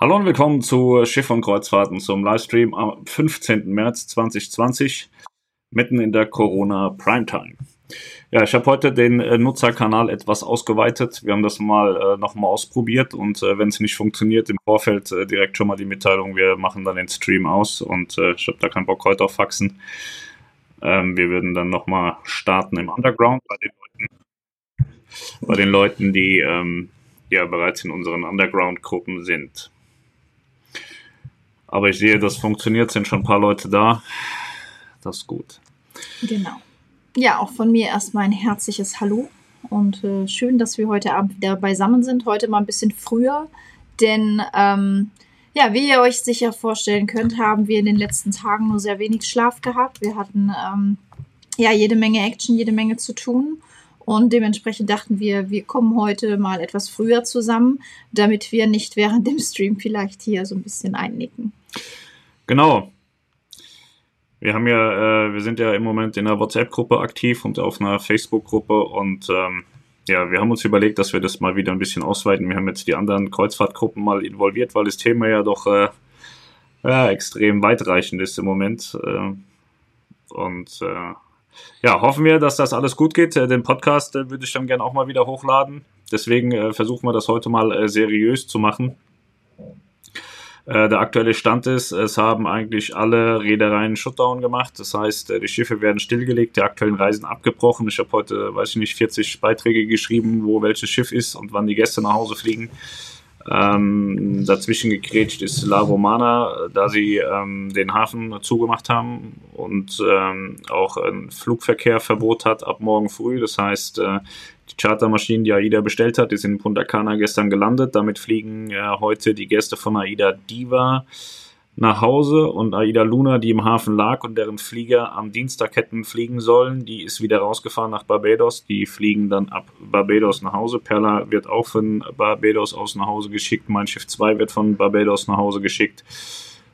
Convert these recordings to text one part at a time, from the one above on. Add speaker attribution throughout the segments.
Speaker 1: Hallo und willkommen zu Schiff und Kreuzfahrten zum Livestream am 15. März 2020, mitten in der Corona Primetime. Ja, ich habe heute den äh, Nutzerkanal etwas ausgeweitet. Wir haben das mal äh, nochmal ausprobiert und äh, wenn es nicht funktioniert, im Vorfeld äh, direkt schon mal die Mitteilung, wir machen dann den Stream aus und äh, ich habe da keinen Bock heute auf Faxen. Ähm, wir würden dann nochmal starten im Underground bei den Leuten, bei den Leuten die ähm, ja bereits in unseren Underground-Gruppen sind. Aber ich sehe, das funktioniert, sind schon ein paar Leute da. Das ist gut.
Speaker 2: Genau. Ja, auch von mir erstmal ein herzliches Hallo und äh, schön, dass wir heute Abend wieder beisammen sind. Heute mal ein bisschen früher, denn ähm, ja, wie ihr euch sicher vorstellen könnt, haben wir in den letzten Tagen nur sehr wenig Schlaf gehabt. Wir hatten ähm, ja jede Menge Action, jede Menge zu tun. Und dementsprechend dachten wir, wir kommen heute mal etwas früher zusammen, damit wir nicht während dem Stream vielleicht hier so ein bisschen einnicken.
Speaker 1: Genau. Wir haben ja, äh, wir sind ja im Moment in einer WhatsApp-Gruppe aktiv und auf einer Facebook-Gruppe und ähm, ja, wir haben uns überlegt, dass wir das mal wieder ein bisschen ausweiten. Wir haben jetzt die anderen Kreuzfahrtgruppen mal involviert, weil das Thema ja doch äh, ja, extrem weitreichend ist im Moment. Äh, und äh, ja, hoffen wir, dass das alles gut geht. Äh, den Podcast äh, würde ich dann gerne auch mal wieder hochladen. Deswegen versuchen wir das heute mal seriös zu machen. Äh, der aktuelle Stand ist, es haben eigentlich alle Reedereien Shutdown gemacht. Das heißt, äh, die Schiffe werden stillgelegt, die aktuellen Reisen abgebrochen. Ich habe heute, weiß ich nicht, 40 Beiträge geschrieben, wo welches Schiff ist und wann die Gäste nach Hause fliegen. Ähm, dazwischen gegrätscht ist La Romana, da sie ähm, den Hafen zugemacht haben und ähm, auch ein Flugverkehrverbot hat ab morgen früh. Das heißt, äh, die Chartermaschinen, die AIDA bestellt hat, die sind in Punta Cana gestern gelandet. Damit fliegen äh, heute die Gäste von AIDA Diva nach Hause und Aida Luna, die im Hafen lag und deren Flieger am Dienstag hätten fliegen sollen, die ist wieder rausgefahren nach Barbados. Die fliegen dann ab Barbados nach Hause. Perla wird auch von Barbados aus nach Hause geschickt. Mein Schiff 2 wird von Barbados nach Hause geschickt.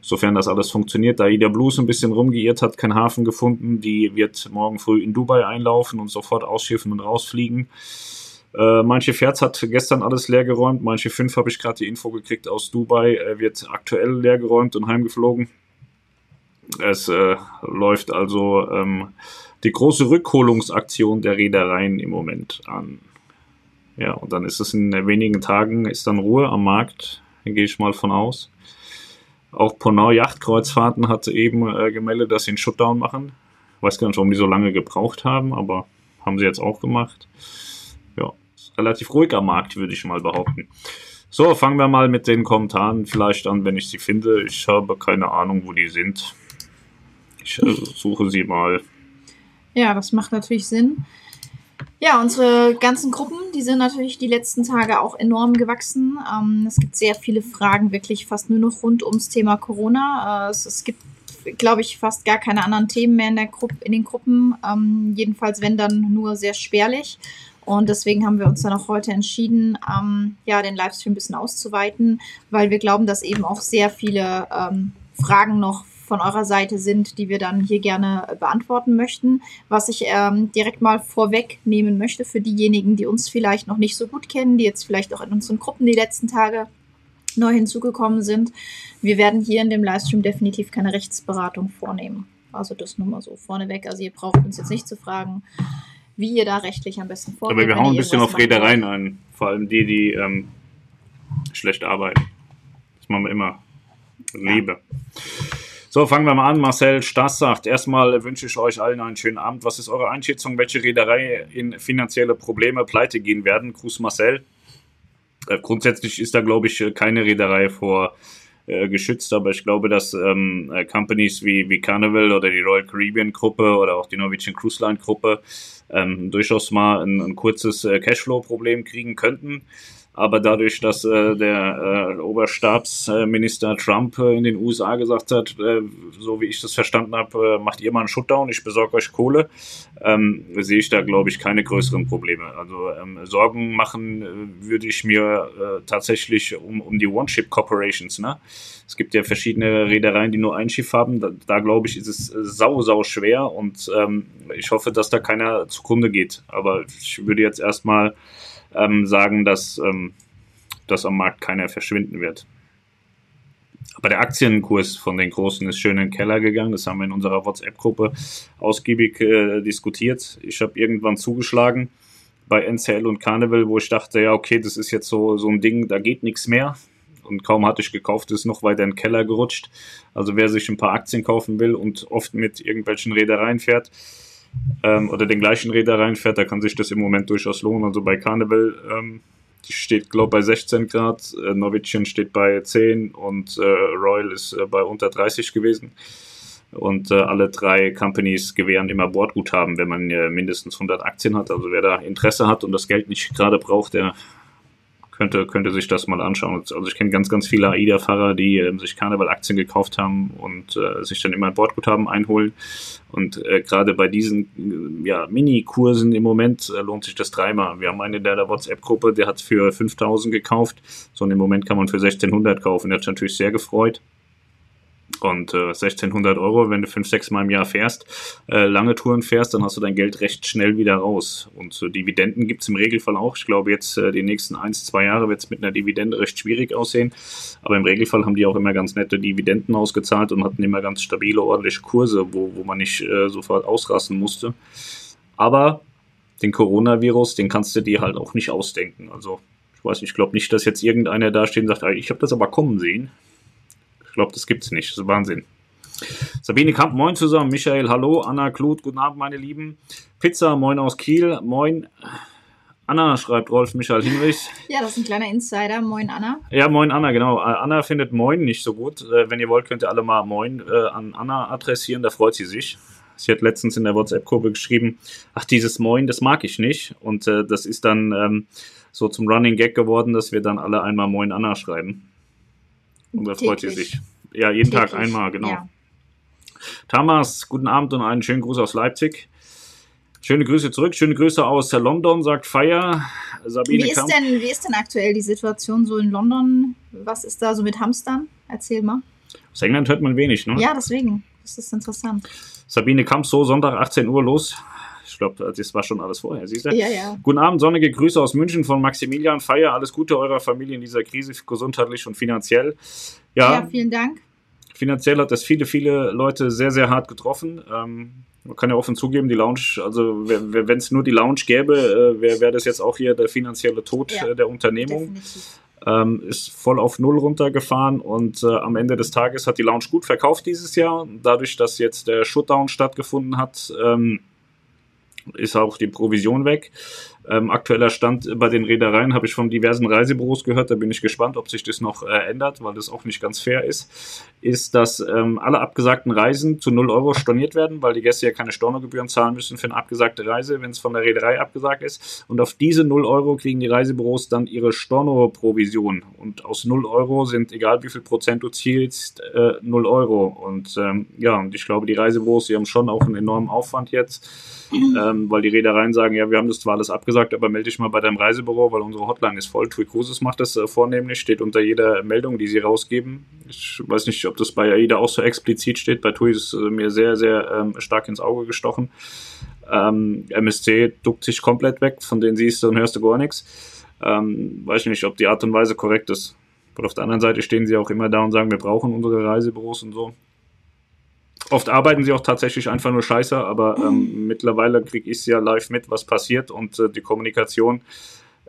Speaker 1: Sofern das alles funktioniert. Da Aida Blues ein bisschen rumgeirrt hat, keinen Hafen gefunden, die wird morgen früh in Dubai einlaufen und sofort ausschiffen und rausfliegen. Äh, manche Schiff hat gestern alles leer geräumt, manche fünf habe ich gerade die Info gekriegt aus Dubai, Er wird aktuell leer geräumt und heimgeflogen. Es äh, läuft also ähm, die große Rückholungsaktion der Reedereien im Moment an. Ja, und dann ist es in wenigen Tagen, ist dann Ruhe am Markt, gehe ich mal von aus. Auch Ponau Yachtkreuzfahrten hat eben äh, gemeldet, dass sie einen Shutdown machen. Weiß gar nicht, warum die so lange gebraucht haben, aber haben sie jetzt auch gemacht relativ ruhiger Markt, würde ich mal behaupten. So, fangen wir mal mit den Kommentaren vielleicht an, wenn ich sie finde. Ich habe keine Ahnung, wo die sind. Ich äh, suche sie mal.
Speaker 2: Ja, das macht natürlich Sinn. Ja, unsere ganzen Gruppen, die sind natürlich die letzten Tage auch enorm gewachsen. Ähm, es gibt sehr viele Fragen, wirklich fast nur noch rund ums Thema Corona. Äh, es, es, gibt, glaube ich, fast gar keine anderen Themen mehr in, der Gruppe, in den Gruppen. Ähm, jedenfalls, wenn dann nur sehr spärlich. Und deswegen haben wir uns dann auch heute entschieden, ähm, ja, den Livestream ein bisschen auszuweiten, weil wir glauben, dass eben auch sehr viele ähm, Fragen noch von eurer Seite sind, die wir dann hier gerne beantworten möchten. Was ich ähm, direkt mal vorwegnehmen möchte für diejenigen, die uns vielleicht noch nicht so gut kennen, die jetzt vielleicht auch in unseren Gruppen die letzten Tage neu hinzugekommen sind. Wir werden hier in dem Livestream definitiv keine Rechtsberatung vornehmen. Also das nur mal so vorneweg. Also ihr braucht uns jetzt nicht zu fragen, wie ihr da rechtlich am besten
Speaker 1: vorgeht. Aber wir hauen ein bisschen auf Reedereien ein, vor allem die, die ähm, schlecht arbeiten. Das machen wir immer. Liebe. Ja. So, fangen wir mal an. Marcel Stass sagt, erstmal wünsche ich euch allen einen schönen Abend. Was ist eure Einschätzung, welche Reederei in finanzielle Probleme pleite gehen werden? Gruß Marcel. Äh, grundsätzlich ist da, glaube ich, keine Reederei vor äh, geschützt, aber ich glaube, dass ähm, äh, Companies wie, wie Carnival oder die Royal Caribbean Gruppe oder auch die Norwegian Cruise Line Gruppe ähm, durchaus mal ein, ein kurzes äh, Cashflow-Problem kriegen könnten. Aber dadurch, dass äh, der äh, Oberstabsminister Trump äh, in den USA gesagt hat, äh, so wie ich das verstanden habe, äh, macht ihr mal einen Shutdown, ich besorge euch Kohle, ähm, sehe ich da, glaube ich, keine größeren Probleme. Also ähm, Sorgen machen äh, würde ich mir äh, tatsächlich um, um die One-Ship Corporations. Ne? Es gibt ja verschiedene Reedereien, die nur ein Schiff haben. Da, da glaube ich, ist es äh, sau, sau schwer und ähm, ich hoffe, dass da keiner zugrunde geht. Aber ich würde jetzt erstmal ähm, sagen, dass, ähm, dass am Markt keiner verschwinden wird. Aber der Aktienkurs von den Großen ist schön in den Keller gegangen. Das haben wir in unserer WhatsApp-Gruppe ausgiebig äh, diskutiert. Ich habe irgendwann zugeschlagen bei NCL und Carnival, wo ich dachte, ja, okay, das ist jetzt so, so ein Ding, da geht nichts mehr. Und kaum hatte ich gekauft, ist noch weiter in den Keller gerutscht. Also wer sich ein paar Aktien kaufen will und oft mit irgendwelchen Reedereien fährt ähm, oder den gleichen Reedereien fährt, da kann sich das im Moment durchaus lohnen. Also bei Carnival ähm, steht, glaube bei 16 Grad. Äh, Norwegian steht bei 10 und äh, Royal ist äh, bei unter 30 gewesen. Und äh, alle drei Companies gewähren immer Bordguthaben, wenn man äh, mindestens 100 Aktien hat. Also wer da Interesse hat und das Geld nicht gerade braucht, der könnte, könnte sich das mal anschauen. Also ich kenne ganz, ganz viele AIDA-Fahrer, die äh, sich Karneval-Aktien gekauft haben und äh, sich dann immer ein Bordguthaben einholen. Und äh, gerade bei diesen äh, ja, Mini-Kursen im Moment äh, lohnt sich das dreimal. Wir haben einen in der WhatsApp-Gruppe, der hat für 5000 gekauft. So und im Moment kann man für 1600 kaufen. Der hat sich natürlich sehr gefreut. Und äh, 1600 Euro, wenn du fünf, sechs Mal im Jahr fährst, äh, lange Touren fährst, dann hast du dein Geld recht schnell wieder raus. Und äh, Dividenden gibt's im Regelfall auch. Ich glaube, jetzt äh, die nächsten eins, zwei Jahre wird's mit einer Dividende recht schwierig aussehen. Aber im Regelfall haben die auch immer ganz nette Dividenden ausgezahlt und hatten immer ganz stabile, ordentliche Kurse, wo, wo man nicht äh, sofort ausrasten musste. Aber den Coronavirus, den kannst du dir halt auch nicht ausdenken. Also ich weiß nicht, ich glaube nicht, dass jetzt irgendeiner da steht und sagt, ich habe das aber kommen sehen. Ich glaube, das gibt es nicht. Das ist Wahnsinn. Sabine Kamp, moin zusammen. Michael, hallo. Anna Kluth, guten Abend, meine Lieben. Pizza, moin aus Kiel. Moin. Anna schreibt Rolf Michael Hinrich.
Speaker 2: Ja, das ist ein kleiner Insider. Moin, Anna.
Speaker 1: Ja, moin, Anna, genau. Äh, Anna findet Moin nicht so gut. Äh, wenn ihr wollt, könnt ihr alle mal Moin äh, an Anna adressieren. Da freut sie sich. Sie hat letztens in der WhatsApp-Gruppe geschrieben, ach, dieses Moin, das mag ich nicht. Und das ist dann ähm, so zum Running Gag geworden, dass wir dann alle einmal Moin Anna schreiben. Und da freut sie sich. Ja, jeden Täglich. Tag einmal, genau. Ja. Thomas, guten Abend und einen schönen Gruß aus Leipzig. Schöne Grüße zurück, schöne Grüße aus London, sagt Feier.
Speaker 2: Sabine wie, ist denn, wie ist denn aktuell die Situation so in London? Was ist da so mit Hamstern? Erzähl mal.
Speaker 1: Aus England hört man wenig, ne?
Speaker 2: Ja, deswegen. Das ist interessant.
Speaker 1: Sabine Kamp, so Sonntag 18 Uhr los. Ich glaube, das war schon alles vorher, siehst du?
Speaker 2: Ja, ja.
Speaker 1: Guten Abend, sonnige Grüße aus München von Maximilian Feier. Alles Gute eurer Familie in dieser Krise, gesundheitlich und finanziell.
Speaker 2: Ja, ja vielen Dank.
Speaker 1: Finanziell hat das viele, viele Leute sehr, sehr hart getroffen. Ähm, man kann ja offen zugeben, die Lounge, also wenn es nur die Lounge gäbe, äh, wäre wär das jetzt auch hier der finanzielle Tod ja, äh, der Unternehmung. Ähm, ist voll auf Null runtergefahren und äh, am Ende des Tages hat die Lounge gut verkauft dieses Jahr. Dadurch, dass jetzt der Shutdown stattgefunden hat, ähm, ist auch die Provision weg. Ähm, aktueller Stand bei den Reedereien habe ich von diversen Reisebüros gehört, da bin ich gespannt, ob sich das noch äh, ändert, weil das auch nicht ganz fair ist, ist, dass ähm, alle abgesagten Reisen zu 0 Euro storniert werden, weil die Gäste ja keine Stornogebühren zahlen müssen für eine abgesagte Reise, wenn es von der Reederei abgesagt ist. Und auf diese 0 Euro kriegen die Reisebüros dann ihre Storno-Provision. Und aus 0 Euro sind, egal wie viel Prozent du zielst, äh, 0 Euro. Und ähm, ja, und ich glaube, die Reisebüros, die haben schon auch einen enormen Aufwand jetzt, ähm, weil die Reedereien sagen, ja, wir haben das zwar alles abgesagt, gesagt, aber melde dich mal bei deinem Reisebüro, weil unsere Hotline ist voll. TUI Cruises macht das äh, vornehmlich, steht unter jeder Meldung, die sie rausgeben. Ich weiß nicht, ob das bei AIDA auch so explizit steht. Bei TUI ist es äh, mir sehr, sehr ähm, stark ins Auge gestochen. Ähm, MSC duckt sich komplett weg, von denen siehst du und hörst du gar nichts. Ähm, weiß nicht, ob die Art und Weise korrekt ist. Aber auf der anderen Seite stehen sie auch immer da und sagen, wir brauchen unsere Reisebüros und so. Oft arbeiten sie auch tatsächlich einfach nur scheiße, aber ähm, mittlerweile kriege ich ja live mit, was passiert und äh, die Kommunikation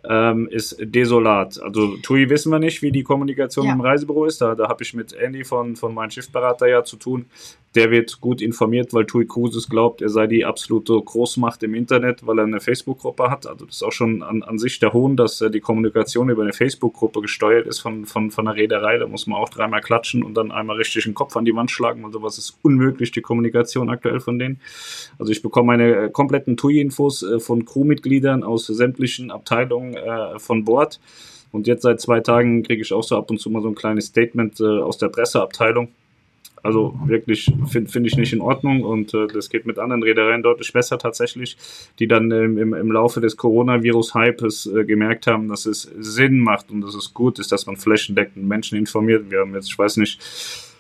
Speaker 1: ähm, ist desolat. Also TUI wissen wir nicht, wie die Kommunikation ja. im Reisebüro ist. Da, da habe ich mit Andy von, von meinem Schiffberater ja zu tun. Der wird gut informiert, weil TUI Cruises glaubt, er sei die absolute Großmacht im Internet, weil er eine Facebook-Gruppe hat. Also das ist auch schon an, an sich der Hohn, dass äh, die Kommunikation über eine Facebook-Gruppe gesteuert ist von, von, von einer Reederei. Da muss man auch dreimal klatschen und dann einmal richtig den Kopf an die Wand schlagen. Und sowas ist unmöglich, die Kommunikation aktuell von denen. Also ich bekomme meine äh, kompletten TUI-Infos äh, von Crewmitgliedern aus sämtlichen Abteilungen äh, von Bord. Und jetzt seit zwei Tagen kriege ich auch so ab und zu mal so ein kleines Statement äh, aus der Presseabteilung also wirklich finde find ich nicht in Ordnung und äh, das geht mit anderen Reedereien deutlich besser tatsächlich, die dann ähm, im, im Laufe des Coronavirus-Hypes äh, gemerkt haben, dass es Sinn macht und dass es gut ist, dass man flächendeckend Menschen informiert. Wir haben jetzt, ich weiß nicht, ich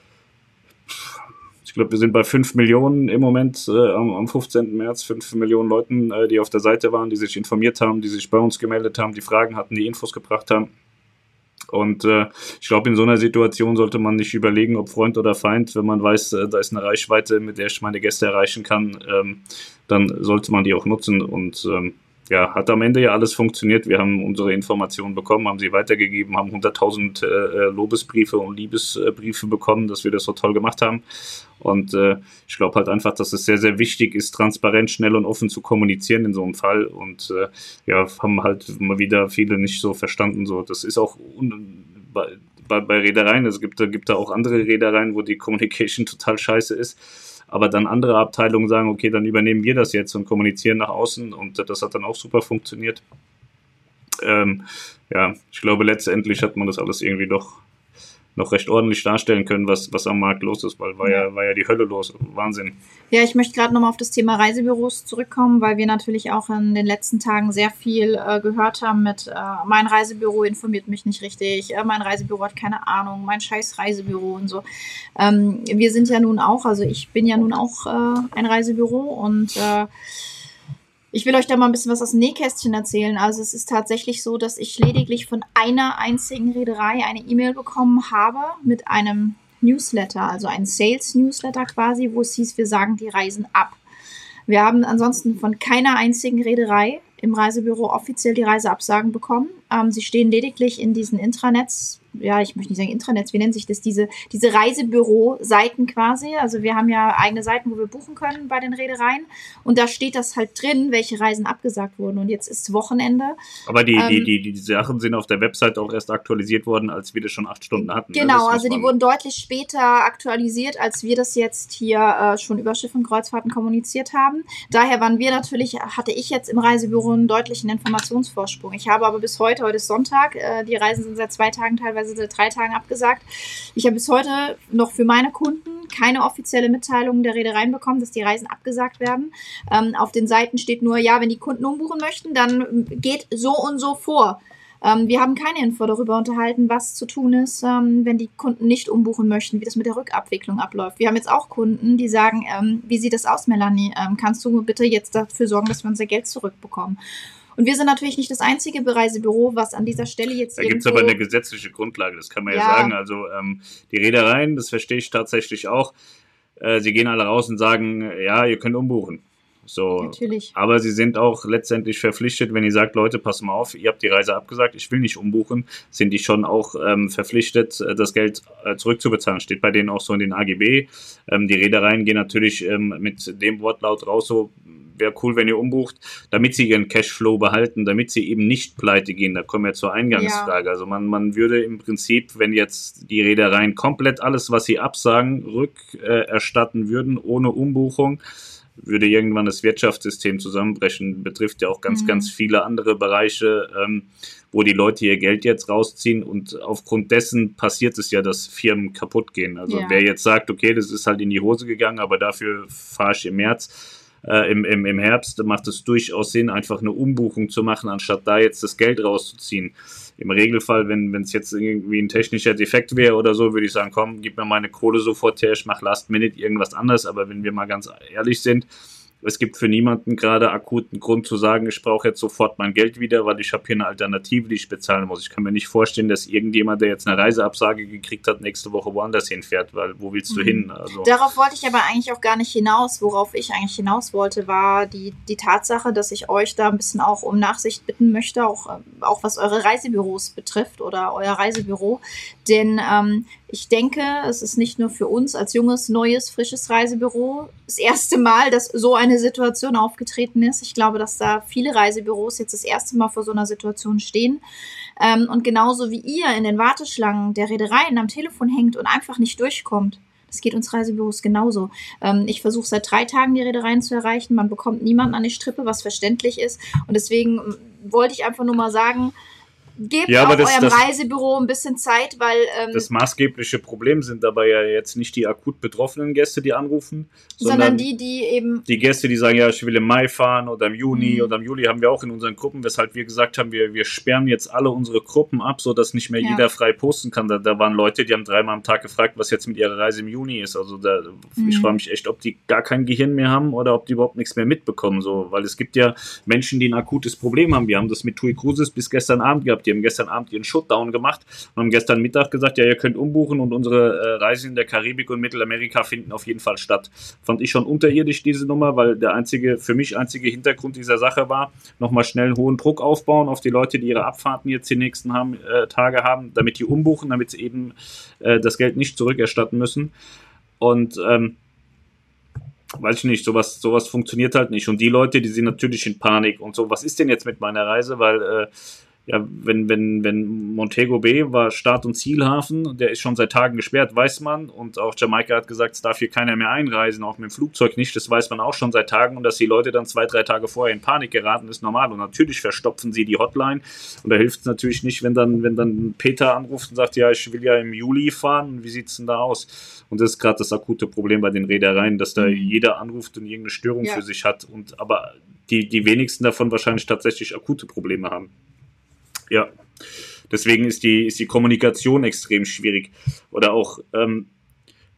Speaker 1: glaube, wir sind bei 5 Millionen im Moment äh, am, am 15. März, 5 Millionen Leuten, äh, die auf der Seite waren, die sich informiert haben, die sich bei uns gemeldet haben, die Fragen hatten, die Infos gebracht haben. Und äh, ich glaube, in so einer Situation sollte man nicht überlegen, ob Freund oder Feind, wenn man weiß, äh, da ist eine Reichweite, mit der ich meine Gäste erreichen kann, ähm, dann sollte man die auch nutzen. Und ähm, ja, hat am Ende ja alles funktioniert. Wir haben unsere Informationen bekommen, haben sie weitergegeben, haben 100.000 äh, äh, Lobesbriefe und Liebesbriefe bekommen, dass wir das so toll gemacht haben. Und äh, ich glaube halt einfach, dass es sehr, sehr wichtig ist, transparent, schnell und offen zu kommunizieren in so einem Fall. Und äh, ja, haben halt mal wieder viele nicht so verstanden. So, das ist auch bei, bei, bei Reedereien. Es gibt, gibt da auch andere Reedereien, wo die Communication total scheiße ist aber dann andere Abteilungen sagen, okay, dann übernehmen wir das jetzt und kommunizieren nach außen und das hat dann auch super funktioniert. Ähm, ja, ich glaube, letztendlich hat man das alles irgendwie doch noch recht ordentlich darstellen können, was, was am Markt los ist, weil war ja, war ja die Hölle los. Wahnsinn.
Speaker 2: Ja, ich möchte gerade nochmal auf das Thema Reisebüros zurückkommen, weil wir natürlich auch in den letzten Tagen sehr viel äh, gehört haben mit äh, mein Reisebüro informiert mich nicht richtig, äh, mein Reisebüro hat keine Ahnung, mein scheiß Reisebüro und so. Ähm, wir sind ja nun auch, also ich bin ja nun auch äh, ein Reisebüro und äh, ich will euch da mal ein bisschen was aus dem Nähkästchen erzählen. Also es ist tatsächlich so, dass ich lediglich von einer einzigen Reederei eine E-Mail bekommen habe mit einem Newsletter, also ein Sales-Newsletter quasi, wo es hieß, wir sagen die Reisen ab. Wir haben ansonsten von keiner einzigen Reederei im Reisebüro offiziell die Reiseabsagen bekommen. Ähm, sie stehen lediglich in diesen Intranets ja, ich möchte nicht sagen Intranets, wie nennt sich das, diese, diese Reisebüro-Seiten quasi. Also wir haben ja eigene Seiten, wo wir buchen können bei den Reedereien. Und da steht das halt drin, welche Reisen abgesagt wurden. Und jetzt ist Wochenende.
Speaker 1: Aber die, ähm, die, die, die Sachen sind auf der Website auch erst aktualisiert worden, als wir das schon acht Stunden hatten.
Speaker 2: Ne? Genau, ne? also die wurden deutlich später aktualisiert, als wir das jetzt hier äh, schon über Schiff und Kreuzfahrten kommuniziert haben. Daher waren wir natürlich, hatte ich jetzt im Reisebüro einen deutlichen Informationsvorsprung. Ich habe aber bis heute, heute ist Sonntag, äh, die Reisen sind seit zwei Tagen teilweise teilweise seit drei Tagen abgesagt. Ich habe bis heute noch für meine Kunden keine offizielle Mitteilung der Reedereien bekommen, dass die Reisen abgesagt werden. Ähm, auf den Seiten steht nur, ja, wenn die Kunden umbuchen möchten, dann geht so und so vor. Ähm, wir haben keine Info darüber unterhalten, was zu tun ist, ähm, wenn die Kunden nicht umbuchen möchten, wie das mit der Rückabwicklung abläuft. Wir haben jetzt auch Kunden, die sagen, ähm, wie sieht das aus, Melanie? Ähm, kannst du bitte jetzt dafür sorgen, dass wir unser Geld zurückbekommen? Und wir sind natürlich nicht das einzige Reisebüro, was an dieser Stelle jetzt.
Speaker 1: Da gibt es aber eine gesetzliche Grundlage, das kann man ja, ja sagen. Also ähm, die Reedereien, das verstehe ich tatsächlich auch. Äh, sie gehen alle raus und sagen, ja, ihr könnt umbuchen. So, Natürlich. Aber sie sind auch letztendlich verpflichtet, wenn ihr sagt, Leute, pass mal auf, ihr habt die Reise abgesagt, ich will nicht umbuchen, sind die schon auch ähm, verpflichtet, äh, das Geld äh, zurückzubezahlen. Steht bei denen auch so in den AGB. Ähm, die Reedereien gehen natürlich ähm, mit dem Wortlaut raus, so wäre cool, wenn ihr umbucht, damit sie ihren Cashflow behalten, damit sie eben nicht pleite gehen. Da kommen wir zur Eingangsfrage. Ja. Also man, man würde im Prinzip, wenn jetzt die Reedereien komplett alles, was sie absagen, rückerstatten äh, würden, ohne Umbuchung, würde irgendwann das Wirtschaftssystem zusammenbrechen. Betrifft ja auch ganz, mhm. ganz viele andere Bereiche, ähm, wo die Leute ihr Geld jetzt rausziehen und aufgrund dessen passiert es ja, dass Firmen kaputt gehen. Also ja. wer jetzt sagt, okay, das ist halt in die Hose gegangen, aber dafür fahre ich im März äh, im, im, im Herbst macht es durchaus Sinn, einfach eine Umbuchung zu machen, anstatt da jetzt das Geld rauszuziehen. Im Regelfall, wenn es jetzt irgendwie ein technischer Defekt wäre oder so, würde ich sagen, komm, gib mir meine Kohle sofort her, ich mach Last Minute irgendwas anderes. Aber wenn wir mal ganz ehrlich sind, es gibt für niemanden gerade akuten Grund zu sagen, ich brauche jetzt sofort mein Geld wieder, weil ich habe hier eine Alternative, die ich bezahlen muss. Ich kann mir nicht vorstellen, dass irgendjemand, der jetzt eine Reiseabsage gekriegt hat, nächste Woche woanders hinfährt, weil wo willst du mhm. hin?
Speaker 2: Also Darauf wollte ich aber eigentlich auch gar nicht hinaus. Worauf ich eigentlich hinaus wollte, war die, die Tatsache, dass ich euch da ein bisschen auch um Nachsicht bitten möchte, auch, auch was eure Reisebüros betrifft oder euer Reisebüro. Denn ähm, ich denke, es ist nicht nur für uns als junges, neues, frisches Reisebüro das erste Mal, dass so eine Situation aufgetreten ist. Ich glaube, dass da viele Reisebüros jetzt das erste Mal vor so einer Situation stehen. Ähm, und genauso wie ihr in den Warteschlangen der Reedereien am Telefon hängt und einfach nicht durchkommt. Das geht uns Reisebüros genauso. Ähm, ich versuche seit drei Tagen die Reedereien zu erreichen. Man bekommt niemanden an die Strippe, was verständlich ist. Und deswegen ähm, wollte ich einfach nur mal sagen, gebt ja, auch das, eurem das, Reisebüro ein bisschen Zeit, weil.
Speaker 1: Ähm, das maßgebliche Problem sind dabei ja jetzt nicht die akut betroffenen Gäste, die anrufen,
Speaker 2: sondern, sondern die, die eben.
Speaker 1: Die Gäste, die sagen, ja, ich will im Mai fahren oder im Juni mhm. oder im Juli haben wir auch in unseren Gruppen, weshalb wir gesagt haben, wir, wir sperren jetzt alle unsere Gruppen ab, sodass nicht mehr ja. jeder frei posten kann. Da, da waren Leute, die haben dreimal am Tag gefragt, was jetzt mit ihrer Reise im Juni ist. Also da, mhm. ich frage mich echt, ob die gar kein Gehirn mehr haben oder ob die überhaupt nichts mehr mitbekommen. So, weil es gibt ja Menschen, die ein akutes Problem haben. Wir haben das mit TUI Cruises bis gestern Abend gehabt Die haben gestern Abend ihren Shutdown gemacht und haben gestern Mittag gesagt, ja, ihr könnt umbuchen und unsere äh, Reisen in der Karibik und Mittelamerika finden auf jeden Fall statt. Fand ich schon unterirdisch diese Nummer, weil der einzige, für mich einzige Hintergrund dieser Sache war, nochmal schnell einen hohen Druck aufbauen auf die Leute, die ihre Abfahrten jetzt die nächsten haben, äh, Tage haben, damit die umbuchen, damit sie eben äh, das Geld nicht zurückerstatten müssen. Und ähm, weiß ich nicht, sowas, sowas funktioniert halt nicht. Und die Leute, die sind natürlich in Panik und so, was ist denn jetzt mit meiner Reise? Weil äh, ja, wenn, wenn, wenn Montego Bay war Start- und Zielhafen, der ist schon seit Tagen gesperrt, weiß man. Und auch Jamaika hat gesagt, es darf hier keiner mehr einreisen, auch mit dem Flugzeug nicht. Das weiß man auch schon seit Tagen. Und dass die Leute dann zwei, drei Tage vorher in Panik geraten, ist normal. Und natürlich verstopfen sie die Hotline. Und da hilft es natürlich nicht, wenn dann, wenn dann Peter anruft und sagt, ja, ich will ja im Juli fahren. Wie sieht es denn da aus? Und das ist gerade das akute Problem bei den Reedereien, dass da mhm. jeder anruft und irgendeine Störung ja. für sich hat. Und aber die, die wenigsten davon wahrscheinlich tatsächlich akute Probleme haben. Ja. Deswegen ist die, ist die Kommunikation extrem schwierig. Oder auch ähm,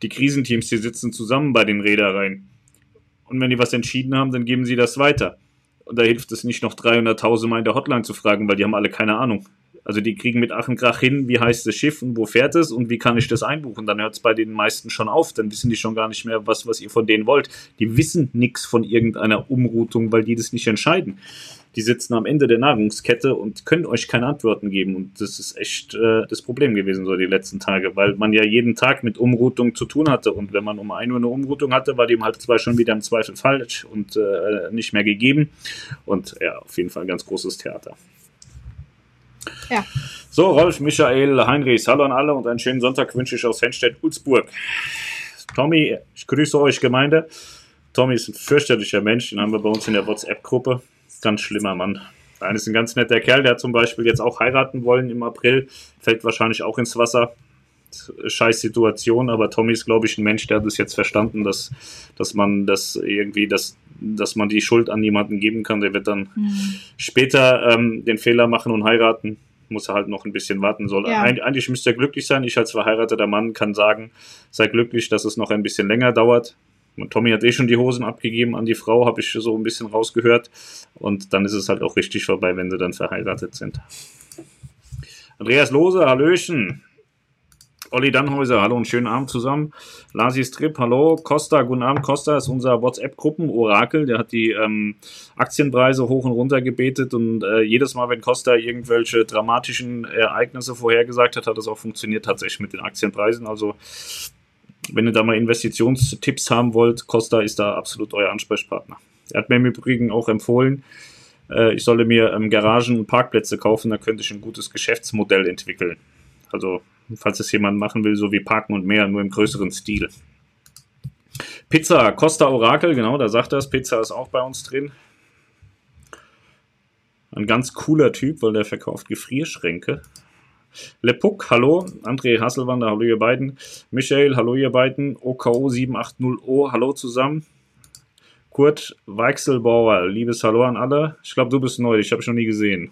Speaker 1: die Krisenteams, die sitzen zusammen bei den Reedereien. Und wenn die was entschieden haben, dann geben sie das weiter. Und da hilft es nicht noch 300.000 Mal in der Hotline zu fragen, weil die haben alle keine Ahnung. Also die kriegen mit Ach und Krach hin, wie heißt das Schiff und wo fährt es und wie kann ich das einbuchen. Dann hört es bei den meisten schon auf. Dann wissen die schon gar nicht mehr, was, was ihr von denen wollt. Die wissen nichts von irgendeiner Umroutung, weil die das nicht entscheiden die sitzen am Ende der Nahrungskette und können euch keine Antworten geben. Und das ist echt äh, das Problem gewesen, so die letzten Tage, weil man ja jeden Tag mit Umroutung zu tun hatte. Und wenn man um 1 Uhr eine Umroutung hatte, war die um halb zwei schon wieder im Zweifel falsch und äh, nicht mehr gegeben. Und ja, auf jeden Fall ein ganz großes Theater. Ja. So, Rolf, Michael, Heinrichs, hallo an alle und einen schönen Sonntag wünsche ich aus Henstedt-Ulzburg. Tommy, ich grüße euch Gemeinde. Tommy ist ein fürchterlicher Mensch, den haben wir bei uns in der WhatsApp-Gruppe ganz schlimmer Mann. Einer ist ein ganz netter Kerl, der hat zum Beispiel jetzt auch heiraten wollen im April, fällt wahrscheinlich auch ins Wasser. Scheiß Situation, aber Tommy ist, glaube ich, ein Mensch, der hat es jetzt verstanden, dass, dass man das irgendwie, dass, dass man die Schuld an jemanden geben kann. Der wird dann mhm. später ähm, den Fehler machen und heiraten. Muss er halt noch ein bisschen warten soll. Ja. Eig eigentlich müsste er glücklich sein. Ich als verheirateter Mann kann sagen, sei glücklich, dass es noch ein bisschen länger dauert. Tommy hat eh schon die Hosen abgegeben an die Frau, habe ich so ein bisschen rausgehört. Und dann ist es halt auch richtig vorbei, wenn sie dann verheiratet sind. Andreas Lose, Hallöchen. Olli Dannhäuser, hallo und schönen Abend zusammen. Lasi Strip, hallo. Costa, guten Abend. Costa ist unser WhatsApp-Gruppen-Orakel. Der hat die ähm, Aktienpreise hoch und runter gebetet und äh, jedes Mal, wenn Costa irgendwelche dramatischen Ereignisse vorhergesagt hat, hat das auch funktioniert tatsächlich mit den Aktienpreisen. Also wenn ihr da mal Investitionstipps haben wollt, Costa ist da absolut euer Ansprechpartner. Er hat mir im Übrigen auch empfohlen, äh, ich solle mir ähm, Garagen und Parkplätze kaufen, da könnte ich ein gutes Geschäftsmodell entwickeln. Also, falls es jemand machen will, so wie Parken und mehr, nur im größeren Stil. Pizza, Costa Orakel, genau, da sagt er es. Pizza ist auch bei uns drin. Ein ganz cooler Typ, weil der verkauft Gefrierschränke. Lepuk, hallo. André Hasselwander, hallo ihr beiden. Michael, hallo ihr beiden. OKO780O, hallo zusammen. Kurt Weichselbauer, liebes Hallo an alle. Ich glaube, du bist neu, ich habe schon nie gesehen.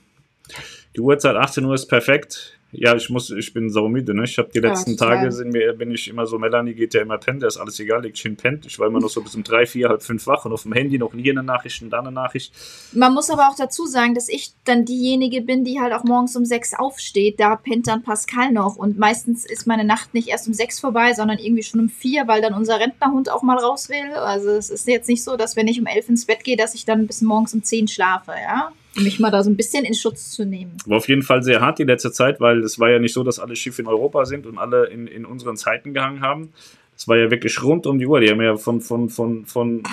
Speaker 1: Die Uhrzeit 18 Uhr ist perfekt. Ja, ich muss, ich bin saumüde, ne? Ich habe die letzten ja, Tage sind mir, bin ich immer so, Melanie geht ja immer pennen, der ist alles egal, ich hin pennt. Ich war immer noch so bis um drei, vier, halb fünf wach und auf dem Handy noch nie eine Nachricht und dann eine Nachricht.
Speaker 2: Man muss aber auch dazu sagen, dass ich dann diejenige bin, die halt auch morgens um sechs aufsteht. Da pennt dann Pascal noch und meistens ist meine Nacht nicht erst um sechs vorbei, sondern irgendwie schon um vier, weil dann unser Rentnerhund auch mal raus will. Also es ist jetzt nicht so, dass wenn ich um elf ins Bett gehe, dass ich dann bis morgens um zehn schlafe, ja mich mal da so ein bisschen in Schutz zu nehmen.
Speaker 1: War auf jeden Fall sehr hart die letzte Zeit, weil es war ja nicht so, dass alle Schiffe in Europa sind und alle in, in unseren Zeiten gehangen haben. Es war ja wirklich rund um die Uhr. Die haben ja von, von, von, von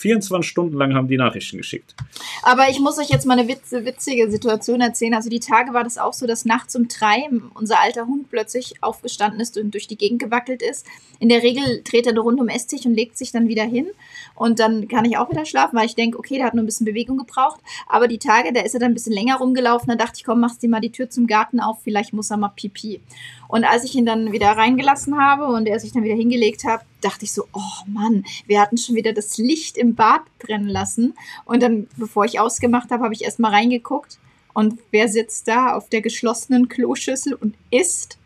Speaker 1: 24 Stunden lang haben die Nachrichten geschickt.
Speaker 2: Aber ich muss euch jetzt mal eine witze, witzige Situation erzählen. Also die Tage war das auch so, dass nachts um drei unser alter Hund plötzlich aufgestanden ist und durch die Gegend gewackelt ist. In der Regel dreht er eine Runde um Esstisch und legt sich dann wieder hin. Und dann kann ich auch wieder schlafen, weil ich denke, okay, der hat nur ein bisschen Bewegung gebraucht. Aber die Tage, da ist er dann ein bisschen länger rumgelaufen. Da dachte ich, komm, machst du mal die Tür zum Garten auf, vielleicht muss er mal pipi. Und als ich ihn dann wieder reingelassen habe und er sich dann wieder hingelegt hat, dachte ich so, oh Mann, wir hatten schon wieder das Licht im Bad brennen lassen. Und dann, bevor ich ausgemacht habe, habe ich erst mal reingeguckt. Und wer sitzt da auf der geschlossenen Kloschüssel und isst?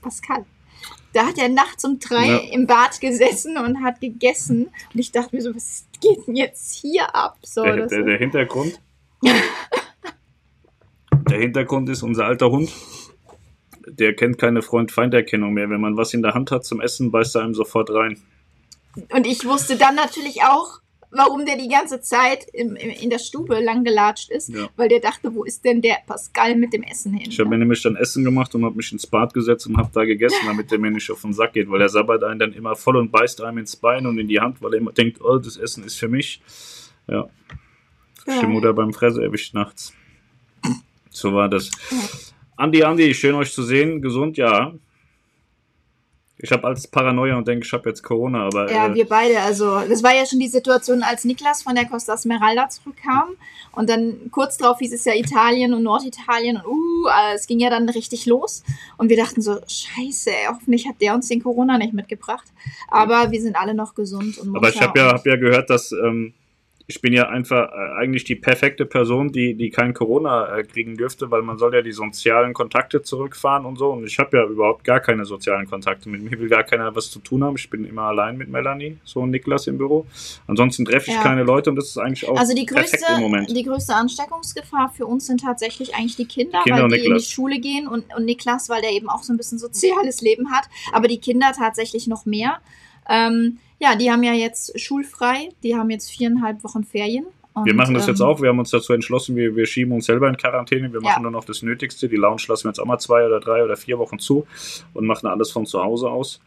Speaker 2: Pascal. Da hat er nachts um drei ja. im Bad gesessen und hat gegessen. Und ich dachte mir so, was geht denn jetzt hier ab? So,
Speaker 1: der, der, der Hintergrund? Der Hintergrund ist unser alter Hund. Der kennt keine Freund-Feind-Erkennung mehr. Wenn man was in der Hand hat zum Essen, beißt er einem sofort rein.
Speaker 2: Und ich wusste dann natürlich auch, warum der die ganze Zeit im, im, in der Stube langgelatscht ist,
Speaker 1: Ja.
Speaker 2: weil der dachte, wo ist denn der Pascal mit dem Essen hin?
Speaker 1: Ich habe mir nämlich dann Essen gemacht und habe mich ins Bad gesetzt und habe da gegessen, damit der mir nicht auf den Sack geht, weil er sabbert einen dann immer voll und beißt einem ins Bein und in die Hand, weil er immer denkt, oh, das Essen ist für mich. Ja.
Speaker 2: Ja.
Speaker 1: Die Mutter beim Fresse erwischt nachts. So war das.
Speaker 2: Ja.
Speaker 1: Andi, Andi, schön euch zu sehen. Gesund, ja. Ich habe als Paranoia und denke, ich habe jetzt Corona, aber
Speaker 2: Ja,
Speaker 1: äh,
Speaker 2: wir beide. Also, das war ja schon die Situation, als Niklas von der Costa Smeralda zurückkam. Und dann kurz darauf hieß es ja Italien und Norditalien. Und uh, äh, es ging ja dann richtig los. Und wir dachten so, scheiße, ey, hoffentlich hat der uns den Corona nicht mitgebracht. Aber wir sind alle noch gesund und
Speaker 1: Aber ich habe ja, hab ja gehört, dass ähm, ich bin ja einfach äh, eigentlich die perfekte Person, die, die kein Corona äh, kriegen dürfte, weil man soll ja die sozialen Kontakte zurückfahren und so. Und ich habe ja überhaupt gar keine sozialen Kontakte. Mit mir will gar keiner was zu tun haben. Ich bin immer allein mit Melanie, so und Niklas im Büro. Ansonsten treffe ich
Speaker 2: Ja.
Speaker 1: keine Leute und das ist eigentlich auch
Speaker 2: Also die
Speaker 1: perfekt
Speaker 2: größte,
Speaker 1: im Moment.
Speaker 2: die größte Ansteckungsgefahr für uns sind tatsächlich eigentlich die Kinder,
Speaker 1: Die Kinder
Speaker 2: weil die in die
Speaker 1: Niklas.
Speaker 2: Schule gehen und, und Niklas, weil der eben auch so ein bisschen soziales Leben hat. Aber die Kinder tatsächlich noch mehr. Ähm, ja, die haben ja jetzt schulfrei, die haben jetzt viereinhalb Wochen Ferien. Und,
Speaker 1: wir machen das
Speaker 2: ähm,
Speaker 1: jetzt auch. Wir haben uns dazu entschlossen, wir, wir schieben uns selber in Quarantäne. Wir
Speaker 2: Ja.
Speaker 1: machen nur noch das Nötigste. Die Lounge lassen wir jetzt auch mal zwei oder drei oder vier Wochen zu und machen alles von zu Hause aus.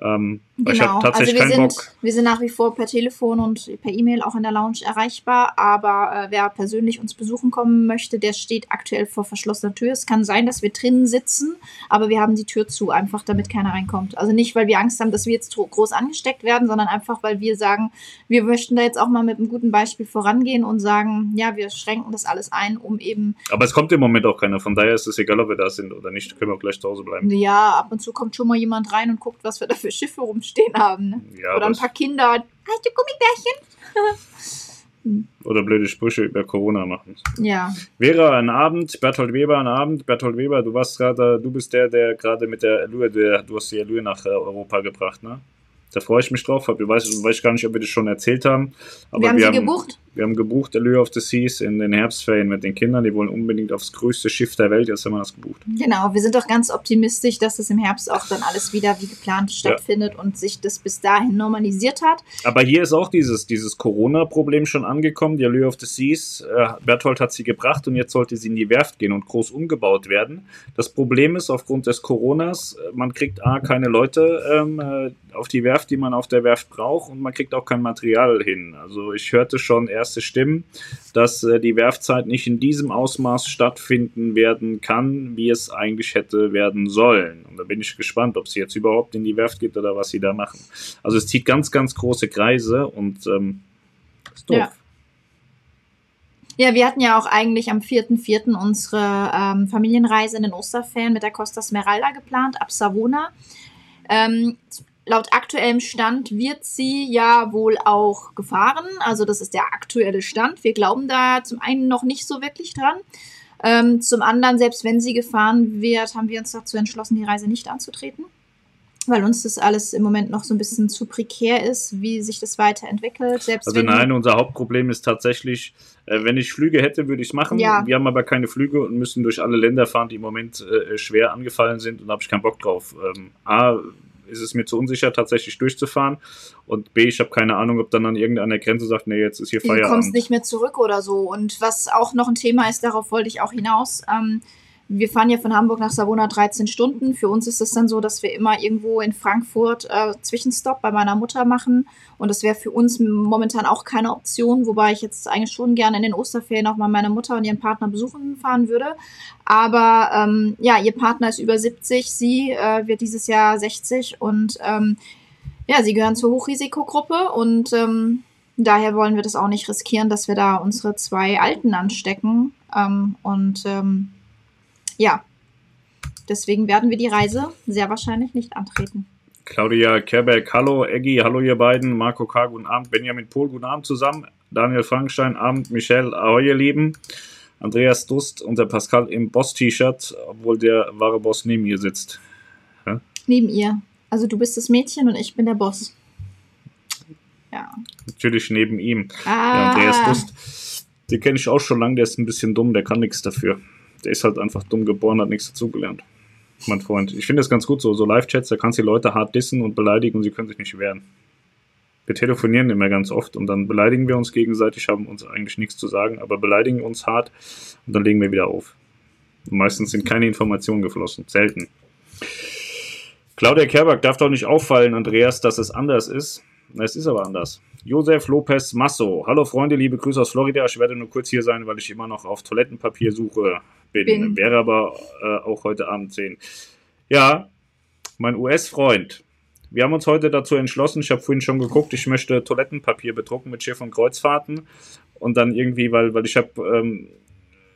Speaker 1: Ähm, weil Ich
Speaker 2: Genau,
Speaker 1: habe tatsächlich
Speaker 2: also wir
Speaker 1: keinen
Speaker 2: sind,
Speaker 1: Bock.
Speaker 2: wir sind nach wie vor per Telefon und per E-Mail auch in der Lounge erreichbar, aber äh, wer persönlich uns besuchen kommen möchte, der steht aktuell vor verschlossener Tür. Es kann sein, dass wir drinnen sitzen, aber wir haben die Tür zu, einfach damit keiner reinkommt. Also nicht, weil wir Angst haben, dass wir jetzt groß angesteckt werden, sondern einfach, weil wir sagen, wir möchten da jetzt auch mal mit einem guten Beispiel vorangehen und sagen, ja, wir schränken das alles ein, um eben,
Speaker 1: Aber es kommt im Moment auch keiner. Von daher ist es egal, ob wir da sind oder nicht. Können wir auch gleich zu Hause bleiben.
Speaker 2: ja, ab und zu kommt schon mal jemand rein und guckt, was wir da für Schiffe rumstehen haben. Ne?
Speaker 1: Ja,
Speaker 2: Oder ein paar Kinder. Hast du Gummibärchen?
Speaker 1: oder blöde Sprüche über Corona machen.
Speaker 2: Ja.
Speaker 1: Vera, ein Abend. Berthold Weber, ein Abend. Berthold Weber, du warst gerade, du bist der, der gerade mit der Allure, der, du hast die Allure nach äh, Europa gebracht, ne? Da freue ich mich drauf. Ich weiß, weiß gar nicht, ob wir das schon erzählt haben. Aber
Speaker 2: wir haben sie gebucht.
Speaker 1: Wir haben gebucht, Allure of the Seas in den Herbstferien mit den Kindern. Die wollen unbedingt aufs größte Schiff der Welt. Jetzt haben wir das gebucht.
Speaker 2: Genau, wir sind doch ganz optimistisch, dass es im Herbst auch dann alles wieder wie geplant stattfindet und sich das bis dahin normalisiert hat.
Speaker 1: Aber hier ist auch dieses, dieses Corona-Problem schon angekommen. Die Allure of the Seas, äh, Berthold hat sie gebracht und jetzt sollte sie in die Werft gehen und groß umgebaut werden. Das Problem ist, aufgrund des Coronas, äh, man kriegt A, keine Leute ähm, äh, auf die Werft, die man auf der Werft braucht und man kriegt auch kein Material hin. Also ich hörte schon erste Stimmen, dass äh, die Werftzeit nicht in diesem Ausmaß stattfinden werden kann, wie es eigentlich hätte werden sollen. Und da bin ich gespannt, ob sie jetzt überhaupt in die Werft geht oder was sie da machen. Also es zieht ganz, ganz große Kreise und ähm, ist doof.
Speaker 2: Ja. Ja, wir hatten ja auch eigentlich am 4.4. unsere ähm, Familienreise in den Osterferien mit der Costa Smeralda geplant, ab Savona. Ähm, laut aktuellem Stand wird sie ja wohl auch gefahren. Also das ist der aktuelle Stand. Wir glauben da zum einen noch nicht so wirklich dran. Ähm, zum anderen, selbst wenn sie gefahren wird, haben wir uns dazu entschlossen, die Reise nicht anzutreten. Weil uns das alles im Moment noch so ein bisschen zu prekär ist, wie sich das weiterentwickelt. Selbst
Speaker 1: Also nein, unser Hauptproblem ist tatsächlich, äh, wenn ich Flüge hätte, würde ich es machen.
Speaker 2: Ja.
Speaker 1: Wir haben aber keine Flüge und müssen durch alle Länder fahren, die im Moment äh, schwer angefallen sind und da habe ich keinen Bock drauf. Ähm, A, ist es mir zu unsicher, tatsächlich durchzufahren und B, ich habe keine Ahnung, ob dann an irgendeiner Grenze sagt, nee, jetzt ist hier
Speaker 2: du kommst
Speaker 1: Feierabend.
Speaker 2: nicht mehr zurück oder so. Und was auch noch ein Thema ist, darauf wollte ich auch hinaus. Ähm, wir fahren ja von Hamburg nach Savona 13 Stunden. Für uns ist es dann so, dass wir immer irgendwo in Frankfurt äh, Zwischenstopp bei meiner Mutter machen. Und das wäre für uns momentan auch keine Option, wobei ich jetzt eigentlich schon gerne in den Osterferien auch mal meine Mutter und ihren Partner besuchen fahren würde. Aber ähm, ja, ihr Partner ist über 70, sie äh, wird dieses Jahr 60 und ähm, ja, sie gehören zur Hochrisikogruppe und ähm, daher wollen wir das auch nicht riskieren, dass wir da unsere zwei Alten anstecken. Ähm, und ähm, ja, deswegen werden wir die Reise sehr wahrscheinlich nicht antreten.
Speaker 1: Claudia Kerbeck, hallo, Eggy, hallo ihr beiden, Marco K., guten Abend, Benjamin Pohl, guten Abend zusammen, Daniel Frankenstein, Abend, Michelle, ahoi ihr Lieben, Andreas Dust und der Pascal im Boss-T-Shirt, obwohl der wahre Boss neben ihr sitzt.
Speaker 2: Neben ihr. Also du bist das Mädchen und ich bin der Boss. Ja.
Speaker 1: Natürlich neben ihm.
Speaker 2: Ah,
Speaker 1: Ja, Andreas Dust, den kenne ich auch schon lange, der ist ein bisschen dumm, der kann nichts dafür. Der ist halt einfach dumm geboren, hat nichts dazugelernt. Mein Freund. Ich finde das ganz gut so, so Live-Chats, da kannst du die Leute hart dissen und beleidigen und sie können sich nicht wehren. Wir telefonieren immer ganz oft und dann beleidigen wir uns gegenseitig, haben uns eigentlich nichts zu sagen, aber beleidigen uns hart und dann legen wir wieder auf. Und meistens sind keine Informationen geflossen. Selten. Claudia Kerberg darf doch nicht auffallen, Andreas, dass es anders ist. Es ist aber anders. Josef Lopez Masso. Hallo Freunde, liebe Grüße aus Florida. Ich werde nur kurz hier sein, weil ich immer noch auf Toilettenpapiersuche bin. bin. Wäre aber äh, auch heute Abend sehen. Ja, mein US-Freund. Wir haben uns heute dazu entschlossen, ich habe vorhin schon geguckt, ich möchte Toilettenpapier bedrucken mit Schiff- und Kreuzfahrten. Und dann irgendwie, weil, weil ich habe ähm,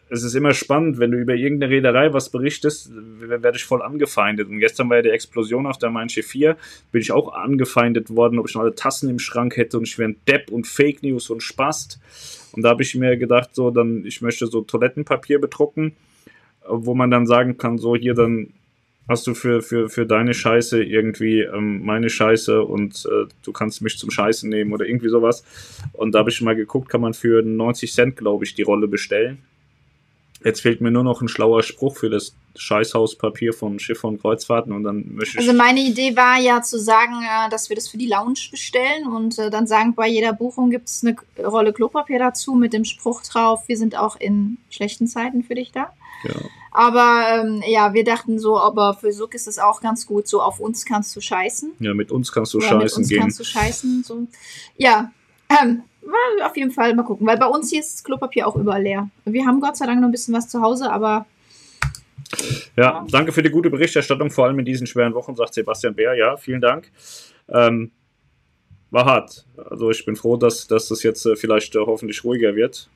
Speaker 1: es ist immer spannend, wenn du über irgendeine Reederei was berichtest, werde ich voll angefeindet. Und gestern war ja die Explosion auf der Main 4, bin ich auch angefeindet worden, ob ich noch alle Tassen im Schrank hätte und ich wäre ein Depp und Fake News und Spast. Und da habe ich mir gedacht, so, dann, ich möchte so Toilettenpapier bedrucken, wo man dann sagen kann, so, hier, dann hast du für, für, für deine Scheiße irgendwie ähm, meine Scheiße und äh, du kannst mich zum Scheißen nehmen oder irgendwie sowas. Und da habe ich mal geguckt, kann man für 90 Cent, glaube ich, die Rolle bestellen. Jetzt fehlt mir nur noch ein schlauer Spruch für das Scheißhauspapier von Schiff und Kreuzfahrten und dann möchte
Speaker 2: ich. Also meine Idee war ja zu sagen, äh, dass wir das für die Lounge bestellen und äh, dann sagen, bei jeder Buchung gibt es eine Rolle Klopapier dazu mit dem Spruch drauf, wir sind auch in schlechten Zeiten für dich da. Ja. Aber ähm, ja, wir dachten so, aber für Suck ist es auch ganz gut, so auf uns kannst du scheißen.
Speaker 1: Ja, mit uns kannst du Oder scheißen mit uns gehen.
Speaker 2: kannst du scheißen. So. Ja, ähm, auf jeden Fall mal gucken, weil bei uns hier ist das Klopapier auch überall leer. Wir haben Gott sei Dank noch ein bisschen was zu Hause, aber.
Speaker 1: Ja, ja. danke für die gute Berichterstattung, vor allem in diesen schweren Wochen, sagt Sebastian Bär. Ja, vielen Dank. Ähm, war hart. Also ich bin froh, dass, dass das jetzt äh, vielleicht äh, hoffentlich ruhiger wird.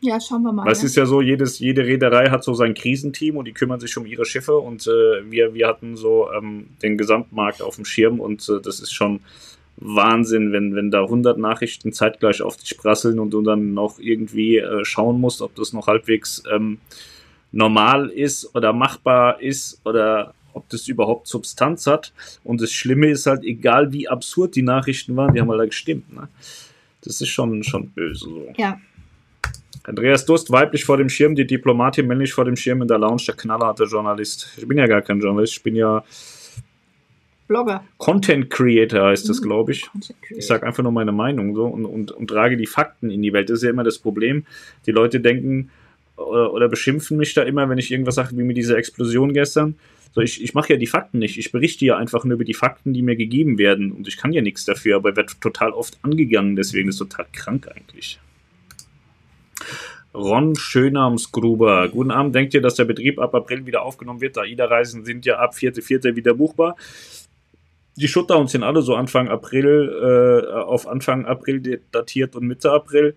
Speaker 2: Ja, schauen wir mal.
Speaker 1: Weil es ist ja so, jedes, jede Reederei hat so sein Krisenteam und die kümmern sich um ihre Schiffe und äh, wir, wir hatten so ähm, den Gesamtmarkt auf dem Schirm und äh, das ist schon Wahnsinn, wenn, wenn da 100 Nachrichten zeitgleich auf dich prasseln und du dann noch irgendwie äh, schauen musst, ob das noch halbwegs ähm, normal ist oder machbar ist oder ob das überhaupt Substanz hat. Und das Schlimme ist halt, egal wie absurd die Nachrichten waren, die haben halt gestimmt. Ne? Das ist schon, schon böse so.
Speaker 2: Ja.
Speaker 1: Andreas Durst, weiblich vor dem Schirm, die Diplomatin männlich vor dem Schirm in der Lounge, der knallharte Journalist. Ich bin ja gar kein Journalist, ich bin ja
Speaker 2: Blogger.
Speaker 1: Content Creator heißt das, mhm. glaube ich. Ich sage einfach nur meine Meinung so und, und, und trage die Fakten in die Welt. Das ist ja immer das Problem. Die Leute denken oder, oder beschimpfen mich da immer, wenn ich irgendwas sage, wie mit dieser Explosion gestern. So, ich, ich mache ja die Fakten nicht. Ich berichte ja einfach nur über die Fakten, die mir gegeben werden. Und ich kann ja nichts dafür, aber wird total oft angegangen. Deswegen ist es total krank eigentlich. Ron Schönarmsgruber. Guten Abend. Denkt ihr, dass der Betrieb ab April wieder aufgenommen wird? AIDA-Reisen sind ja ab 4.4. wieder buchbar die Shutdowns sind alle so Anfang April, äh, auf Anfang April datiert und Mitte April.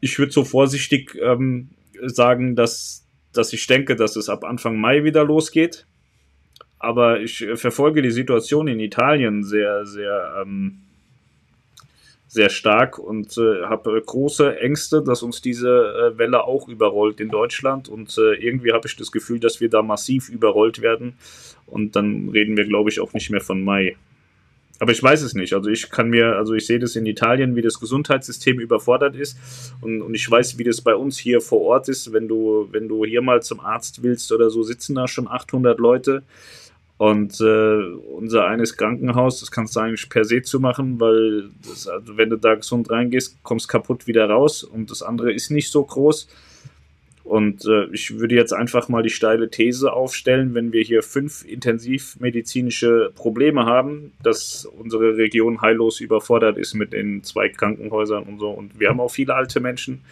Speaker 1: Ich würde so vorsichtig ähm, sagen, dass, dass ich denke, dass es ab Anfang Mai wieder losgeht. Aber ich verfolge die Situation in Italien sehr, sehr ähm, sehr stark und äh, habe äh, große Ängste, dass uns diese äh, Welle auch überrollt in Deutschland und äh, irgendwie habe ich das Gefühl, dass wir da massiv überrollt werden und dann reden wir, glaube ich, auch nicht mehr von Mai. Aber ich weiß es nicht. Also ich kann mir, also ich sehe das in Italien, wie das Gesundheitssystem überfordert ist und, und ich weiß, wie das bei uns hier vor Ort ist. Wenn du, wenn du hier mal zum Arzt willst oder so, sitzen da schon 800 Leute und äh, unser eines Krankenhaus, das kannst du eigentlich per se zu machen, weil das, also wenn du da gesund reingehst, kommst kaputt wieder raus und das andere ist nicht so groß. Und äh, ich würde jetzt einfach mal die steile These aufstellen, wenn wir hier fünf intensivmedizinische Probleme haben, dass unsere Region heillos überfordert ist mit den zwei Krankenhäusern und so. Und wir haben auch viele alte Menschen.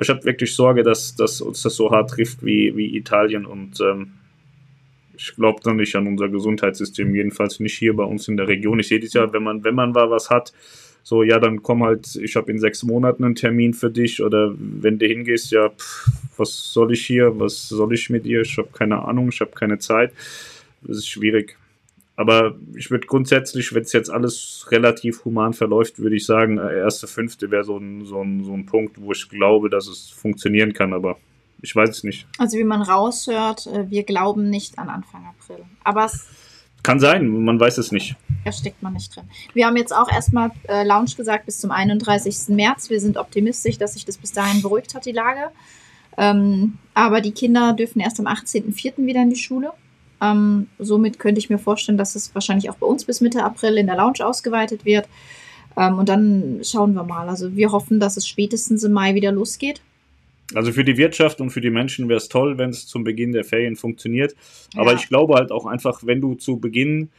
Speaker 1: Ich habe wirklich Sorge, dass, dass uns das so hart trifft wie, wie Italien und ähm, ich glaube da nicht an unser Gesundheitssystem, jedenfalls nicht hier bei uns in der Region. Ich sehe das ja, wenn man, wenn man mal was hat, so, ja, dann komm halt, ich habe in sechs Monaten einen Termin für dich oder wenn du hingehst, ja, pff, was soll ich hier, was soll ich mit dir? Ich habe keine Ahnung, ich habe keine Zeit. Das ist schwierig. Aber ich würde grundsätzlich, wenn es jetzt alles relativ human verläuft, würde ich sagen, äh, erste Fünfte wäre so ein, so, ein, so ein Punkt, wo ich glaube, dass es funktionieren kann, aber ich weiß es nicht.
Speaker 2: Also wie man raushört, äh, wir glauben nicht an Anfang April. Aber es
Speaker 1: kann sein, man weiß es nicht.
Speaker 2: Da steckt man nicht drin. Wir haben jetzt auch erstmal äh, Launch gesagt bis zum 31. März. Wir sind optimistisch, dass sich das bis dahin beruhigt hat, die Lage. Ähm, aber die Kinder dürfen erst am 18.04. wieder in die Schule. Ähm, somit könnte ich mir vorstellen, dass es wahrscheinlich auch bei uns bis Mitte April in der Lounge ausgeweitet wird. Ähm, und dann schauen wir mal. Also wir hoffen, dass es spätestens im Mai wieder losgeht.
Speaker 1: Also für die Wirtschaft und für die Menschen wäre es toll, wenn es zum Beginn der Ferien funktioniert. Aber ja. ich glaube halt auch einfach, wenn du zu Beginn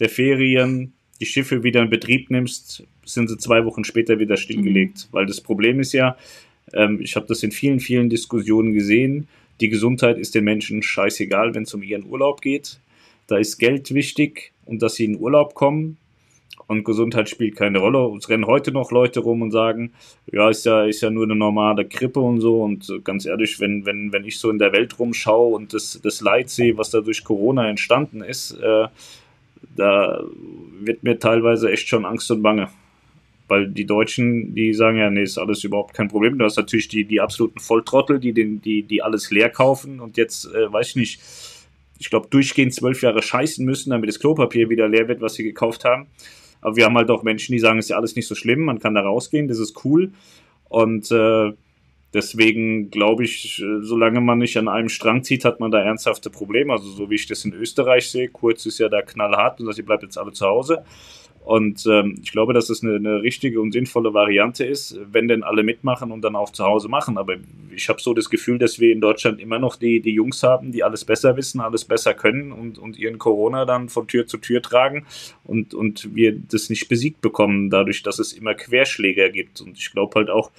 Speaker 1: der Ferien die Schiffe wieder in Betrieb nimmst, sind sie zwei Wochen später wieder stillgelegt. Mhm. Weil das Problem ist ja, ähm, ich habe das in vielen, vielen Diskussionen gesehen, die Gesundheit ist den Menschen scheißegal, wenn es um ihren Urlaub geht. Da ist Geld wichtig und dass sie in Urlaub kommen. Und Gesundheit spielt keine Rolle. Es rennen heute noch Leute rum und sagen, ja, ist ja, ist ja nur eine normale Grippe und so. Und ganz ehrlich, wenn, wenn, wenn ich so in der Welt rumschaue und das, das Leid sehe, was da durch Corona entstanden ist, äh, da wird mir teilweise echt schon Angst und Bange. Weil die Deutschen, die sagen ja, nee, ist alles überhaupt kein Problem. Du hast natürlich die, die absoluten Volltrottel, die, den, die, die alles leer kaufen und jetzt, äh, weiß ich nicht, ich glaube, durchgehend zwölf Jahre scheißen müssen, damit das Klopapier wieder leer wird, was sie gekauft haben. Aber wir haben halt auch Menschen, die sagen, ist ja alles nicht so schlimm, man kann da rausgehen, das ist cool. Und äh, deswegen glaube ich, äh, solange man nicht an einem Strang zieht, hat man da ernsthafte Probleme. Also so wie ich das in Österreich sehe, Kurz ist ja da knallhart und sagt, ihr bleibt jetzt alle zu Hause. Und ähm, ich glaube, dass es eine, eine, richtige und sinnvolle Variante ist, wenn denn alle mitmachen und dann auch zu Hause machen. Aber ich habe so das Gefühl, dass wir in Deutschland immer noch die, die Jungs haben, die alles besser wissen, alles besser können und, und ihren Corona dann von Tür zu Tür tragen und, und wir das nicht besiegt bekommen, dadurch, dass es immer Querschläger gibt. Und ich glaube halt auch,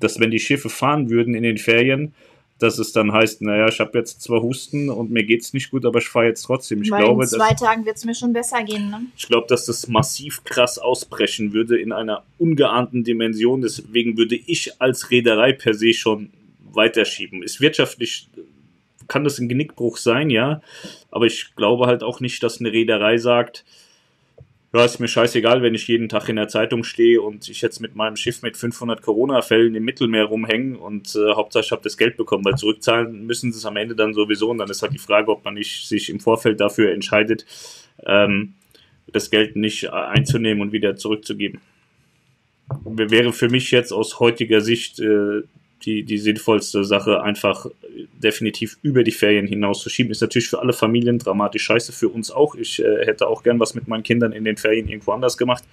Speaker 1: dass wenn die Schiffe fahren würden in den Ferien, dass es dann heißt, naja, ich habe jetzt zwar Husten und mir geht es nicht gut, aber ich fahre jetzt trotzdem. Ich
Speaker 2: Weil glaube, in zwei dass, Tagen wird es mir schon besser gehen. Ne?
Speaker 1: Ich glaube, dass das massiv krass ausbrechen würde in einer ungeahnten Dimension. Deswegen würde ich als Reederei per se schon weiterschieben. Ist wirtschaftlich, kann das ein Genickbruch sein, ja, aber ich glaube halt auch nicht, dass eine Reederei sagt, ja, ist mir scheißegal, wenn ich jeden Tag in der Zeitung stehe und ich jetzt mit meinem Schiff mit 500 Corona-Fällen im Mittelmeer rumhänge und äh, Hauptsache ich habe das Geld bekommen, weil zurückzahlen müssen sie es am Ende dann sowieso und dann ist halt die Frage, ob man nicht sich im Vorfeld dafür entscheidet, ähm, das Geld nicht einzunehmen und wieder zurückzugeben. Wäre für mich jetzt aus heutiger Sicht äh, die, die sinnvollste Sache, einfach definitiv über die Ferien hinaus zu schieben. Ist natürlich für alle Familien dramatisch scheiße, für uns auch. Ich äh, hätte auch gern was mit meinen Kindern in den Ferien irgendwo anders gemacht.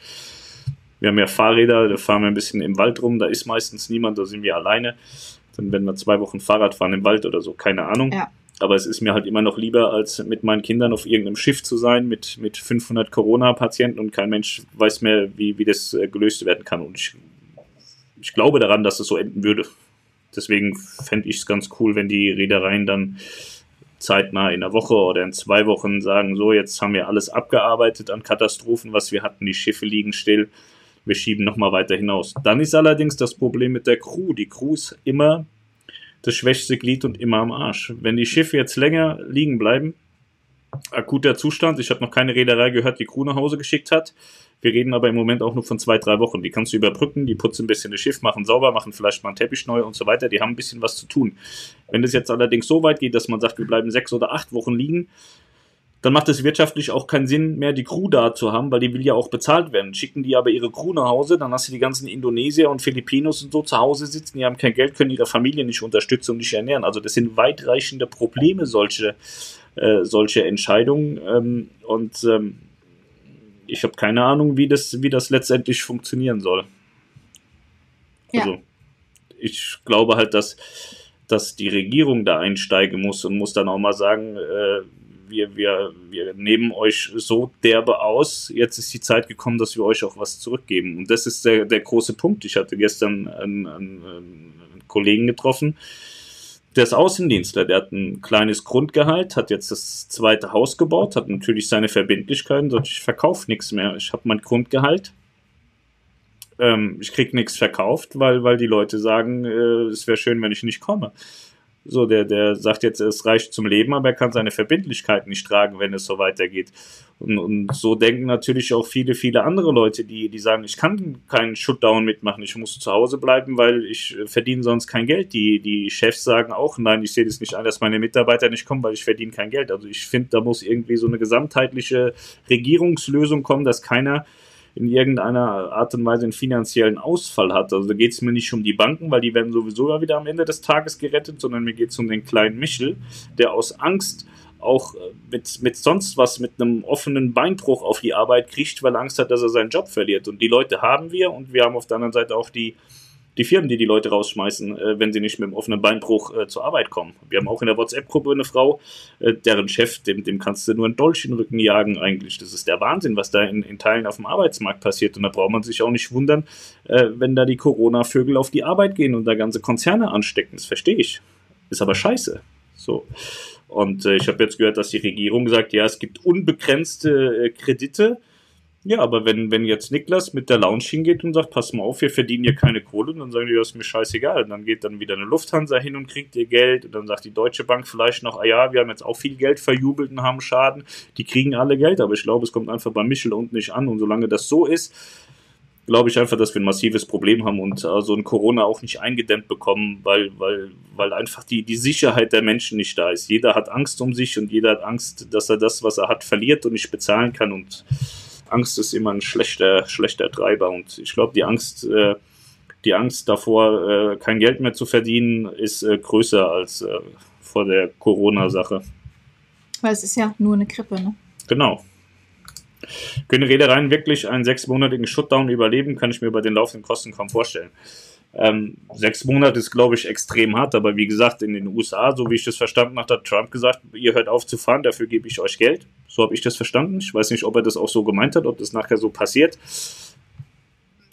Speaker 1: Wir haben ja Fahrräder, da fahren wir ein bisschen im Wald rum, da ist meistens niemand, da sind wir alleine. Dann werden wir zwei Wochen Fahrrad fahren im Wald oder so, keine Ahnung. Ja. Aber es ist mir halt immer noch lieber, als mit meinen Kindern auf irgendeinem Schiff zu sein mit, mit 500 Corona-Patienten und kein Mensch weiß mehr, wie, wie das äh, gelöst werden kann. Und ich, ich glaube daran, dass es so enden würde. Deswegen fände ich es ganz cool, wenn die Reedereien dann zeitnah in einer Woche oder in zwei Wochen sagen, so, jetzt haben wir alles abgearbeitet an Katastrophen, was wir hatten, die Schiffe liegen still, wir schieben nochmal weiter hinaus. Dann ist allerdings das Problem mit der Crew. Die Crew ist immer das schwächste Glied und immer am Arsch. Wenn die Schiffe jetzt länger liegen bleiben, akuter Zustand, ich habe noch keine Reederei gehört, die Crew nach Hause geschickt hat, wir reden aber im Moment auch nur von zwei, drei Wochen. Die kannst du überbrücken, die putzen ein bisschen das Schiff, machen sauber, machen vielleicht mal einen Teppich neu und so weiter. Die haben ein bisschen was zu tun. Wenn es jetzt allerdings so weit geht, dass man sagt, wir bleiben sechs oder acht Wochen liegen, dann macht es wirtschaftlich auch keinen Sinn mehr, die Crew da zu haben, weil die will ja auch bezahlt werden. Schicken die aber ihre Crew nach Hause, dann hast du die ganzen Indonesier und Filipinos und so zu Hause sitzen, die haben kein Geld, können ihre Familie nicht unterstützen und nicht ernähren. Also das sind weitreichende Probleme, solche, äh, solche Entscheidungen. Ähm, und ähm, ich habe keine Ahnung, wie das, wie das letztendlich funktionieren soll. Ja. Also, ich glaube halt, dass, dass die Regierung da einsteigen muss und muss dann auch mal sagen, äh, wir, wir, wir nehmen euch so derbe aus, jetzt ist die Zeit gekommen, dass wir euch auch was zurückgeben. Und das ist der, der große Punkt. Ich hatte gestern einen, einen, einen Kollegen getroffen, der ist Außendienstler, der hat ein kleines Grundgehalt, hat jetzt das zweite Haus gebaut, hat natürlich seine Verbindlichkeiten, sagt, ich verkaufe nichts mehr. Ich habe mein Grundgehalt. Ähm, ich krieg nichts verkauft, weil, weil die Leute sagen, äh, es wäre schön, wenn ich nicht komme. So, der, der sagt jetzt, es reicht zum Leben, aber er kann seine Verbindlichkeit nicht tragen, wenn es so weitergeht. Und, und so denken natürlich auch viele, viele andere Leute, die, die sagen, ich kann keinen Shutdown mitmachen, ich muss zu Hause bleiben, weil ich verdiene sonst kein Geld. Die, die Chefs sagen auch, nein, ich sehe das nicht ein, dass meine Mitarbeiter nicht kommen, weil ich verdiene kein Geld. Also ich finde, da muss irgendwie so eine gesamtheitliche Regierungslösung kommen, dass keiner in irgendeiner Art und Weise einen finanziellen Ausfall hat. Also da geht es mir nicht um die Banken, weil die werden sowieso wieder am Ende des Tages gerettet, sondern mir geht es um den kleinen Michel, der aus Angst auch äh, mit, mit sonst was, mit einem offenen Beinbruch auf die Arbeit kriegt, weil er Angst hat, dass er seinen Job verliert. Und die Leute haben wir und wir haben auf der anderen Seite auch die, die Firmen, die die Leute rausschmeißen, äh, wenn sie nicht mit dem offenen Beinbruch äh, zur Arbeit kommen. Wir haben auch in der WhatsApp-Gruppe eine Frau, deren Chef, dem, dem kannst du nur einen Dolch in den Rücken jagen eigentlich. Das ist der Wahnsinn, was da in, in Teilen auf dem Arbeitsmarkt passiert. Und da braucht man sich auch nicht wundern, wenn da die Corona-Vögel auf die Arbeit gehen und da ganze Konzerne anstecken. Das verstehe ich. Ist aber scheiße. So. Und äh, ich habe jetzt gehört, dass die Regierung sagt, ja, es gibt unbegrenzte äh, Kredite. Ja, aber wenn, wenn jetzt Niklas mit der Lounge hingeht und sagt, pass mal auf, wir verdienen hier keine Kohle, dann sagen die, das ist mir scheißegal. Und dann geht dann wieder eine Lufthansa hin und kriegt ihr Geld. Und dann sagt die Deutsche Bank vielleicht noch, ah ja, wir haben jetzt auch viel Geld verjubelt und haben Schaden. Die kriegen alle Geld, aber ich glaube, es kommt einfach bei Michel unten nicht an. Und solange das so ist, glaube ich einfach, dass wir ein massives Problem haben und äh, so ein Corona auch nicht eingedämmt bekommen, weil, weil, weil einfach die, die Sicherheit der Menschen nicht da ist. Jeder hat Angst um sich und jeder hat Angst, dass er das, was er hat, verliert und nicht bezahlen kann. Und Angst ist immer ein schlechter, schlechter Treiber. Und ich glaube, die Angst, äh, die Angst davor, äh, kein Geld mehr zu verdienen, ist äh, größer als äh, vor der Corona-Sache.
Speaker 2: Weil es ist ja nur eine Grippe, ne?
Speaker 1: Genau. Können Reedereien wirklich einen sechsmonatigen Shutdown überleben, kann ich mir bei den laufenden Kosten kaum vorstellen. Ähm, sechs Monate ist, glaube ich, extrem hart, aber wie gesagt, in den USA, so wie ich das verstanden habe, hat Trump gesagt, ihr hört auf zu fahren, dafür gebe ich euch Geld. So habe ich das verstanden. Ich weiß nicht, ob er das auch so gemeint hat, ob das nachher so passiert.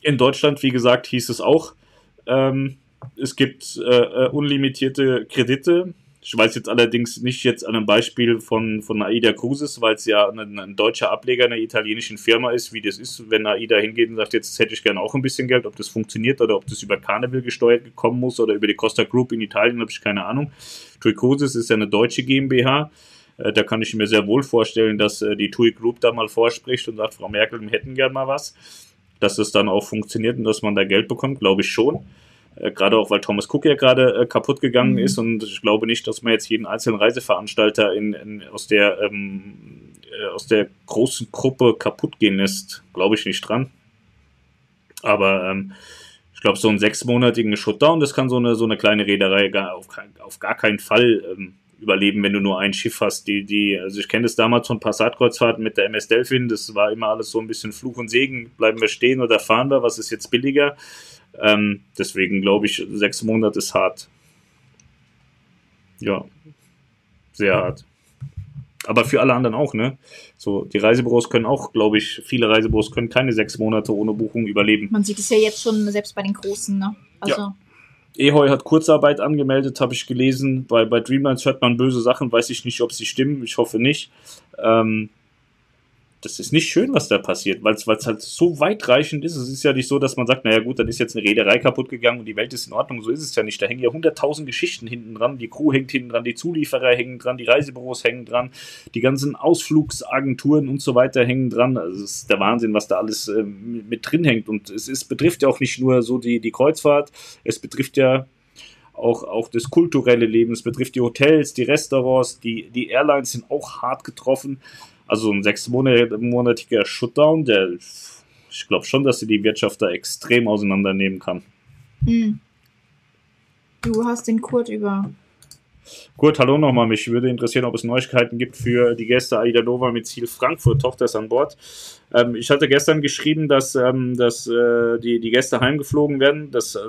Speaker 1: In Deutschland, wie gesagt, hieß es auch, ähm, es gibt äh, äh unlimitierte Kredite ich weiß jetzt allerdings nicht jetzt an einem Beispiel von, von AIDA Cruises, weil es ja ein, ein, deutscher Ableger einer italienischen Firma ist, wie das ist, wenn AIDA hingeht und sagt, jetzt hätte ich gerne auch ein bisschen Geld, ob das funktioniert oder ob das über Carnival gesteuert gekommen muss oder über die Costa Group in Italien, habe ich keine Ahnung. TUI Cruises ist ja eine deutsche GmbH. Äh, da kann ich mir sehr wohl vorstellen, dass äh, die TUI Group da mal vorspricht und sagt, Frau Merkel, wir hätten gern mal was. Dass das dann auch funktioniert und dass man da Geld bekommt, glaube ich schon. Äh, gerade auch, weil Thomas Cook ja gerade äh, kaputt gegangen mhm. ist und ich glaube nicht, dass man jetzt jeden einzelnen Reiseveranstalter in, in, aus der ähm, äh, aus der großen Gruppe kaputt gehen lässt. Glaube ich nicht dran. Aber ähm, ich glaube, so einen sechsmonatigen Shutdown, das kann so eine, so eine kleine Reederei gar, auf, auf gar keinen Fall ähm, überleben, wenn du nur ein Schiff hast. Die, die, also ich kenne das damals von Passatkreuzfahrten mit der MS Delphin, das war immer alles so ein bisschen Fluch und Segen. Bleiben wir stehen oder fahren wir, was ist jetzt billiger? Ähm, deswegen glaube ich, sechs Monate ist hart. Ja, sehr hart. Aber für alle anderen auch, ne? So, die Reisebüros können auch, glaube ich, viele Reisebüros können keine sechs Monate ohne Buchung überleben.
Speaker 2: Man sieht es ja jetzt schon selbst bei den Großen, ne? Also. Ja.
Speaker 1: Ehoy hat Kurzarbeit angemeldet, habe ich gelesen. Bei, bei Dreamlines hört man böse Sachen, weiß ich nicht, ob sie stimmen. Ich hoffe nicht. Ähm, das ist nicht schön, was da passiert, weil es halt so weitreichend ist. Es ist ja nicht so, dass man sagt, naja gut, dann ist jetzt eine Reederei kaputt gegangen und die Welt ist in Ordnung. So ist es ja nicht. Da hängen ja hunderttausend Geschichten hinten dran. Die Crew hängt hinten dran, die Zulieferer hängen dran, die Reisebüros hängen dran, die ganzen Ausflugsagenturen und so weiter hängen dran. Also es ist der Wahnsinn, was da alles äh, mit drin hängt. Und es ist, betrifft ja auch nicht nur so die, die Kreuzfahrt, es betrifft ja auch, auch das kulturelle Leben, es betrifft die Hotels, die Restaurants, die, die Airlines sind auch hart getroffen. Also ein sechsmonatiger Shutdown, der ich glaube schon, dass sie die Wirtschaft da extrem auseinandernehmen kann. Hm.
Speaker 2: Du hast den Kurt über.
Speaker 1: Kurt, hallo nochmal. Mich würde interessieren, ob es Neuigkeiten gibt für die Gäste Aida Nova mit Ziel Frankfurt. Tochter ist an Bord. Ähm, ich hatte gestern geschrieben, dass, ähm, dass äh, die, die Gäste heimgeflogen werden. Das äh,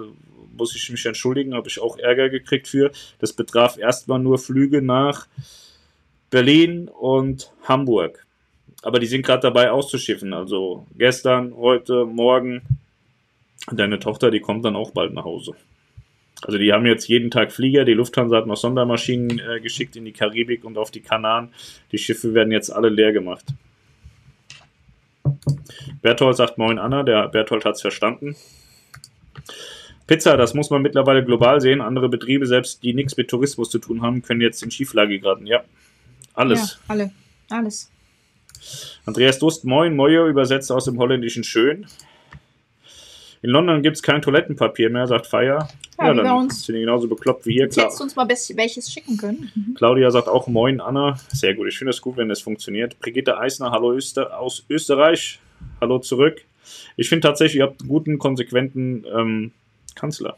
Speaker 1: muss ich mich entschuldigen, habe ich auch Ärger gekriegt für. Das betraf erstmal nur Flüge nach Berlin und Hamburg. Aber die sind gerade dabei auszuschiffen. Also gestern, heute, morgen. Deine Tochter, die kommt dann auch bald nach Hause. Also die haben jetzt jeden Tag Flieger. Die Lufthansa hat noch Sondermaschinen äh, geschickt in die Karibik und auf die Kanaren. Die Schiffe werden jetzt alle leer gemacht. Berthold sagt Moin Anna. Der Berthold hat es verstanden. Pizza, das muss man mittlerweile global sehen. Andere Betriebe, selbst die nichts mit Tourismus zu tun haben, können jetzt in Schieflage geraten. Ja, alles. Ja,
Speaker 2: alle. Alles.
Speaker 1: Andreas Dust, moin, Mojo, übersetzt aus dem Holländischen schön. In London gibt es kein Toilettenpapier mehr, sagt Feier. Ja, ja dann uns. sind die genauso bekloppt wie hier.
Speaker 2: Jetzt hättest du uns mal welches schicken können.
Speaker 1: Mhm. Claudia sagt auch Moin, Anna. Sehr gut, ich finde es gut, wenn das funktioniert. Brigitte Eisner, hallo Öster aus Österreich. Hallo zurück. Ich finde tatsächlich, ihr habt einen guten, konsequenten ähm, Kanzler.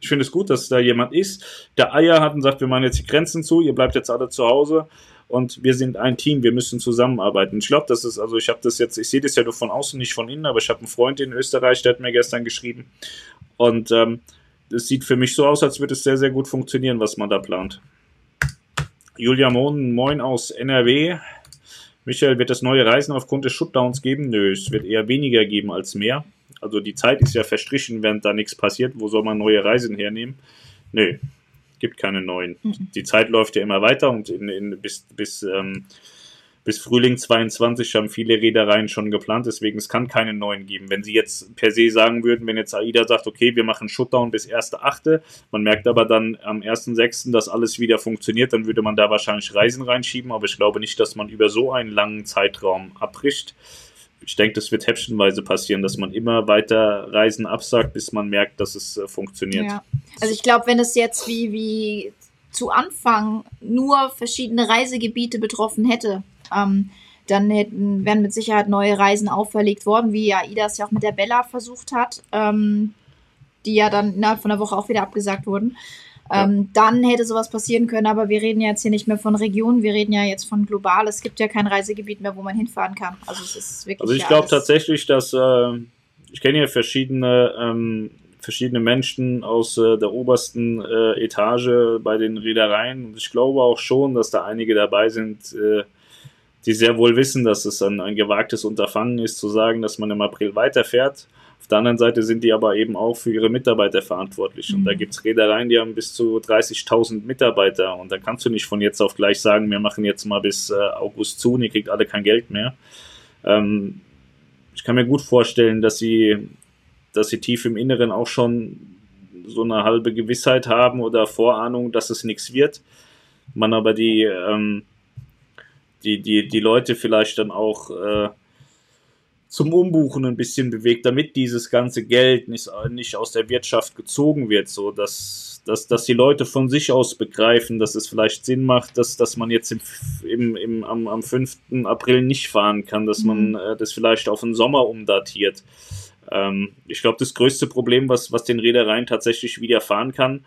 Speaker 1: Ich finde es gut, dass da jemand ist, der Eier hat und sagt, wir machen jetzt die Grenzen zu, ihr bleibt jetzt alle zu Hause und wir sind ein Team, wir müssen zusammenarbeiten. Ich glaube, das ist, also ich habe das jetzt, ich sehe das ja nur von außen, nicht von innen, aber ich habe einen Freund in Österreich, der hat mir gestern geschrieben und ähm, es sieht für mich so aus, als würde es sehr, sehr gut funktionieren, was man da plant. Julia Mohn, moin aus NRW. Michael, wird es neue Reisen aufgrund des Shutdowns geben? Nö, es wird eher weniger geben als mehr. Also die Zeit ist ja verstrichen, während da nichts passiert. Wo soll man neue Reisen hernehmen? Nö, gibt keine neuen. Mhm. Die Zeit läuft ja immer weiter und in, in, bis, bis ähm, bis Frühling 22 haben viele Reedereien schon geplant, deswegen es kann keine neuen geben. Wenn sie jetzt per se sagen würden, wenn jetzt AIDA sagt, okay, wir machen Shutdown bis 1.8., man merkt aber dann am 1.6., dass alles wieder funktioniert, dann würde man da wahrscheinlich Reisen reinschieben, aber ich glaube nicht, dass man über so einen langen Zeitraum abbricht. Ich denke, das wird häppchenweise passieren, dass man immer weiter Reisen absagt, bis man merkt, dass es äh, funktioniert. Ja.
Speaker 2: Also ich glaube, wenn es jetzt wie, wie zu Anfang nur verschiedene Reisegebiete betroffen hätte, ähm, dann hätten, wären mit Sicherheit neue Reisen auferlegt worden, wie ja Ida es ja auch mit der Bella versucht hat, ähm, die ja dann innerhalb von einer Woche auch wieder abgesagt wurden. Ähm, Dann hätte sowas passieren können, aber wir reden ja jetzt hier nicht mehr von Regionen, wir reden ja jetzt von global. Es gibt ja kein Reisegebiet mehr, wo man hinfahren kann. Also es ist wirklich.
Speaker 1: Also ich glaube tatsächlich, dass äh, ich kenne ja verschiedene ähm, verschiedene Menschen aus äh, der obersten äh, Etage bei den Reedereien und ich glaube auch schon, dass da einige dabei sind, äh, die sehr wohl wissen, dass es ein, ein gewagtes Unterfangen ist, zu sagen, dass man im April weiterfährt. Der anderen Seite sind die aber eben auch für ihre Mitarbeiter verantwortlich. Und da mhm. gibt es Reedereien, die haben bis zu 30.000 Mitarbeiter. Und da kannst du nicht von jetzt auf gleich sagen, wir machen jetzt mal bis äh, August zu und ihr kriegt alle kein Geld mehr. Ähm, ich kann mir gut vorstellen, dass sie, dass sie tief im Inneren auch schon so eine halbe Gewissheit haben oder Vorahnung, dass es nichts wird. Man aber die, ähm, die, die, die Leute vielleicht dann auch äh, zum Umbuchen ein bisschen bewegt, damit dieses ganze Geld nicht, nicht aus der Wirtschaft gezogen wird, so dass, dass, dass die Leute von sich aus begreifen, dass es vielleicht Sinn macht, dass, dass man jetzt im, im, im, am, am 5. April nicht fahren kann, dass man mhm. äh, das vielleicht auf den Sommer umdatiert. Ähm, ich glaube, das größte Problem, was, was den Reedereien tatsächlich widerfahren kann,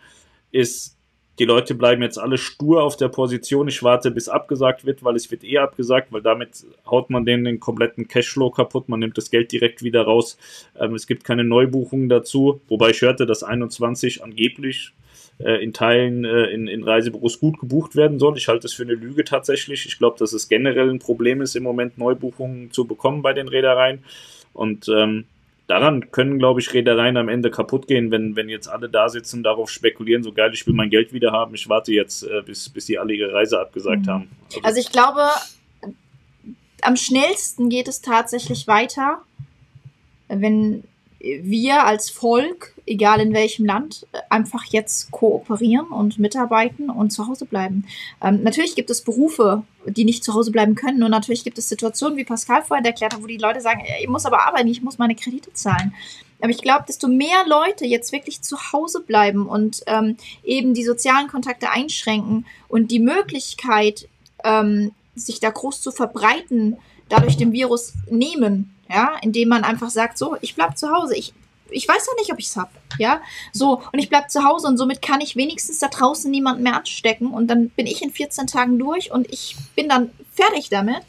Speaker 1: ist, die Leute bleiben jetzt alle stur auf der Position. Ich warte, bis abgesagt wird, weil es wird eh abgesagt, weil damit haut man denen den kompletten Cashflow kaputt. Man nimmt das Geld direkt wieder raus. Ähm, es gibt keine Neubuchungen dazu. Wobei ich hörte, dass 21 angeblich äh, in Teilen äh, in, in Reisebüros gut gebucht werden soll. Ich halte es für eine Lüge tatsächlich. Ich glaube, dass es generell ein Problem ist, im Moment Neubuchungen zu bekommen bei den Reedereien. Und ähm, daran können, glaube ich, Reedereien am Ende kaputt gehen, wenn, wenn jetzt alle da sitzen und darauf spekulieren, so geil, ich will mein Geld wieder haben, ich warte jetzt, äh, bis, bis die alle ihre Reise abgesagt mhm. haben.
Speaker 2: Also, also ich glaube, am schnellsten geht es tatsächlich weiter, wenn wir als Volk, egal in welchem Land, einfach jetzt kooperieren und mitarbeiten und zu Hause bleiben. Ähm, natürlich gibt es Berufe, die nicht zu Hause bleiben können. Und natürlich gibt es Situationen, wie Pascal vorhin erklärt hat, wo die Leute sagen, ich muss aber arbeiten, ich muss meine Kredite zahlen. Aber ich glaube, desto mehr Leute jetzt wirklich zu Hause bleiben und ähm, eben die sozialen Kontakte einschränken und die Möglichkeit, ähm, sich da groß zu verbreiten, dadurch dem Virus nehmen, ja, indem man einfach sagt, so, ich bleib zu Hause, ich, ich weiß ja nicht, ob ich's hab, ja, so, und ich bleib zu Hause und somit kann ich wenigstens da draußen niemanden mehr anstecken und dann bin ich in 14 Tagen durch und ich bin dann fertig damit.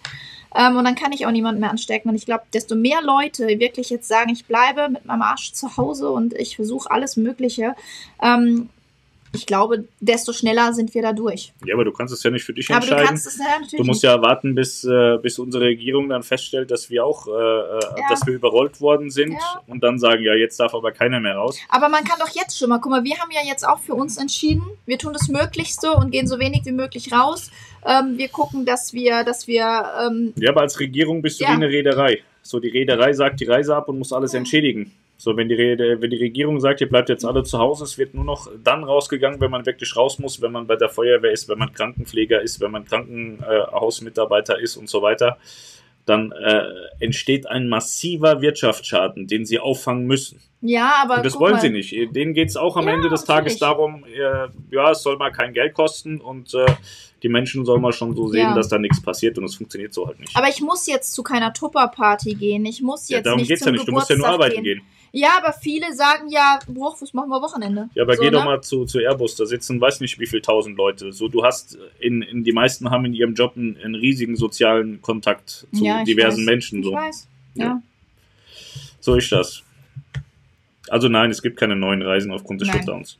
Speaker 2: Ähm, und dann kann ich auch niemanden mehr anstecken. Und ich glaube, desto mehr Leute wirklich jetzt sagen, ich bleibe mit meinem Arsch zu Hause und ich versuche alles Mögliche, ähm, ich glaube, desto schneller sind wir da durch.
Speaker 1: Ja, aber du kannst es ja nicht für dich aber entscheiden. Du, kannst es, ja, natürlich du musst ja warten, bis, äh, bis unsere Regierung dann feststellt, dass wir auch, äh, äh, ja. dass wir überrollt worden sind ja. und dann sagen, ja, jetzt darf aber keiner mehr raus.
Speaker 2: Aber man kann doch jetzt schon mal, guck mal, wir haben ja jetzt auch für uns entschieden, wir tun das Möglichste und gehen so wenig wie möglich raus. Ähm, wir gucken, dass wir, dass wir. Ähm,
Speaker 1: ja, aber als Regierung bist du wie eine Reederei. So, die Reederei sagt die Reise ab und muss alles entschädigen. So, wenn die, wenn die Regierung sagt, ihr bleibt jetzt alle zu Hause, es wird nur noch dann rausgegangen, wenn man wirklich raus muss, wenn man bei der Feuerwehr ist, wenn man Krankenpfleger ist, wenn man Krankenhausmitarbeiter ist und so weiter, dann äh, entsteht ein massiver Wirtschaftsschaden, den sie auffangen müssen.
Speaker 2: Ja, aber.
Speaker 1: Und das wollen mal. sie nicht. Denen geht es auch am ja, Ende des Tages darum, äh, ja, es soll mal kein Geld kosten und äh, die Menschen sollen mal schon so sehen, ja. dass da nichts passiert und es funktioniert so halt nicht.
Speaker 2: Aber ich muss jetzt zu keiner Tupper-Party gehen. Ich muss jetzt ja, darum nicht geht's zum ja nicht.
Speaker 1: Du musst ja nur arbeiten gehen. gehen.
Speaker 2: Ja, aber viele sagen ja, Bruch, was machen wir Wochenende?
Speaker 1: Ja, aber so, geh ne? doch mal zu, zu Airbus, da sitzen weiß nicht wie viel tausend Leute. So, du hast in, in die meisten haben in ihrem Job einen, einen riesigen sozialen Kontakt zu ja, diversen weiß. Menschen. So. Ich weiß. Ja. ja. So ist das. Also nein, es gibt keine neuen Reisen aufgrund des Shutdowns.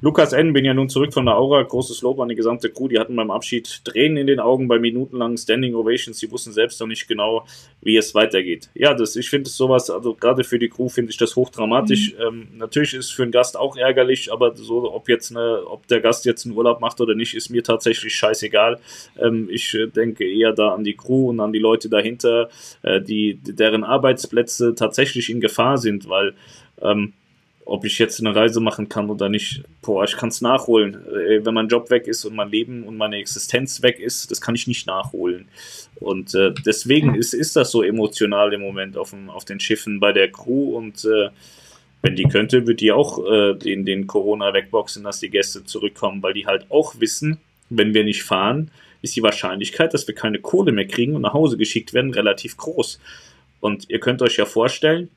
Speaker 1: Lukas N. bin ja nun zurück von der Aura. Großes Lob an die gesamte Crew. Die hatten beim Abschied Tränen in den Augen bei minutenlangen Standing Ovations. Sie wussten selbst noch nicht genau, wie es weitergeht. Ja, das, ich finde sowas, also gerade für die Crew finde ich das hochdramatisch. Mhm. Ähm, natürlich ist es für einen Gast auch ärgerlich, aber so, ob jetzt eine, ob der Gast jetzt einen Urlaub macht oder nicht, ist mir tatsächlich scheißegal. Ähm, ich äh, denke eher da an die Crew und an die Leute dahinter, äh, die, deren Arbeitsplätze tatsächlich in Gefahr sind, weil ähm, ob ich jetzt eine Reise machen kann oder nicht, boah, ich kann es nachholen. Äh, wenn mein Job weg ist und mein Leben und meine Existenz weg ist, das kann ich nicht nachholen. Und äh, deswegen ist, ist das so emotional im Moment auf, dem, auf den Schiffen bei der Crew und äh, wenn die könnte, wird die auch äh, den, den Corona wegboxen, dass die Gäste zurückkommen, weil die halt auch wissen, wenn wir nicht fahren, ist die Wahrscheinlichkeit, dass wir keine Kohle mehr kriegen und nach Hause geschickt werden, relativ groß. Und ihr könnt euch ja vorstellen,